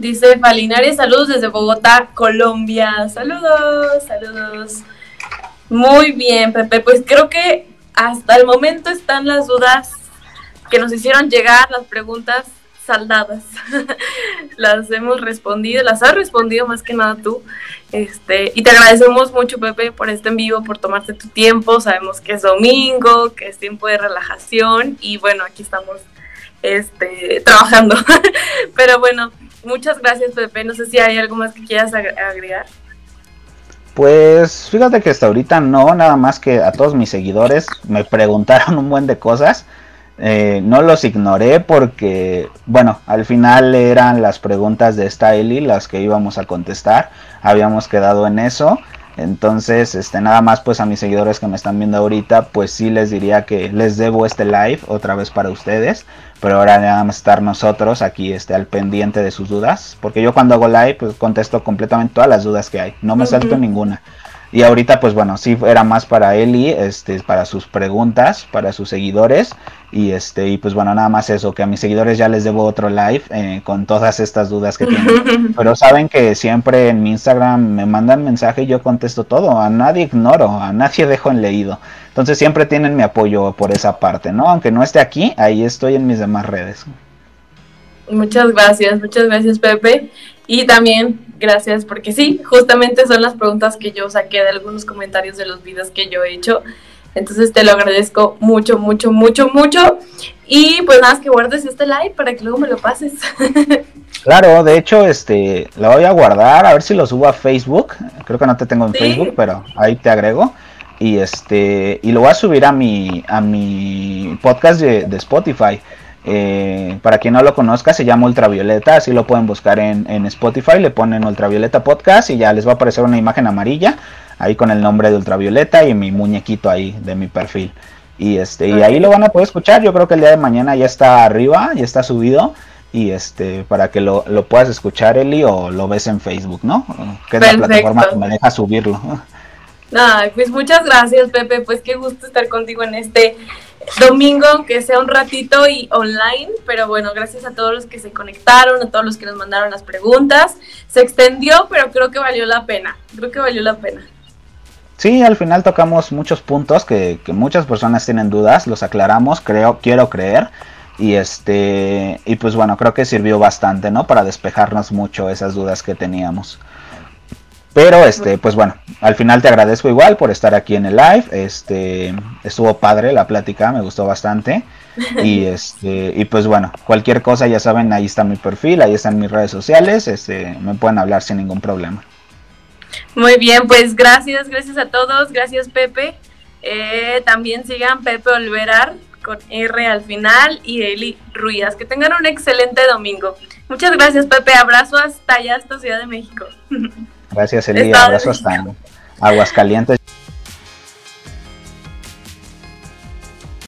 Dice Falinares, saludos desde Bogotá, Colombia. Saludos, saludos. Muy bien, Pepe. Pues creo que hasta el momento están las dudas que nos hicieron llegar, las preguntas saldadas. las hemos respondido, las has respondido más que nada tú. Este, y te agradecemos mucho, Pepe, por este en vivo, por tomarte tu tiempo. Sabemos que es domingo, que es tiempo de relajación y bueno, aquí estamos este, trabajando. Pero bueno, Muchas gracias, Pepe. No sé si hay algo más que quieras agregar. Pues fíjate que hasta ahorita no, nada más que a todos mis seguidores me preguntaron un buen de cosas. Eh, no los ignoré porque, bueno, al final eran las preguntas de Styly las que íbamos a contestar. Habíamos quedado en eso. Entonces, este, nada más pues a mis seguidores que me están viendo ahorita, pues sí les diría que les debo este live otra vez para ustedes. Pero ahora nada más estar nosotros aquí este, al pendiente de sus dudas. Porque yo cuando hago live pues contesto completamente todas las dudas que hay. No me salto ninguna. Y ahorita, pues bueno, sí era más para Eli, este, para sus preguntas, para sus seguidores. Y este, y pues bueno, nada más eso, que a mis seguidores ya les debo otro live eh, con todas estas dudas que tienen. Pero saben que siempre en mi Instagram me mandan mensaje y yo contesto todo. A nadie ignoro, a nadie dejo en leído. Entonces siempre tienen mi apoyo por esa parte, ¿no? Aunque no esté aquí, ahí estoy en mis demás redes. Muchas gracias, muchas gracias Pepe. Y también gracias porque sí, justamente son las preguntas que yo saqué de algunos comentarios de los videos que yo he hecho. Entonces te lo agradezco mucho, mucho, mucho, mucho. Y pues nada, que guardes este like para que luego me lo pases. Claro, de hecho, este, lo voy a guardar, a ver si lo subo a Facebook. Creo que no te tengo en Facebook, pero ahí te agrego. Y este, y lo voy a subir a mi, a mi podcast de, de Spotify. Eh, para quien no lo conozca, se llama Ultravioleta, así lo pueden buscar en, Spotify, le ponen Ultravioleta Podcast y ya les va a aparecer una imagen amarilla ahí con el nombre de Ultravioleta y mi muñequito ahí de mi perfil. Y este, y ahí lo van a poder escuchar, yo creo que el día de mañana ya está arriba, ya está subido. Y este, para que lo, puedas escuchar, Eli, o lo ves en Facebook, ¿no? Que es la plataforma que me deja subirlo. pues muchas gracias, Pepe. Pues qué gusto estar contigo en este domingo, aunque sea un ratito y online, pero bueno, gracias a todos los que se conectaron, a todos los que nos mandaron las preguntas. Se extendió, pero creo que valió la pena, creo que valió la pena. Sí, al final tocamos muchos puntos que, que muchas personas tienen dudas, los aclaramos, creo, quiero creer. Y este, y pues bueno, creo que sirvió bastante, ¿no? Para despejarnos mucho esas dudas que teníamos. Pero este, pues bueno, al final te agradezco igual por estar aquí en el live. Este, estuvo padre la plática, me gustó bastante. Y este, y pues bueno, cualquier cosa ya saben, ahí está mi perfil, ahí están mis redes sociales, este, me pueden hablar sin ningún problema. Muy bien, pues gracias, gracias a todos, gracias Pepe. Eh, también sigan Pepe Olverar con R al final y Eli Ruidas. Que tengan un excelente domingo. Muchas gracias Pepe, abrazo hasta allá, hasta Ciudad de México. Gracias, Eli. Abrazo hasta Aguascalientes.